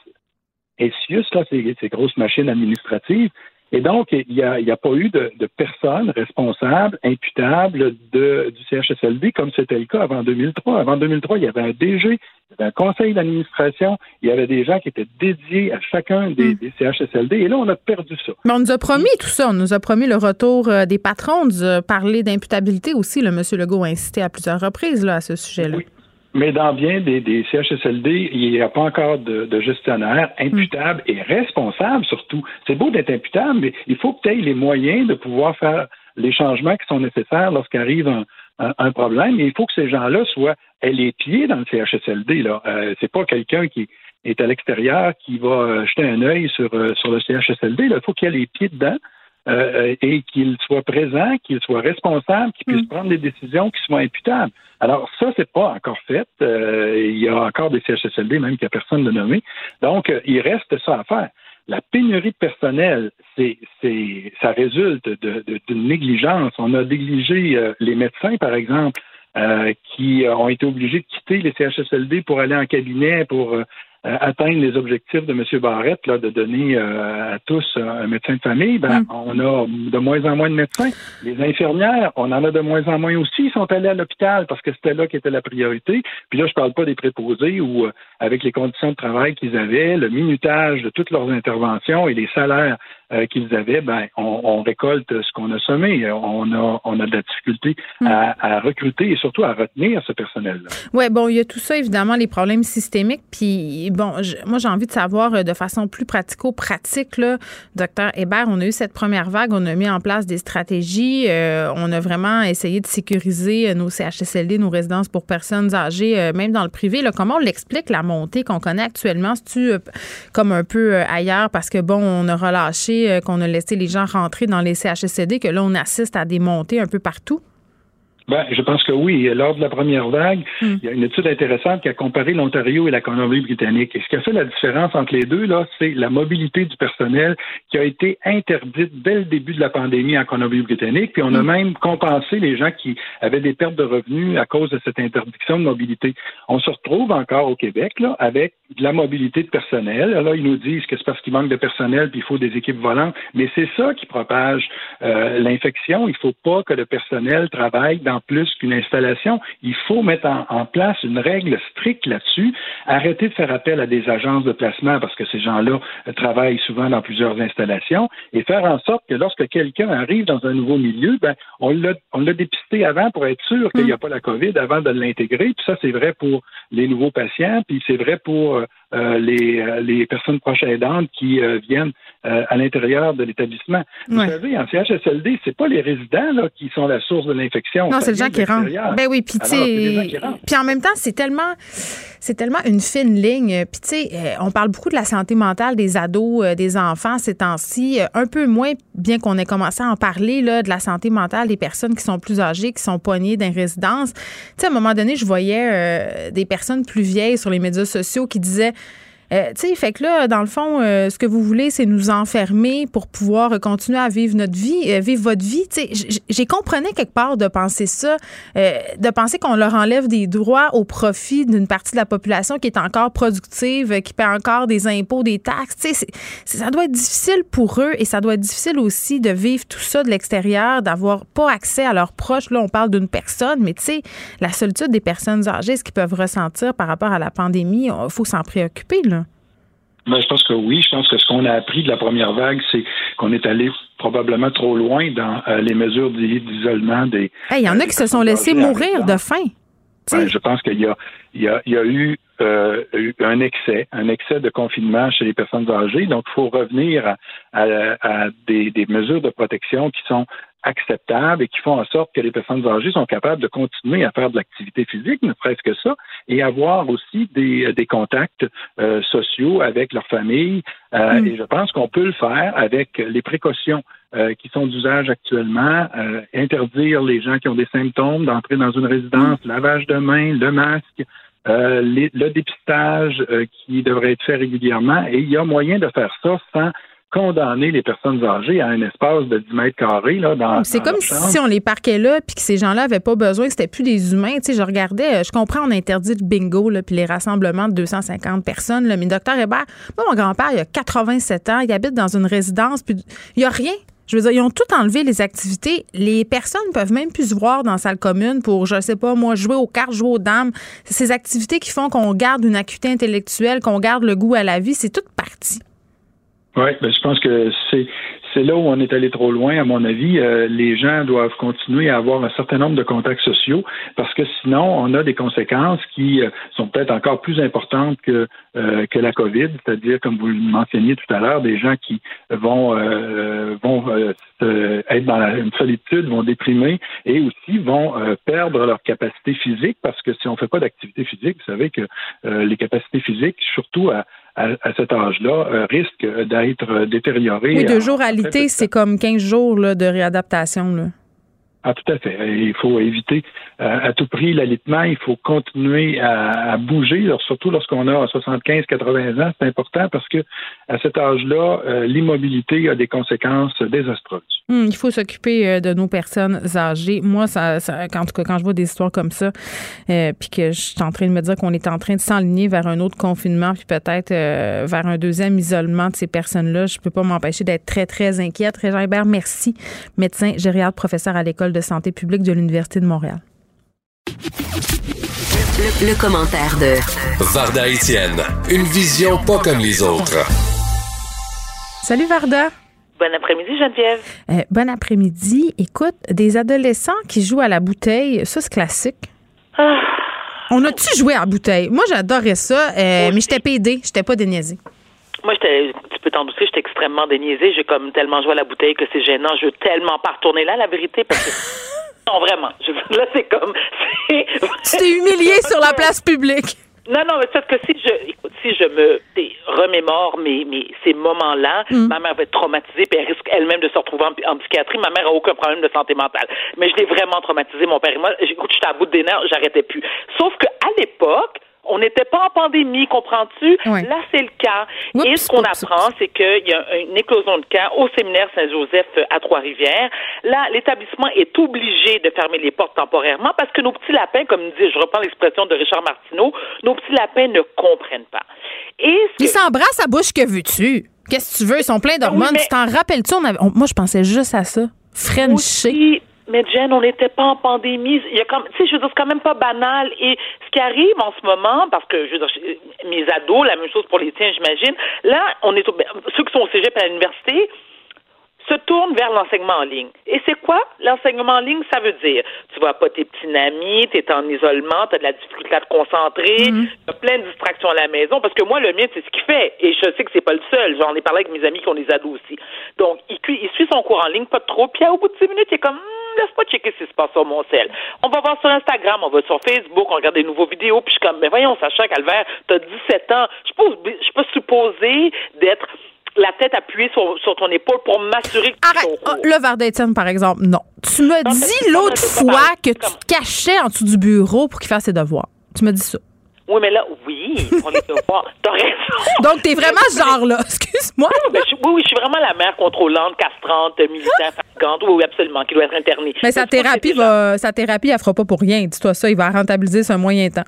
S12: là, ces, ces grosses machines administratives. Et donc, il n'y a, a, pas eu de, de personnes responsables, imputables de, du CHSLD comme c'était le cas avant 2003. Avant 2003, il y avait un DG, il y avait un conseil d'administration, il y avait des gens qui étaient dédiés à chacun des, hmm. des, CHSLD. Et là, on a perdu ça.
S1: Mais on nous a promis tout ça. On nous a promis le retour euh, des patrons. On nous a parlé d'imputabilité aussi. Le M. Legault a incité à plusieurs reprises là, à ce sujet-là.
S12: Oui. Mais dans bien des, CHSLD, il n'y a pas encore de, gestionnaire imputable et responsable surtout. C'est beau d'être imputable, mais il faut peut-être les moyens de pouvoir faire les changements qui sont nécessaires lorsqu'arrive un, un, problème. Il faut que ces gens-là soient les pieds dans le CHSLD. Là, euh, c'est pas quelqu'un qui est à l'extérieur qui va jeter un œil sur euh, le CHSLD. Il faut qu'il y ait les pieds dedans. Euh, et qu'il soit présent, qu'il soit responsable, qu'il puisse mm. prendre des décisions qui soient imputables. Alors ça, c'est pas encore fait. Euh, il y a encore des CHSLD même qu'il n'y a personne de nommé. Donc, euh, il reste ça à faire. La pénurie de personnel, c'est, c'est, ça résulte de, d'une négligence. On a négligé les médecins, par exemple, qui ont été obligés de quitter les CHSLD pour aller en cabinet, pour euh, atteindre les objectifs de M. Barrette, là, de donner euh, à tous un médecin de famille, ben, mm. on a de moins en moins de médecins. Les infirmières, on en a de moins en moins aussi. Ils sont allés à l'hôpital parce que c'était là qui était la priorité. Puis là, je parle pas des préposés où, euh, avec les conditions de travail qu'ils avaient, le minutage de toutes leurs interventions et les salaires qu'ils avaient, ben, on, récolte ce qu'on a semé. On a, on a de la difficulté mm. à, recruter et surtout à retenir ce personnel-là.
S1: Oui, bon, il y a tout ça, évidemment, les problèmes systémiques. Puis bon, moi, j'ai envie de savoir euh, de façon plus pratico-pratique, là, docteur Hébert, on a eu cette première vague, on a mis en place des stratégies, euh, on a vraiment essayé de sécuriser euh, nos CHSLD, nos résidences pour personnes âgées, même dans le privé. Là, comment on l'explique, la montée qu'on connaît actuellement? C'est-tu comme un peu ailleurs? Parce que, bon, on a relâché, qu'on a laissé les gens rentrer dans les CHSLD, que là, on assiste à des montées un peu partout?
S12: Ben, je pense que oui. Lors de la première vague, hmm. il y a une étude intéressante qui a comparé l'Ontario et la Colombie-Britannique. Et ce qui a fait la différence entre les deux, là, c'est la mobilité du personnel qui a été interdite dès le début de la pandémie en Colombie-Britannique. Puis on a hmm. même compensé les gens qui avaient des pertes de revenus à cause de cette interdiction de mobilité. On se retrouve encore au Québec, là, avec de la mobilité de personnel. Là, ils nous disent que c'est parce qu'il manque de personnel puis il faut des équipes volantes. Mais c'est ça qui propage euh, l'infection. Il faut pas que le personnel travaille dans plus qu'une installation. Il faut mettre en, place une règle stricte là-dessus. Arrêter de faire appel à des agences de placement parce que ces gens-là euh, travaillent souvent dans plusieurs installations et faire en sorte que lorsque quelqu'un arrive dans un nouveau milieu, ben, on l'a dépisté avant pour être sûr qu'il n'y a mm. pas la COVID avant de l'intégrer. Puis ça, c'est vrai pour les nouveaux patients, puis c'est vrai pour euh, euh, les, les personnes proches aidantes qui euh, viennent à l'intérieur de l'établissement. Vous savez, en CHSLD, c'est pas les résidents là, qui sont la source de l'infection.
S1: C'est les gens qui rentrent. Ben oui, puis puis en même temps, c'est tellement, c'est tellement une fine ligne. Puis tu sais, on parle beaucoup de la santé mentale des ados, des enfants ces temps-ci, un peu moins, bien qu'on ait commencé à en parler là, de la santé mentale des personnes qui sont plus âgées, qui sont poignées dans résidence. Tu sais, à un moment donné, je voyais des personnes plus vieilles sur les médias sociaux qui disaient euh, tu sais, fait que là, dans le fond, euh, ce que vous voulez, c'est nous enfermer pour pouvoir continuer à vivre notre vie, euh, vivre votre vie. Tu sais, j'ai comprenais quelque part de penser ça, de penser qu'on leur enlève des droits au profit d'une partie de la population qui est encore productive, qui paie encore des impôts, des taxes. Tu sais, ça doit être difficile pour eux et ça doit être difficile aussi de vivre tout ça de l'extérieur, d'avoir pas accès à leurs proches. Là, on parle d'une personne, mais tu sais, la solitude des personnes âgées, ce qu'ils peuvent ressentir par rapport à la pandémie, il faut s'en préoccuper, là.
S12: Ben, je pense que oui. Je pense que ce qu'on a appris de la première vague, c'est qu'on est allé probablement trop loin dans euh, les mesures d'isolement des.
S1: Il y en a qui se sont laissés mourir de faim.
S12: Ben, je pense qu'il y a, il y, a, il y a eu euh, un excès, un excès de confinement chez les personnes âgées. Donc, il faut revenir à, à, des, des, mesures de protection qui sont acceptables et qui font en sorte que les personnes âgées sont capables de continuer à faire de l'activité physique, ne serait-ce que ça, et avoir aussi des, des contacts euh, sociaux avec leur famille. Euh, mm. Et je pense qu'on peut le faire avec les précautions euh, qui sont d'usage actuellement, euh, interdire les gens qui ont des symptômes d'entrer dans une résidence, lavage de mains, le masque, euh, le dépistage qui devrait être fait régulièrement. Et il y a moyen de faire ça sans condamner les personnes âgées à un espace de 10 mètres carrés. Là, dans,
S1: c'est comme si on les parquait là puis que ces gens-là n'avaient pas besoin, que c'était plus des humains. Tu sais, je regardais, je comprends, on interdit le bingo là, puis les rassemblements de 250 personnes. Là, mais docteur Hébert, moi, mon grand-père, il a 87 ans, il habite dans une résidence, puis il n'y a rien. Je veux dire, ils ont tout enlevé les activités. Les personnes peuvent même plus se voir dans la salle commune pour, je sais pas, moi, jouer aux cartes, jouer aux dames. Ces activités qui font qu'on garde une acuité intellectuelle, qu'on garde le goût à la vie, c'est toute partie.
S12: Oui, ben, je pense que c'est c'est là où on est allé trop loin, à mon avis. Euh, les gens doivent continuer à avoir un certain nombre de contacts sociaux parce que sinon, on a des conséquences qui euh, sont peut-être encore plus importantes que, euh, que la COVID, c'est-à-dire, comme vous le mentionniez tout à l'heure, des gens qui vont, vont être dans la une solitude, vont déprimer et aussi vont perdre leur capacité physique parce que si on ne fait pas d'activité physique, vous savez que les capacités physiques, surtout à, à, cet âge-là, risquent d'être détériorées.
S1: Oui, deux jours à c'est comme 15 jours de réadaptation. Là.
S12: Ah, tout à fait. Il faut éviter euh, à tout prix l'alitement. Il faut continuer à, bouger, surtout lorsqu'on a 75-80 ans. C'est important parce que à cet âge-là, euh, l'immobilité a des conséquences désastreuses.
S1: Hum, il faut s'occuper euh, de nos personnes âgées. Moi, ça, en tout cas, quand je vois des histoires comme ça, puis que je suis en train de me dire qu'on est en train de s'enligner vers un autre confinement, puis peut-être vers un deuxième isolement de ces personnes-là, je peux pas m'empêcher d'être très, très inquiète. Régent merci. Médecin gériatre, professeur à l'École santé publique de l'Université de Montréal.
S4: Le, commentaire de
S8: Varda Etienne, une vision pas comme les autres.
S1: Salut Varda.
S13: Bon après-midi, Geneviève.
S1: Euh, bon après-midi. Écoute, des adolescents qui jouent à la bouteille, ça, c'est classique. Ah. On a-tu joué à la bouteille? Moi, j'adorais ça, euh, mais j'étais pédé, j'étais pas déniaisée.
S13: Moi, j'étais, tu peux t'en douter, j'étais extrêmement déniaisée. J'ai comme tellement joué à la bouteille que c'est gênant. Je veux tellement pas retourner là, la vérité, parce que. *laughs* non, vraiment. là, c'est comme.
S1: tu t'es humilié *laughs* sur la place publique.
S13: Non, non, mais parce que si je, écoute, si je me remémore mes, mes, ces moments-là, mm. ma mère va être traumatisée, puis elle risque elle-même de se retrouver en, psychiatrie. Ma mère a aucun problème de santé mentale. Mais je l'ai vraiment traumatisé, mon père et moi. Écoute, j'étais à bout de nerfs, j'arrêtais plus. Sauf qu'à l'époque, on n'était pas en pandémie, comprends-tu? Là, c'est le cas. Et ce qu'on apprend, c'est qu'il y a une éclosion de cas au séminaire Saint-Joseph euh, à Trois-Rivières. Là, l'établissement est obligé de fermer les portes temporairement parce que nos petits lapins, comme dit, je reprends l'expression de Richard Martineau, nos petits lapins ne comprennent pas.
S1: Et Ils s'embrassent à bouche, que veux-tu? Qu'est-ce que tu veux? Ils sont pleins d'hormones. Tu t'en rappelles-tu? moi, je pensais juste à ça. Frencher.
S13: Mais Jen, on n'était pas en pandémie. Il y a comme, tu sais, je veux dire, c'est quand même pas banal. Et ce qui arrive en ce moment, parce que je veux dire, mes ados, la même chose pour les tiens, j'imagine. Là, on est ben, ceux qui sont au cégep à l'université se tournent vers l'enseignement en ligne. Et c'est quoi l'enseignement en ligne? Ça veut dire, tu vois pas tes petits amis, tu es en isolement, tu as de la difficulté à te concentrer, mm-hmm. tu as plein de distractions à la maison, parce que moi, le mien, c'est ce qu'il fait. Et je sais que c'est pas le seul. J'en ai parlé avec mes amis qui ont des ados aussi. Donc, il, il suit son cours en ligne, pas trop, puis au bout de six minutes, il est comme, laisse pas checker ce qui se passe sur mon sel. On va voir sur Instagram, on va sur Facebook, on regarde des nouveaux vidéos, puis je suis comme, mais voyons, Sacha Calvaire, t'as 17 ans, je peux, je peux supposer d'être la tête appuyée sur, ton épaule pour m'assurer que
S1: Arrête. Oh, le Vardetienne, par exemple, non. Tu me dis l'autre fois que tu te cachais en dessous du bureau pour qu'il fasse ses devoirs. Tu me dis ça.
S13: Oui, mais là, oui, on est devoirs. T'as raison.
S1: Donc, t'es vraiment ce genre-là. *laughs* Excuse-moi.
S13: Oui, oui, je suis vraiment la mère contrôlante, castrante, militaire, fatigante. Oui, absolument, qui doit être internée.
S1: Mais sa thérapie, va, sa thérapie, elle fera pas pour rien. Dis-toi ça, il va rentabiliser sur un moyen temps.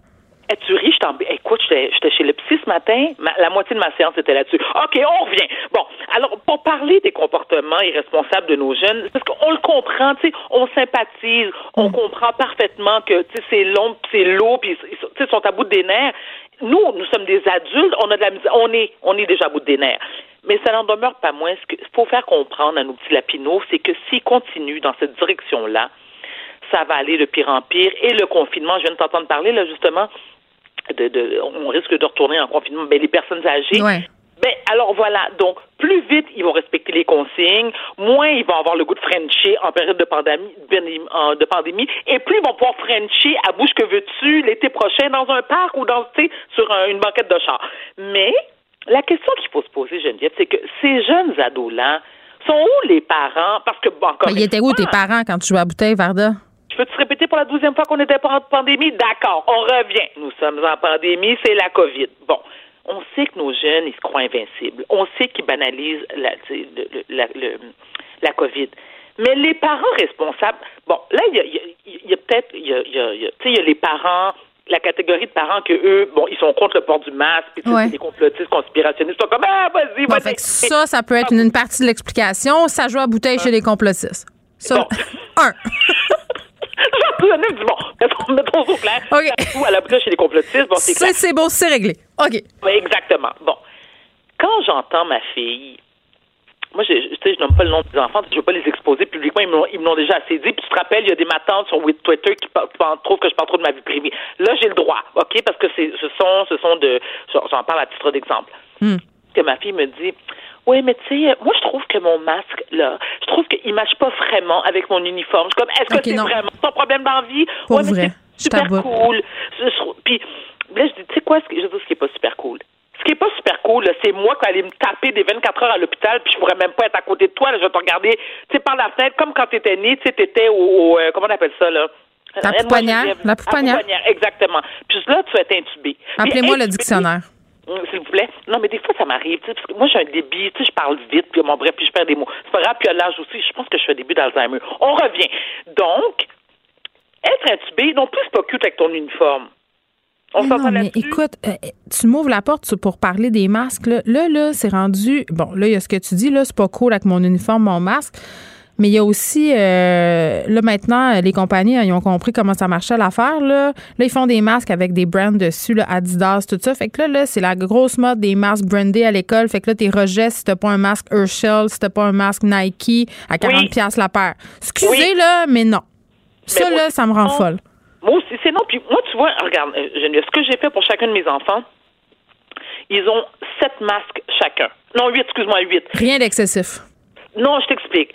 S13: Es-tu riche? Écoute, j'étais chez le psy ce matin. la moitié de ma séance était là-dessus. OK, on revient. Bon, alors, pour parler des comportements irresponsables de nos jeunes, parce qu'on le comprend, tu sais, on sympathise, on mm. comprend parfaitement que, tu sais, c'est long, c'est lourd, puis, ils sont à bout des nerfs. Nous, nous sommes des adultes, on a de la on est, on est déjà à bout des nerfs. Mais ça n'en demeure pas moins. Ce qu'il faut faire comprendre à nos petits lapinots, c'est que s'ils continuent dans cette direction-là, ça va aller de pire en pire. Et le confinement, je viens de t'entendre parler, là, justement, de, on risque de retourner en confinement, mais les personnes âgées. Ben, alors voilà, donc plus vite ils vont respecter les consignes, moins ils vont avoir le goût de Frencher en période de pandémie, de pandémie, et plus ils vont pouvoir Frencher à bouche que veux-tu l'été prochain dans un parc ou dans sur une banquette de char. Mais la question qu'il faut se poser, Geneviève, c'est que ces jeunes ados-là, Sont où les parents? Parce que, bon, encore.
S1: Mais ils étaient où tes parents quand tu jouais à bouteille, Varda?
S13: Je peux te répéter pour la douzième fois qu'on n'était pas en pandémie? D'accord, on revient. Nous sommes en pandémie, c'est la COVID. Bon, on sait que nos jeunes, ils se croient invincibles. On sait qu'ils banalisent la, la, la COVID. Mais les parents responsables, bon, là, il y a, y a, peut-être, il y a, y a, il y a les parents, la catégorie de parents que eux, bon, ils sont contre le port du masque, puis ouais. des complotistes conspirationnistes, sont comme, ah, vas-y,
S1: vas-y. fait que ça, ça peut être une, partie de l'explication. Ça joue à bouteille chez les complotistes. Ça, bon. *laughs* un. *laughs*
S13: du bon, mettons, mettons au clair. OK. Ça à la bouteille chez les complotistes, bon, c'est clair.
S1: C'est bon, c'est réglé. OK.
S13: Exactement. Bon. Quand j'entends ma fille moi, je, sais, je nomme pas le nom des enfants, je veux pas les exposer publiquement, ils me l'ont déjà assez dit. Puis tu te rappelles, il y a des matantes sur Twitter qui trouvent que je parle trop de ma vie privée. Là, j'ai le droit, OK? Parce que ce sont, ce sont de, j'en parle à titre d'exemple. Hmm. Que ma fille me dit, oui, mais tu sais, moi, je trouve que mon masque, là, je trouve qu'il marche pas vraiment avec mon uniforme. Je suis comme, est-ce que c'est vraiment ton problème d'envie?
S1: Oui, mais
S13: c'est super cool. Puis là, je dis, tu sais quoi, je dis ce qui est pas super cool ce qui est pas super cool, c'est moi qui allais me taper des 24 heures à l'hôpital, puis je pourrais même pas être à côté de toi. Là, je vais te regarder, tu sais, par la fenêtre, comme quand tu étais né, tu sais, t'étais au, au euh, comment on appelle ça, là?
S1: La pouponnière. La pouponnière?
S13: Exactement. Puis là, tu vas être intubé.
S1: Appelez-moi le dictionnaire.
S13: Hum, s'il vous plaît. Non, mais des fois, ça m'arrive, parce que moi, j'ai un débit, tu sais, je parle vite, puis mon bref, puis je perds des mots. C'est pas grave, puis à l'âge aussi, je pense que je suis un début d'Alzheimer. On revient. Donc, être intubé, non plus, c'est pas cute avec ton uniforme. On
S1: non, mais écoute, euh, tu m'ouvres la porte pour parler des masques. Là, là, c'est rendu. Bon, là, il y a ce que tu dis, là, c'est pas cool avec mon uniforme, mon masque. Mais il y a aussi, euh, là maintenant, les compagnies, ils ont compris comment ça marchait l'affaire. Là. là, ils font des masques avec des brands dessus, là, Adidas, tout ça. Fait que là, là c'est la grosse mode des masques brandés à l'école. Fait que là, tes rejets si t'as pas un masque Herschel, si t'as pas un masque Nike à 40 pièces la paire. Excusez, là, mais non. Ça, là, ça me rend folle.
S13: Moi aussi, c'est non. Puis moi, tu vois, regarde, euh, Geneviève, ce que j'ai fait pour chacun de mes enfants, ils ont sept masques chacun. Non, huit, excuse-moi, huit.
S1: Rien d'excessif.
S13: Non, je t'explique.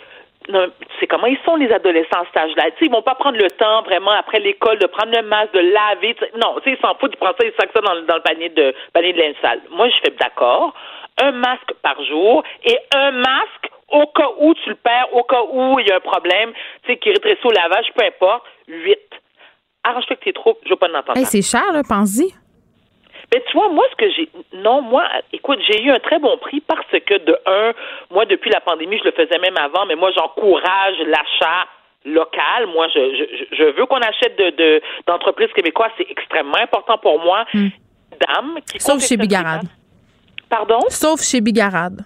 S13: Non, tu sais comment ils sont les adolescents à cet âge-là. Tu sais, ils vont pas prendre le temps vraiment après l'école de prendre le masque, de laver. Non, tu sais, ils s'en foutent, ils prennent ça, ils sacent ça dans, dans, le panier de panier de linge sale. Moi, je fais d'accord. Un masque par jour et un masque au cas où tu le perds, au cas où il y a un problème, tu sais, qui rétrécit au lavage, peu importe, huit arrange-toi avec tes troupes, je veux pas l'entendre.
S1: Hey, c'est cher, là, pense-y.
S13: Mais tu vois, moi, ce que j'ai. Non, moi, écoute, j'ai eu un très bon prix parce que, de un, moi, depuis la pandémie, je le faisais même avant, mais moi, j'encourage l'achat local. Moi, je, je, je veux qu'on achète de, d'entreprises québécoises. C'est extrêmement important pour moi. Hmm. Dame qui
S1: Sauf chez Bigarade.
S13: Pardon?
S1: Sauf chez Bigarade.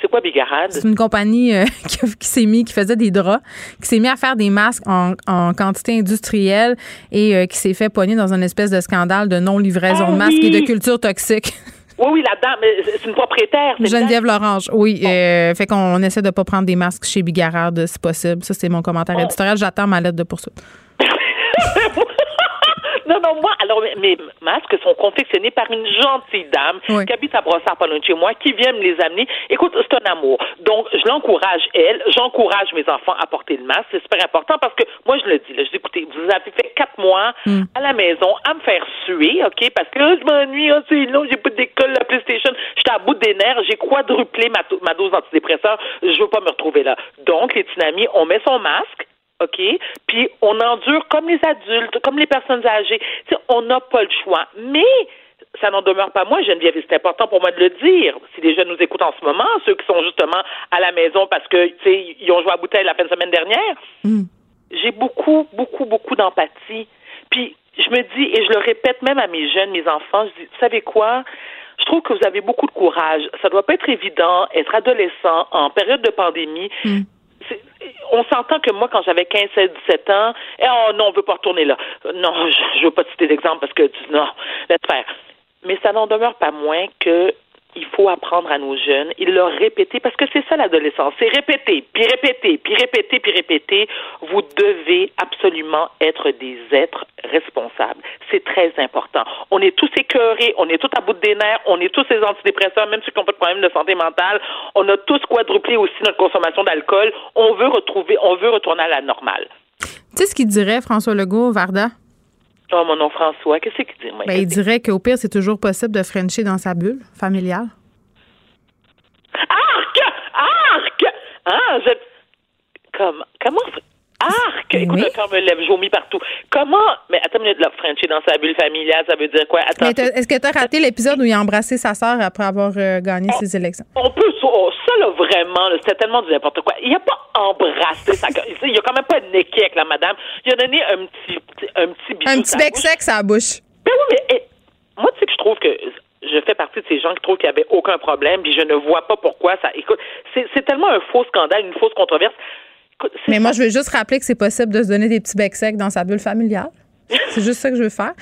S13: C'est quoi Bigarade?
S1: C'est une compagnie euh, *laughs* qui, s'est mis, qui faisait des draps, qui s'est mis à faire des masques en, quantité industrielle et euh, qui s'est fait pogner dans une espèce de scandale de non-livraison ah de masques et de culture toxique. *laughs*
S13: Oui, oui, là-dedans, c'est une propriétaire.
S1: Geneviève Lorange, oui. Euh, fait qu'on essaie de ne pas prendre des masques chez Bigarade si possible. Ça, c'est mon commentaire éditorial. J'attends ma lettre de poursuite. *laughs*
S13: Non, non, moi, alors, mes masques sont confectionnés par une gentille dame qui habite à Brossard, pas loin de chez moi, qui vient me les amener. Écoute, c'est un amour. Donc, je l'encourage, elle. J'encourage mes enfants à porter le masque. C'est super important parce que, moi, je le dis, là, je dis, écoutez, vous avez fait quatre mois hmm. à la maison à me faire suer, OK? Parce que là, je m'ennuie, oh, c'est long, j'ai pas d'école, la PlayStation. J'étais à bout des nerfs. J'ai quadruplé ma, ma dose d'antidépresseur. Je veux pas me retrouver là. Donc, les tsunamis, on met son masque OK? Puis on endure comme les adultes, comme les personnes âgées. on n'a pas le choix. Mais ça n'en demeure pas moins, Geneviève, c'est important pour moi de le dire. Si les jeunes nous écoutent en ce moment, ceux qui sont justement à la maison parce que, ils ont joué à bouteille la fin de semaine dernière, mm. j'ai beaucoup, beaucoup, beaucoup d'empathie. Puis je me dis, et je le répète même à mes jeunes, mes enfants, je dis, vous savez quoi? Je trouve que vous avez beaucoup de courage. Ça doit pas être évident, être adolescent en période de pandémie. Mm on s'entend que moi, quand j'avais 15, 16, 17 ans, eh, oh non, on veut pas retourner là. Non, je, ne veux pas te citer d'exemple parce que non, laisse faire. Mais ça n'en demeure pas moins que il faut apprendre à nos jeunes et leur répéter, parce que c'est ça l'adolescence, c'est répéter, puis répéter, puis répéter, puis répéter. Vous devez absolument être des êtres responsables. C'est très important. On est tous écœurés, on est tous à bout de nerfs, on est tous des antidépresseurs, même ceux qui n'ont pas de problème de santé mentale. On a tous quadruplé aussi notre consommation d'alcool. On veut retrouver, on veut retourner à la normale.
S1: Tu sais ce qu'il dirait, François Legault, Varda?
S13: Oh, mon nom François, qu'est-ce qu'il dit?
S1: Ben, il dirait qu'au pire, c'est toujours possible de frencher dans sa bulle familiale.
S13: Arc! Arc! Hein? Je... Comment? Comment? Arc! Écoute, le corps me lève, j'ai partout. Comment? Mais attends une minute, là, Frenchie dans sa bulle familiale, ça veut dire quoi? Attends.
S1: Est-ce que tu as raté l'épisode où il a embrassé sa sœur après avoir euh, gagné ses élections?
S13: On peut, oh, ça, là, vraiment, c'était tellement du n'importe quoi. Il a pas embrassé sa Il a quand même pas niqué avec la madame. Il a donné un petit, un petit bisou.
S1: Un petit bec sec la bouche.
S13: Mais oui, mais moi, tu sais que je trouve que je fais partie de ces gens qui trouvent qu'il n'y avait aucun problème, puis je ne vois pas pourquoi ça. Écoute, c'est tellement un faux scandale, une fausse controverse.
S1: Mais moi, je veux juste rappeler que c'est possible de se donner des petits becs secs dans sa bulle familiale. *laughs* C'est juste ça que je veux faire.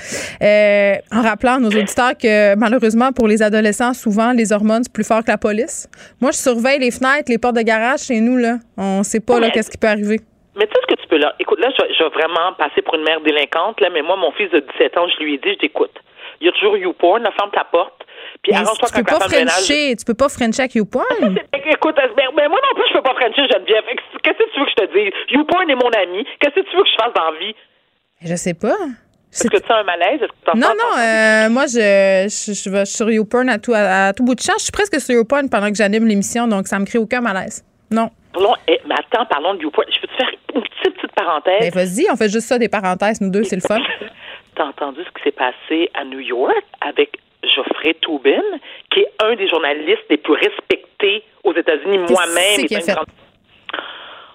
S1: Euh, en rappelant à nos auditeurs que malheureusement, pour les adolescents, souvent, les hormones, c'est plus fort que la police. Moi, je surveille les fenêtres, les portes de garage chez nous. Là. On ne sait pas là, qu'est-ce qui peut arriver.
S13: Mais tu sais ce que tu peux là? Écoute, là, je, vais vraiment passer pour une mère délinquante, là, mais moi, mon fils de 17 ans, je lui ai dit, je t'écoute. Il y a toujours YouPorn, la ferme ta porte. Puis arrange-toi
S1: tu peux pas frencher, tu peux pas frencher avec YouPorn.
S13: Écoute, mais, moi non plus, je peux pas frencher Geneviève. Qu'est-ce que tu veux que je te dise? YouPorn est mon ami. Qu'est-ce que tu veux que je fasse dans la vie?
S1: Je sais pas.
S13: Est-ce que tu as un malaise?
S1: non, non, euh, moi, je, je, vais sur YouPorn à tout, à, tout bout de champ. Je suis presque sur YouPorn pendant que j'anime l'émission, donc ça me crée aucun malaise. Non.
S13: Eh, mais attends, parlons de YouPorn. Je peux te faire une petite, petite parenthèse?
S1: Ben, vas-y, on fait juste ça, des parenthèses, nous deux, c'est le fun. *laughs*
S13: T'as entendu ce qui s'est passé à New York avec Geoffrey Toubin, qui est un des journalistes les plus respectés aux États-Unis, moi-même.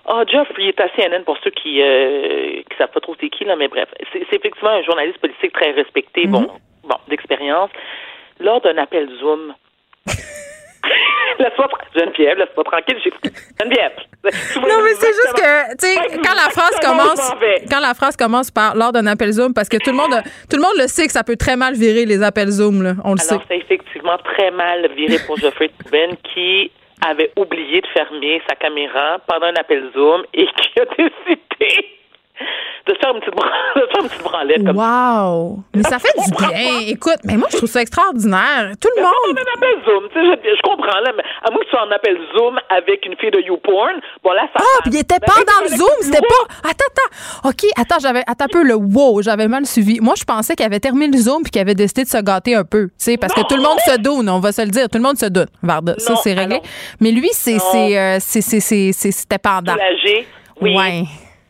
S13: Ah, oh, il est à CNN pour ceux qui ne savent pas trop c'est qui, là, mais bref. C'est effectivement un journaliste politique très respecté, bon, mm-hmm. bon, d'expérience. Lors d'un appel Zoom, laisse-moi Geneviève, laisse-moi tranquille, j'ai Geneviève.
S1: Non, mais c'est juste que, tu sais, quand la phrase commence, quand la phrase commence par lors d'un appel Zoom, parce que tout le monde, tout le monde le sait que ça peut très mal virer les appels Zoom, là. On le
S13: Alors, c'est effectivement très mal viré pour Geoffrey Toubin qui avait oublié de fermer sa caméra pendant un appel Zoom et qui a *laughs* décidé de faire une petite, *laughs* de faire une petite branlette comme
S1: wow. Mais ça fait du bien. Écoute, mais moi, je trouve ça extraordinaire. Tout le monde.
S13: un appel Zoom. Tu sais, je, comprends, là, mais à moins que tu en appel Zoom avec une fille de YouPorn, bon, là, ça.
S1: Ah, puis il était pas dans le Zoom. C'était pas. Attends, attends. OK, attends, j'avais. Attends un peu le wow. J'avais mal suivi. Moi, je pensais qu'il avait terminé le Zoom puis qu'il avait décidé de se gâter un peu. Tu sais, parce que tout le monde se donne, on va se le dire. Tout le monde se donne. Varda. Ça, c'est réglé. Mais lui, c'est. Euh, c'était pendant.
S13: Oui. Ouais.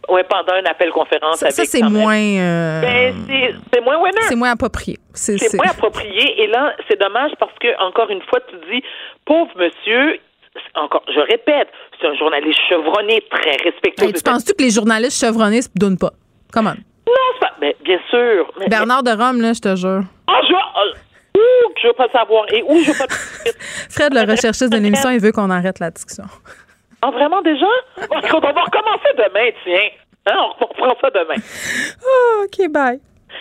S13: Oui, pendant un appel conférence
S1: ça, Ça, c'est moins. Euh...
S13: Ben, c'est moins winner.
S1: C'est moins approprié.
S13: C'est moins approprié. Et là, c'est dommage parce que, encore une fois, tu dis, pauvre monsieur, encore, je répète, c'est un journaliste chevronné, très respecté.
S1: tu penses-tu que les journalistes chevronnés ne donnent pas? Comment?
S13: Non, c'est pas. Mais, bien sûr.
S1: Bernard de Rome, là, je te jure.
S13: Ah, je. Où oh, je veux pas savoir et où je veux pas *laughs*
S1: Fred, le recherchiste de l'émission, il veut qu'on arrête la discussion.
S13: Ah, vraiment déjà? *laughs* On va recommencer demain, tiens. Hein, on reprend ça demain.
S1: Oh, OK, bye.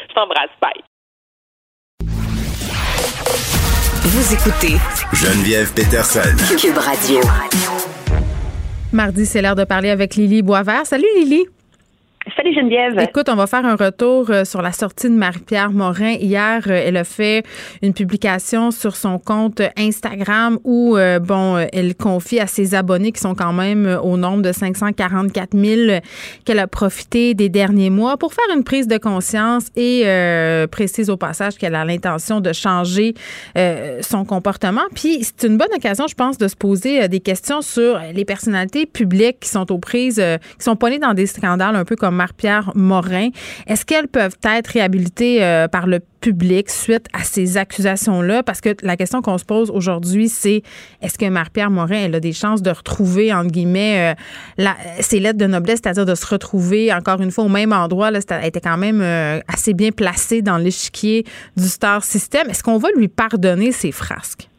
S13: Je t'embrasse. Bye.
S4: Vous écoutez
S3: Geneviève Peterson.
S4: Cube Radio.
S1: Mardi, c'est l'heure de parler avec Lily Boisvert. Salut Lily.
S14: Salut Geneviève.
S1: Écoute, on va faire un retour euh, sur la sortie de Marie-Pierre Morin. Hier, euh, elle a fait une publication sur son compte Instagram où, euh, bon, elle confie à ses abonnés qui sont quand même au nombre de 544 000 qu'elle a profité des derniers mois pour faire une prise de conscience et précise au passage qu'elle a l'intention de changer son comportement. Puis, c'est une bonne occasion, je pense, de se poser des questions sur les personnalités publiques qui sont aux prises, qui sont poignées dans des scandales un peu comme Marie-Pierre Morin. Est-ce qu'elles peuvent être réhabilitées euh, par le public suite à ces accusations-là? Parce que la question qu'on se pose aujourd'hui, c'est est-ce que Marie-Pierre Morin, a des chances de retrouver, entre guillemets, euh, ses lettres de noblesse, c'est-à-dire de se retrouver encore une fois au même endroit? Elle était quand même euh, assez bien placée dans l'échiquier du Star System. Est-ce qu'on va lui pardonner ses frasques?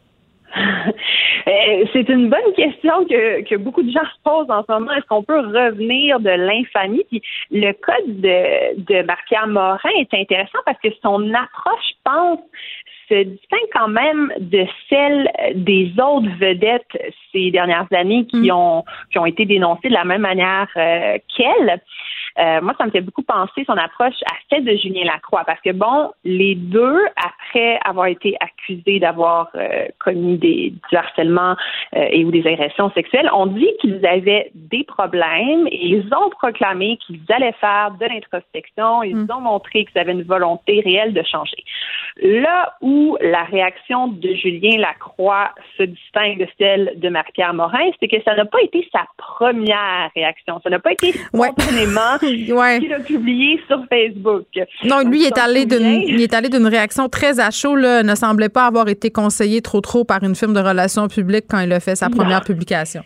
S14: Euh, c'est une bonne question que, que beaucoup de gens se posent en ce moment. Est-ce qu'on peut revenir de l'infamie? Puis le cas de, de Marc-Pierre Morin est intéressant parce que son approche, je pense, se distingue quand même de celle des autres vedettes ces dernières années qui mm. ont qui ont été dénoncées de la même manière euh, qu'elle. Euh, moi, ça me fait beaucoup penser son approche à celle de Julien Lacroix, parce que bon, les deux, après avoir été accusés d'avoir euh, commis des, du harcèlement euh, et ou des agressions sexuelles, ont dit qu'ils avaient des problèmes et ils ont proclamé qu'ils allaient faire de l'introspection. Ils mm. ont montré qu'ils avaient une volonté réelle de changer. Là où la réaction de Julien Lacroix se distingue de celle de Marie-Pierre Morin, c'est que ça n'a pas été sa première réaction. Ça n'a pas été spontanément *laughs* ouais. qu'il a publié sur Facebook?
S1: Non, lui, il est, allé d'une, il est allé d'une réaction très à chaud, là, ne semblait pas avoir été conseillé trop trop par une firme de relations publiques quand il a fait sa première publication.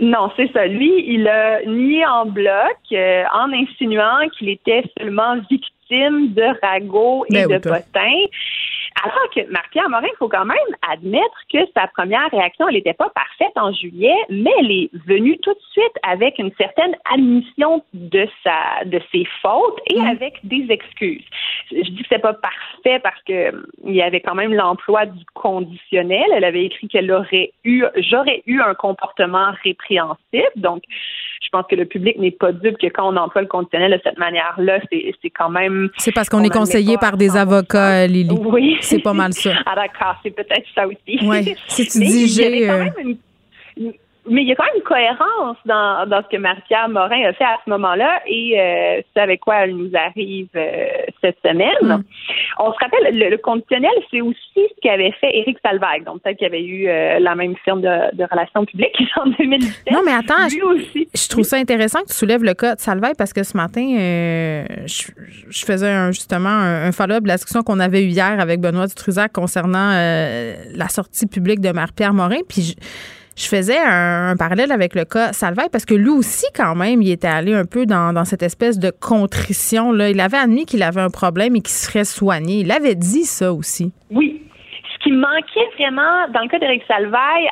S14: Non, c'est ça. Lui, il a nié en bloc euh, en insinuant qu'il était seulement victime de ragots et ben de potins. Alors que Marc-Pierre Morin, il faut quand même admettre que sa première réaction, elle n'était pas parfaite en juillet, mais elle est venue tout de suite avec une certaine admission de sa, de ses fautes et mm. avec des excuses. Je dis que c'est pas parfait parce que il y avait quand même l'emploi du conditionnel. Elle avait écrit qu'elle aurait eu, j'aurais eu un comportement répréhensible. Donc, je pense que le public n'est pas dupe que quand on emploie le conditionnel de cette manière-là, c'est quand même.
S1: C'est parce qu'on est conseillé par des avocats, Lily. Oui. C'est pas mal ça.
S14: ah d'accord, c'est peut-être ça aussi.
S1: Oui. Si tu *laughs* dis j'ai. Euh,
S14: mais il y a quand même une cohérence dans, dans ce que Marcia Morin a fait à ce moment-là et euh, c'est avec quoi elle nous arrive euh, cette semaine. Mm. On se rappelle, le, conditionnel, c'est aussi ce qu'avait fait Éric Salvaire. Donc, peut-être qu'il y avait eu euh, la même firme de, de, relations publiques *laughs* en 2017.
S1: Non, mais attends, je, je, trouve ça intéressant que tu soulèves le cas de Salvaire parce que ce matin, je, je, faisais un, justement un, follow-up de la discussion qu'on avait eue hier avec Benoît Dutruzac concernant la sortie publique de Marie-Pierre Morin. Puis je faisais un, parallèle avec le cas Salvaire parce que lui aussi, quand même, il était allé un peu dans, dans cette espèce de contrition. Là. Il avait admis qu'il avait un problème et qu'il serait soigné. Il avait dit ça aussi.
S14: Oui, ce qui manquait vraiment dans le cas d'Éric Salvaille,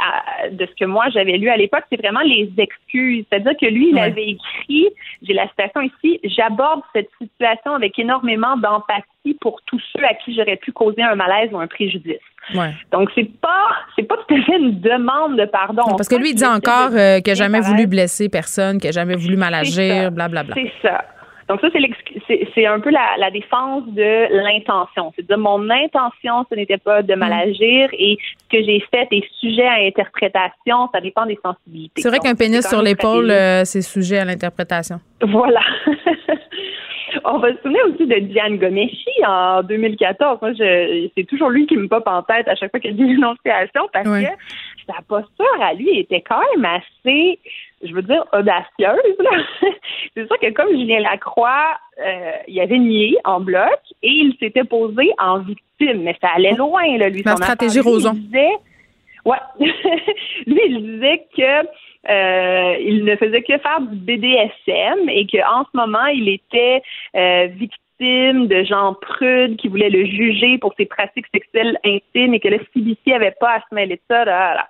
S14: de ce que moi j'avais lu à l'époque, c'est vraiment les excuses. C'est-à-dire que lui, il avait écrit, j'ai la citation ici, j'aborde cette situation avec énormément d'empathie pour tous ceux à qui j'aurais pu causer un malaise ou un préjudice. Donc c'est pas c'est pas tout à fait une demande de pardon.
S1: parce que lui il dit encore euh, qu'il n'a jamais voulu blesser personne, qu'il n'a jamais voulu mal agir, blablabla.
S14: C'est ça. Donc ça, c'est un peu la, la, défense de l'intention. C'est dire mon intention, ce n'était pas de mal agir et ce que j'ai fait est sujet à interprétation. Ça dépend des sensibilités.
S1: C'est vrai qu'un pénis sur l'épaule, euh, c'est sujet à l'interprétation.
S14: Voilà. *laughs* On va se souvenir aussi de Diane Gomeshi en 2014. Moi, c'est toujours lui qui me pop en tête à chaque fois qu'il y a des *laughs* dénonciations parce que sa posture à lui était quand même assez je veux dire, audacieuse. *laughs* c'est sûr que comme Julien Lacroix, euh, il avait nié en bloc et il s'était posé en victime, mais ça allait loin, là, lui.
S1: Ma stratégie Roson.
S14: Disait, ouais, *laughs* lui, il disait que euh, il ne faisait que faire du BDSM et qu'en ce moment, il était euh, victime de gens prudes qui voulaient le juger pour ses pratiques sexuelles intimes et que le CBC avait pas à se mêler de ça. Là,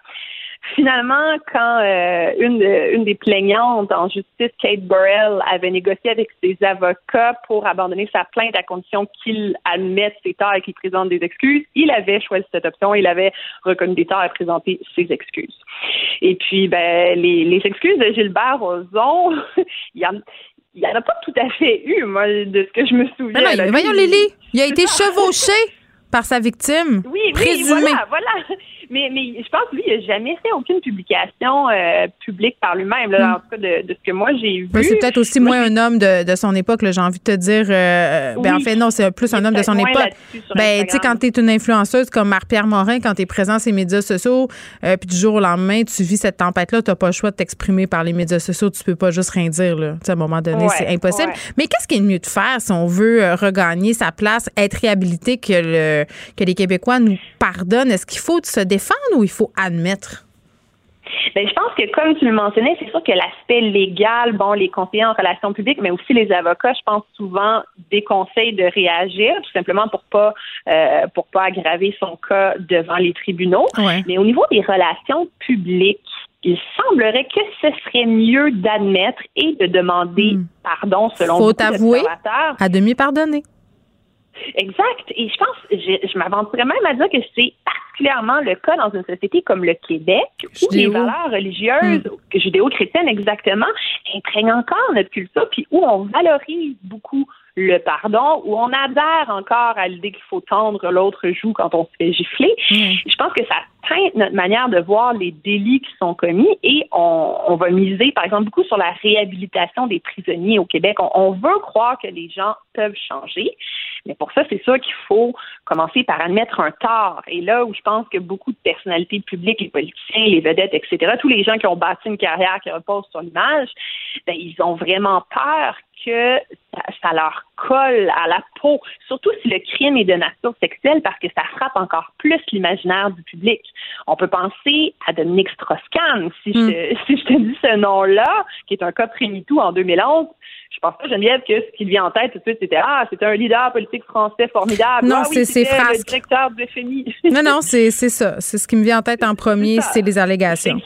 S14: Finalement, quand euh, une, une des plaignantes en justice, Kate Burrell, avait négocié avec ses avocats pour abandonner sa plainte à condition qu'il admette ses torts et qu'il présente des excuses, il avait choisi cette option. Il avait reconnu des torts et présenté ses excuses. Et puis, ben, les, les excuses de Gilbert Rozon, *laughs* il y en, il n'y en a pas tout à fait eu, moi, de ce que je me souviens.
S1: Non, non, voyons, Lily, il a été chevauché *laughs* par sa victime?
S14: Oui, oui, voilà, voilà. Mais, mais je pense que lui, il n'a jamais fait aucune publication euh, publique par lui-même, hmm. en tout cas de, de, ce que moi j'ai vu.
S1: c'est peut-être aussi moins un homme de, de son époque, j'ai envie de te dire. Euh, ben, en fait, non, c'est plus un homme de son époque. Ben, tu sais, quand tu es une influenceuse comme Marc-Pierre Morin, quand tu es présent sur les médias sociaux, euh, puis du jour au lendemain, tu vis cette tempête-là, tu n'as pas le choix de t'exprimer par les médias sociaux, tu peux pas juste rien dire, là. à un moment donné, c'est impossible. Mais qu'est-ce qui est mieux de faire si on veut regagner sa place, être réhabilité, que, le, que les Québécois nous pardonnent? Est-ce qu'il faut se défendre ou il faut admettre?
S14: Bien, je pense que, comme tu le mentionnais, c'est sûr que l'aspect légal, bon, les conseillers en relations publiques, mais aussi les avocats, je pense souvent déconseillent de réagir, tout simplement pour pas euh, pour pas aggraver son cas devant les tribunaux. Mais au niveau des relations publiques, il semblerait que ce serait mieux d'admettre et de demander hmm. pardon selon
S1: Faut avouer à demi pardonner.
S14: Exact. Et je pense, je, je m'aventurerais même à dire que c'est particulièrement le cas dans une société comme le Québec, où les valeurs religieuses, hmm. judéo-chrétiennes exactement, imprègnent encore notre culture, puis où on valorise beaucoup le pardon, où on adhère encore à l'idée qu'il faut tendre l'autre joue quand on se fait gifler. Hmm. Je pense que ça teinte notre manière de voir les délits qui sont commis et on, va miser, par exemple, beaucoup sur la réhabilitation des prisonniers au Québec. On, veut croire que les gens peuvent changer, mais pour ça, c'est sûr qu'il faut commencer par admettre un tort. Et là où je pense que beaucoup de personnalités publiques, les politiciens, les vedettes, etc., tous les gens qui ont bâti une carrière qui repose sur l'image, ben, ils ont vraiment peur que ça, leur colle à la peau, surtout si le crime est de nature sexuelle, parce que ça frappe encore plus l'imaginaire du public. On peut penser à Dominique Strauss-Kahn, si, je, hmm. *laughs* si je te dis ce nom-là, qui est un cas tout en 2011, je pense pas, Geneviève, que ce qui vient en tête tout de suite, c'était Ah, c'était un leader politique français formidable.
S1: Non,
S14: ah,
S1: c'est
S14: oui,
S1: le
S14: directeur de FMI. *laughs*
S1: non, non, c'est ça. C'est ce qui me vient en tête en premier, c'est les allégations.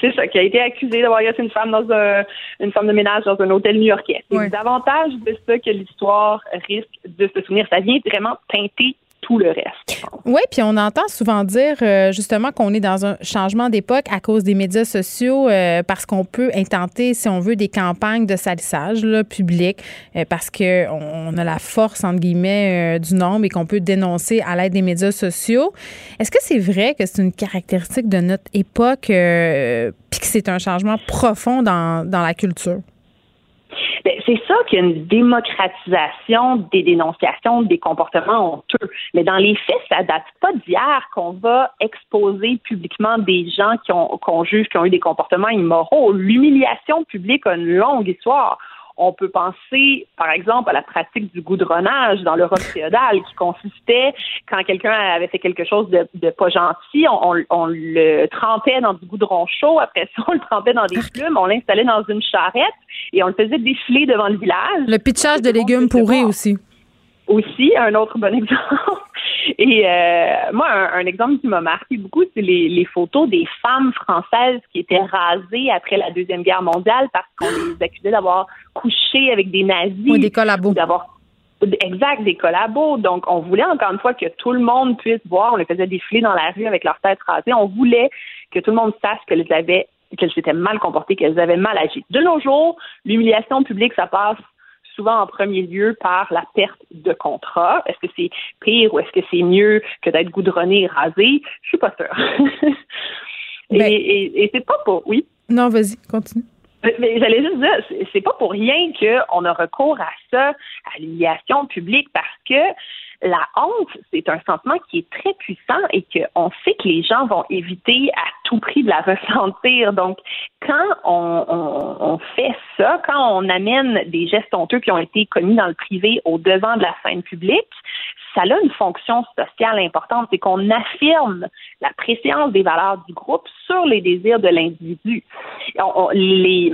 S14: C'est ça, qui a été accusé d'avoir été une femme dans un, une femme de ménage dans un hôtel new-yorkais. C'est davantage de ça que l'histoire risque de se souvenir. Ça vient vraiment teinter tout le reste.
S1: Oui, puis on entend souvent dire euh, justement qu'on est dans un changement d'époque à cause des médias sociaux euh, parce qu'on peut intenter, si on veut, des campagnes de salissage là, public euh, parce qu'on on a la force, entre guillemets, du nombre et qu'on peut dénoncer à l'aide des médias sociaux. Est-ce que c'est vrai que c'est une caractéristique de notre époque puis que c'est un changement profond dans, dans la culture?
S14: C'est ça qu'il y a une démocratisation des dénonciations des comportements honteux. Mais dans les faits, ça date pas d'hier qu'on va exposer publiquement des gens qui ont qu'on juge qui ont eu des comportements immoraux. L'humiliation publique a une longue histoire. On peut penser, par exemple, à la pratique du goudronnage dans l'Europe féodale, qui consistait, quand quelqu'un avait fait quelque chose de, pas gentil, on, le trempait dans du goudron chaud, après ça, on le trempait dans des plumes, on l'installait dans une charrette et on le faisait défiler devant le village.
S1: Le pitchage de légumes pourris aussi.
S14: Aussi, un autre bon *laughs* exemple. Et euh, moi, un, exemple qui m'a marqué beaucoup, c'est les, photos des femmes françaises qui étaient rasées après la Deuxième Guerre mondiale parce qu'on les accusait d'avoir couché avec des nazis.
S1: Ou des collabos.
S14: D'avoir Exact, des collabos. Donc, on voulait encore une fois que tout le monde puisse voir. On les faisait défiler dans la rue avec leur tête rasée. On voulait que tout le monde sache qu'elles avaient qu'elles s'étaient mal comportées, qu'elles avaient mal agi. De nos jours, l'humiliation publique, ça passe souvent en premier lieu par la perte de contrat. Est-ce que c'est pire ou est-ce que c'est mieux que d'être goudronné et rasé? Je suis pas sûre. *laughs* Ben et, c'est pas pour... Oui?
S1: Non, vas-y, continue.
S14: Mais j'allais juste dire, c'est pas pour rien qu'on a recours à ça, à l'humiliation publique, parce que la honte, c'est un sentiment qui est très puissant et qu'on sait que les gens vont éviter à tout prix de la *laughs* ressentir. Donc, quand on, fait ça, quand on amène des gestes honteux qui ont été commis dans le privé au devant de la scène publique, ça a une fonction sociale importante, c'est qu'on affirme la préséance des valeurs du groupe sur les désirs de l'individu. Les,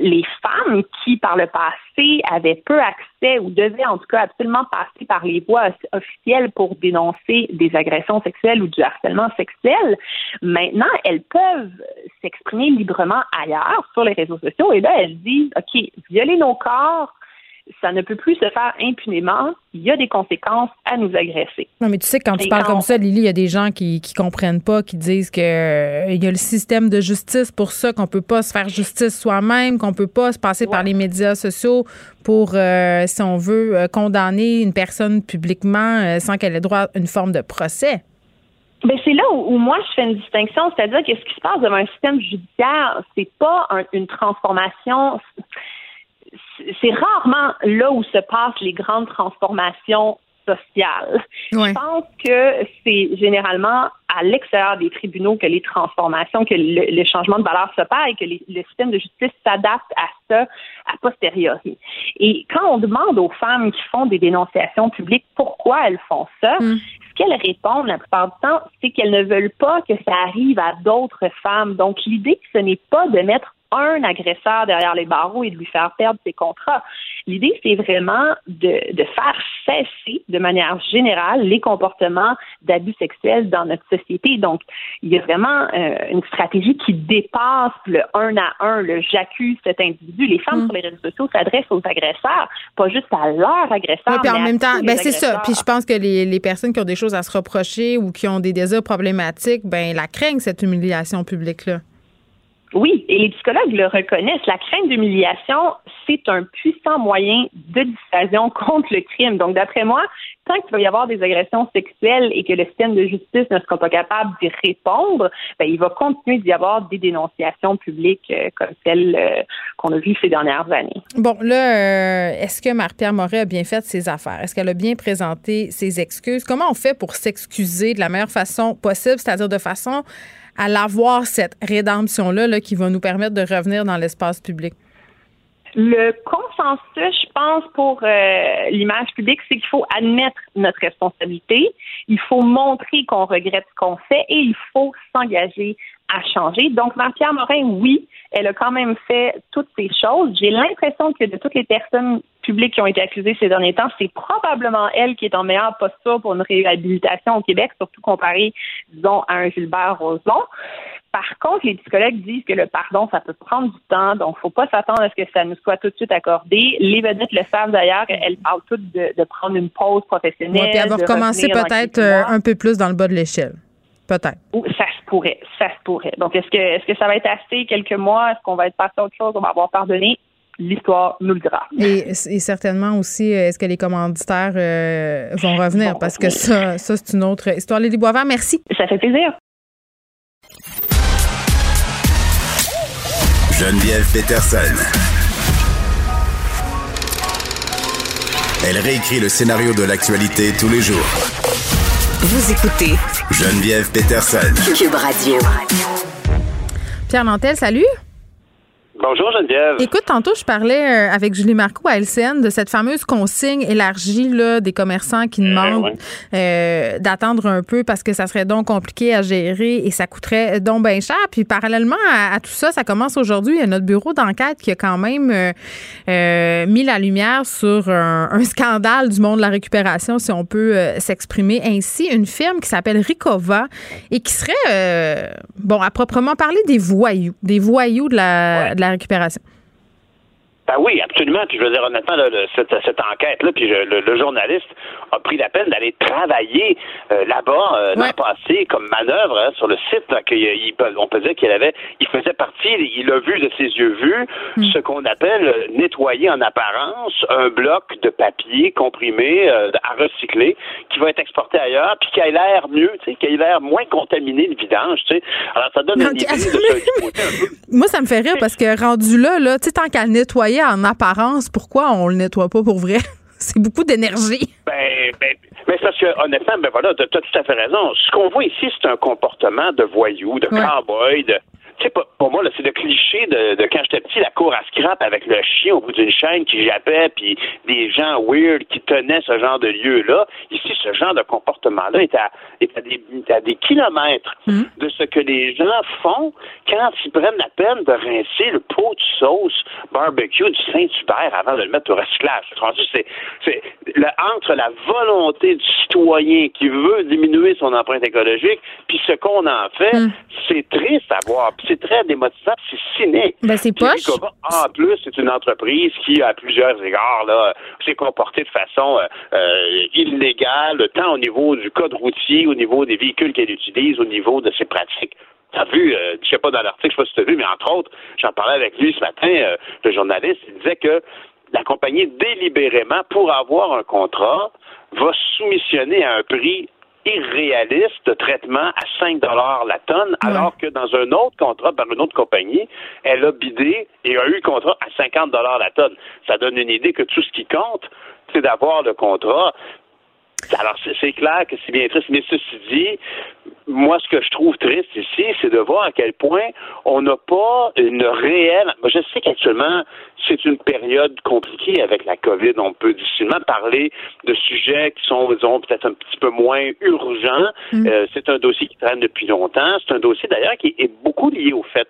S14: les femmes qui, par le passé, avaient peu accès ou devaient en tout cas absolument passer par les voies officielles pour dénoncer des agressions sexuelles ou du harcèlement sexuel, maintenant, elles peuvent s'exprimer librement ailleurs sur les réseaux sociaux et là, elles disent, OK, violer nos corps, ça ne peut plus se faire impunément. Il y a des conséquences à nous agresser.
S1: Non, mais tu sais, quand tu parles comme ça, Lily, il y a des gens qui ne comprennent pas, qui disent qu'il euh, y a le système de justice pour ça, qu'on peut pas se faire justice soi-même, qu'on peut pas se passer par les médias sociaux pour, euh, si on veut, euh, condamner une personne publiquement sans qu'elle ait droit à une forme de procès.
S14: Ben c'est là où, moi je fais une distinction, c'est-à-dire que ce qui se passe devant un système judiciaire, c'est pas une transformation c'est rarement là où se passent les grandes transformations sociales. Je pense que c'est généralement à l'extérieur des tribunaux que les transformations, que le, changement de valeur se passe et que le système de justice s'adapte à ça a posteriori. Et quand on demande aux femmes qui font des dénonciations publiques pourquoi elles font ça, mm. Qu'elles répondent la plupart temps, c'est qu'elles ne veulent pas que ça arrive à d'autres femmes. Donc l'idée, ce n'est pas de mettre un agresseur derrière les barreaux et de lui faire perdre ses contrats. L'idée, c'est vraiment de, faire cesser de manière générale les comportements d'abus sexuels dans notre société. Donc, il y a vraiment euh, une stratégie qui dépasse le un à un, le j'accuse cet individu. Les femmes mm. sur les réseaux sociaux s'adressent aux agresseurs, pas juste à leur agresseur.
S1: Oui, puis en même temps, ben c'est ça. Puis je pense que les, les, personnes qui ont des choses à se reprocher ou qui ont des désirs problématiques, ben la craignent cette humiliation publique-là.
S14: Oui, et les psychologues le reconnaissent. La crainte d'humiliation, c'est un puissant moyen de dissuasion *laughs* contre le crime. Donc, d'après moi, tant qu'il va y avoir des agressions sexuelles et que le système de justice ne sera pas capable d'y répondre, ben, il va continuer d'y avoir des dénonciations publiques euh, comme celles euh, qu'on a vues ces dernières années.
S1: Bon, là, euh, est-ce que Marie-Pierre Moret a bien fait ses affaires? Est-ce qu'elle a bien présenté ses excuses? Comment on fait pour s'excuser de la meilleure façon possible, c'est-à-dire de façon à l'avoir, cette rédemption-là là, qui va nous permettre de revenir dans l'espace public?
S14: Le consensus, je pense, pour euh, l'image publique, c'est qu'il faut admettre notre responsabilité, il faut montrer qu'on regrette ce qu'on fait et il faut s'engager à changer. Donc, Marie-Pierre Morin, oui, elle a quand même fait toutes ces choses. J'ai l'impression que de toutes les personnes publiques qui ont été accusées ces derniers temps, c'est probablement elle qui est en meilleure posture pour une réhabilitation au Québec, surtout comparé, disons, à un Gilbert Rozon. Par contre, les psychologues disent que le pardon, ça peut prendre du temps, donc il ne faut pas s'attendre à ce que ça nous soit tout de suite accordé. Les vedettes le savent d'ailleurs, elles parlent toutes de, prendre une pause professionnelle.
S1: Oui, puis avoir commencé peut-être euh, un peu plus dans le bas de l'échelle. Peut-être.
S14: Ça se pourrait, ça se pourrait. Donc, est-ce que, est-ce que ça va être assez quelques mois? Est-ce qu'on va être passé à autre chose? On va avoir pardonné? L'histoire nous le dira.
S1: Et, certainement aussi, euh, est-ce que les commanditaires euh, vont revenir? Parce que ça, ça c'est une autre histoire. Lady Boisvert, merci.
S14: Ça fait plaisir.
S3: Geneviève Peterson. Elle réécrit le scénario de l'actualité tous les jours.
S4: Vous écoutez
S3: Geneviève Peterson.
S4: Cube Radio.
S1: Pierre Nantel, salut.
S15: Bonjour Geneviève.
S1: Écoute, tantôt je parlais euh, avec Julie Marco à LCN de cette fameuse consigne élargie là, des commerçants qui eh demandent euh, d'attendre un peu parce que ça serait donc compliqué à gérer et ça coûterait donc bien cher. Puis parallèlement à, tout ça, ça commence aujourd'hui. Il y a notre bureau d'enquête qui a quand même euh, mis la lumière sur un, un, scandale du monde de la récupération, si on peut s'exprimer ainsi. Une firme qui s'appelle Ricova et qui serait, bon, à proprement parler, des voyous, des voyous de la, de la récupération.
S15: Ben oui, absolument. Puis je veux dire honnêtement, cette, enquête-là, puis le, journaliste a pris la peine d'aller travailler euh, là-bas euh, dans le passé comme manœuvre hein, sur le site. on peut dire qu'il avait, il faisait partie, il a vu de ses yeux vus hmm. ce qu'on appelle euh, nettoyer en apparence un bloc de papier comprimé à recycler qui va être exporté ailleurs, puis qui a l'air mieux, tu sais, qui a l'air moins contaminé de vidange, tu sais. Alors ça donne une idée de *laughs*
S1: Moi, ça me fait rire parce que rendu là, là, tu sais, tant qu'à nettoyer en apparence, pourquoi on le nettoie pas pour vrai? *laughs* C'est beaucoup d'énergie.
S15: Ben, ben, mais parce que, honnêtement, ben voilà, tu as tout à fait raison. Ce qu'on voit ici, c'est un comportement de voyou, de cowboy, de, sais, pour moi, c'est le cliché de, de quand j'étais petit, la cour à scrap avec le chien au bout d'une chaîne qui jappait, puis des gens weird qui tenaient ce genre de lieu-là. Ici, ce genre de comportement-là est à, est à, des, à des kilomètres hmm. de ce que les gens font quand ils prennent la peine de rincer le pot de sauce barbecue du Saint-Hubert avant de le mettre au recyclage. C'est, c'est entre la volonté du citoyen qui veut diminuer son empreinte écologique, puis ce qu'on en fait, hmm. c'est triste à voir c'est très démotivant, c'est cynique.
S1: Ben, c'est poche.
S15: En plus, c'est une entreprise qui, à plusieurs égards, là, s'est comportée de façon euh, euh, illégale, tant au niveau du code routier, au niveau des véhicules qu'elle utilise, au niveau de ses pratiques. T'as vu, euh, je sais pas dans l'article, je sais pas si tu as vu, mais entre autres, j'en parlais avec lui ce matin, le journaliste, il disait que la compagnie délibérément, pour avoir un contrat, va soumissionner à un prix irréaliste de traitement à 5 dollars la tonne, alors que dans un autre contrat par une autre compagnie, elle a bidé et a eu le contrat à 50 dollars la tonne. Ça donne une idée que tout ce qui compte, c'est d'avoir le contrat. Alors, c'est clair que c'est bien triste, mais ceci dit, moi, ce que je trouve triste ici, c'est de voir à quel point on n'a pas une réelle. Je sais qu'actuellement, c'est une période compliquée avec la COVID. On peut difficilement parler de sujets qui sont, disons, peut-être un petit peu moins urgents. Mm. Euh, c'est un dossier qui traîne depuis longtemps. C'est un dossier, d'ailleurs, qui est beaucoup lié au fait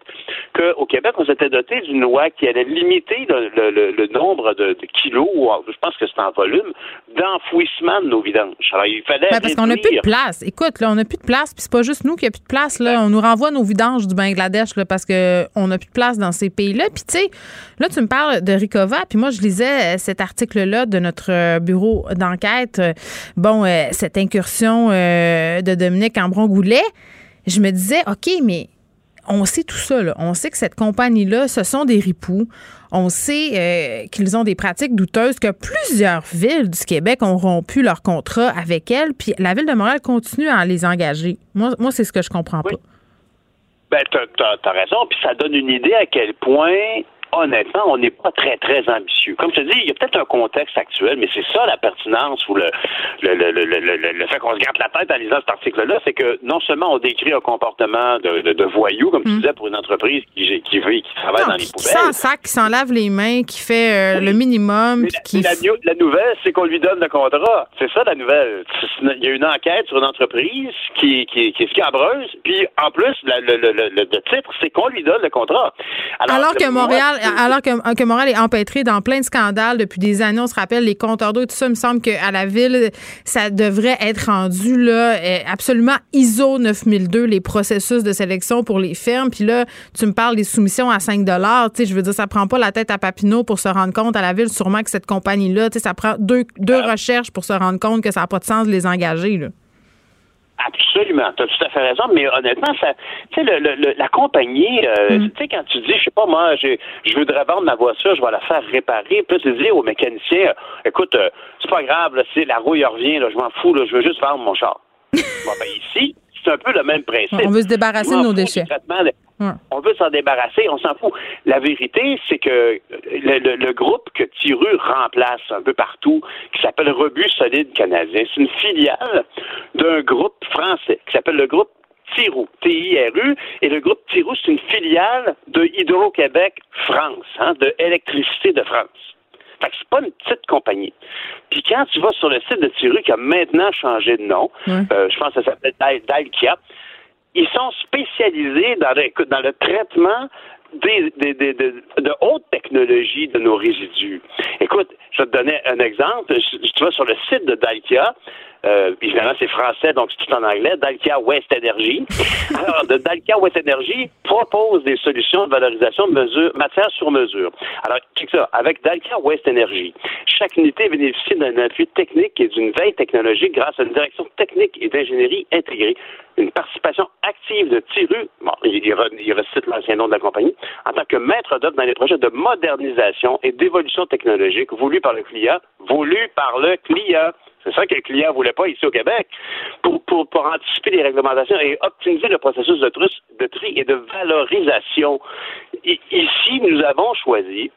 S15: qu'au Québec, on s'était doté d'une loi qui allait limiter le, nombre de, kilos, ou je pense que c'est en volume, d'enfouissement de nos vidanges. Alors, il fallait.
S1: Ben, parce qu'on n'a plus de place. Écoute, là, on n'a plus de place, puis c'est pas juste nous qui a plus de place. Là. On nous renvoie nos vidanges du Bangladesh là, parce qu'on n'a plus de place dans ces pays-là. Puis, tu sais, là, tu me parles de Ricova. Puis moi, je lisais euh, cet article-là de notre euh, bureau d'enquête. Euh, bon, cette incursion de Dominique Ambron-Goulet. Je me disais, OK, mais on sait tout ça. Là. On sait que cette compagnie-là, ce sont des ripoux. On sait euh, qu'ils ont des pratiques douteuses, que plusieurs villes du Québec ont rompu leur contrat avec elles, puis la ville de Montréal continue à les engager. Moi, moi c'est ce que je comprends pas.
S15: Ben, t'as as, raison, puis ça donne une idée à quel point honnêtement, on n'est pas très, très ambitieux. Comme je te dis, il y a peut-être un contexte actuel, mais c'est ça la pertinence ou le, le, le, le, le fait qu'on se garde la tête en lisant cet article-là, c'est que non seulement on décrit un comportement de, de, voyou, comme tu mm. disais, pour une entreprise qui, qui vit qui travaille dans les poubelles.
S1: Qui sac, qui s'en lave les mains, qui fait euh, le minimum.
S15: Mais
S1: qui...
S15: la, la, nouvelle, c'est qu'on lui donne le contrat. C'est ça la nouvelle. Il y a une enquête sur une entreprise qui, qui, qui est scabreuse, puis en plus, le, le, le, titre, c'est qu'on lui donne le contrat.
S1: Alors, Alors que Montréal alors que, que, Montréal est empêtré dans plein de scandales depuis des années, on se rappelle les compteurs d'eau et tout ça, il me semble qu'à la ville, ça devrait être rendu là euh, absolument ISO 9002, les processus de sélection pour les fermes. Puis là, tu me parles des soumissions à 5 tu sais, je veux dire, ça prend pas la tête à Papineau pour se rendre compte à la ville, sûrement que cette compagnie-là, tu sais, ça prend deux, deux ah. recherches pour se rendre compte que ça n'a pas de sens de les engager, là.
S15: Absolument, tu as tout à fait raison, mais honnêtement, ça, tu sais, le, le, la compagnie, euh, mm. tu sais, quand tu dis, je sais pas, moi, je voudrais vendre ma voiture, je vais la faire réparer, puis tu dis au mécanicien, écoute, euh, c'est pas grave, là, si la rouille revient, là, je m'en fous, là, je veux juste vendre mon char. *laughs* bon, ben ici, c'est un peu le même principe.
S1: On veut se débarrasser de nos déchets.
S15: On veut s'en débarrasser, on s'en fout. La vérité, c'est que le, groupe que Tiru remplace un peu partout, qui s'appelle Rebut Solide Canadien, c'est une filiale d'un groupe français qui s'appelle le groupe Tiru, T-I-R-U, et le groupe Tiru, c'est une filiale de Hydro-Québec France, hein, de Électricité de France. Fait que c'est pas une petite compagnie. Puis quand tu vas sur le site de Tiru, qui a maintenant changé de nom, euh, je pense que ça s'appelle Dalkia, ils sont spécialisés dans le, dans le traitement des, des, des, de, haute technologie de nos résidus. Écoute, je vais te donner un exemple. Tu vas sur le site de Dalkia, euh, évidemment, c'est français, donc c'est tout en anglais. Dalkia West Energy. *laughs* Alors, de Dalkia West Energy propose des solutions de valorisation de mesure, matière sur mesure. Alors, check ça. Avec Dalkia West Energy, chaque unité bénéficie d'un appui technique et d'une veille technologique grâce à une direction technique et d'ingénierie intégrée, une participation active de Tiru, bon, il, il recite l'ancien nom de la compagnie, en tant que maître d'œuvre dans les projets de modernisation et d'évolution technologique voulus par le client, voulus par le client. C'est ça que le client ne voulait pas ici au Québec. Pour, pour, pour, anticiper les réglementations et optimiser le processus de, tri, de tri et de valorisation. ici, nous avons choisi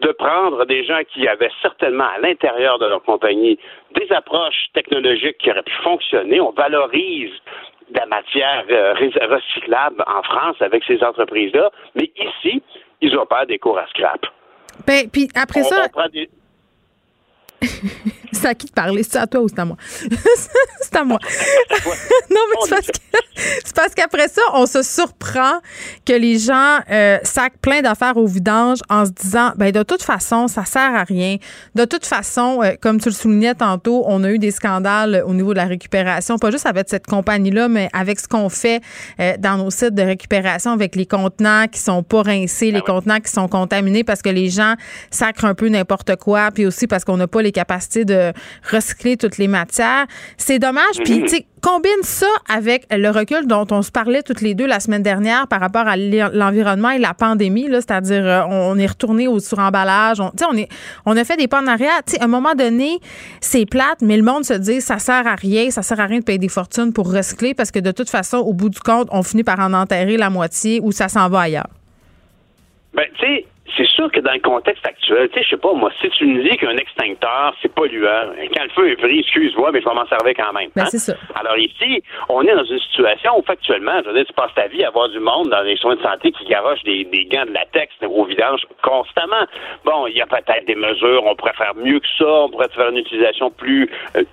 S15: de prendre des gens qui avaient certainement à l'intérieur de leur compagnie des approches technologiques qui auraient pu fonctionner. On valorise de la matière euh, recyclable en France avec ces entreprises-là, mais ici, ils opèrent des cours à scrap.
S1: Ben, puis après ça. *laughs* c'est à qui de parler? C'est à toi ou c'est à moi? *laughs* c'est à moi. *laughs* non, mais *laughs* c'est parce, qu'après ça, on se surprend que les gens euh, sacent plein d'affaires au vidange en se disant, ben de toute façon, ça sert à rien. De toute façon, euh, comme tu le soulignais tantôt, on a eu des scandales au niveau de la récupération, pas juste avec cette compagnie-là, mais avec ce qu'on fait euh, dans nos sites de récupération avec les contenants qui sont pas rincés, les ah contenants qui sont contaminés parce que les gens sacrent un peu n'importe quoi, puis aussi parce qu'on n'a pas les capacités de recycler toutes les matières. C'est dommage. Puis, mhm. tu sais, combine ça avec le recul dont on se parlait toutes les deux la semaine dernière par rapport à l'environnement et la pandémie, c'est-à-dire euh, on est retourné au suremballage, on, on, est, on a fait des pas en arrière. à un moment donné, c'est plate, mais le monde se dit ça sert à rien, ça sert à rien de payer des fortunes pour recycler parce que de toute façon, au bout du compte, on finit par en enterrer la moitié ou ça s'en va ailleurs.
S15: Ben, tu sais, c'est sûr que dans le contexte actuel, tu sais, je sais pas, moi, si tu me dis qu'un extincteur, c'est polluant, quand le feu est pris, excuse-moi, mais je vais m'en servir quand même.
S1: Ben, hein? c'est ça.
S15: Alors ici, on est dans une situation où factuellement, je veux dire, tu passes ta vie à voir du monde dans les soins de santé qui garochent des, des gants de latex au vidange constamment. Bon, il y a peut-être des mesures, on pourrait faire mieux que ça, on pourrait faire une utilisation plus, euh,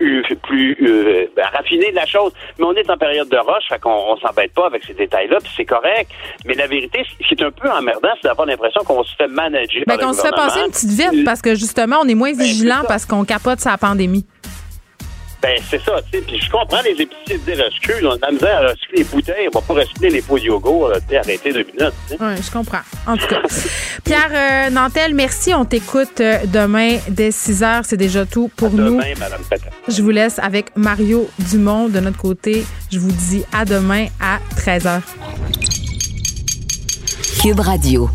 S15: plus euh, ben, raffinée de la chose, mais on est en période de roche, fait qu'on on s'embête pas avec ces détails-là, puis c'est correct. Mais la vérité, ce qui est un peu emmerdant, c'est d'avoir l'impression qu'on se fait manager.
S1: Ben, qu'on se fait passer une petite vite parce que justement, on est moins ben, vigilant parce qu'on capote sa pandémie.
S15: Ben, c'est ça, tu sais. Puis je comprends les épiciers de dire excuse, on a de la misère à recycler les bouteilles, on va pas recycler les pots de yoga, tu sais, arrêter deux minutes.
S1: Oui, je comprends. En tout cas. *laughs* Pierre euh, Nantel, merci. On t'écoute euh, demain dès 6 h. C'est déjà tout pour nous.
S15: Demain, Madame
S1: Je vous laisse avec Mario Dumont de notre côté. Je vous dis à demain à 13 h.
S4: Cube Radio.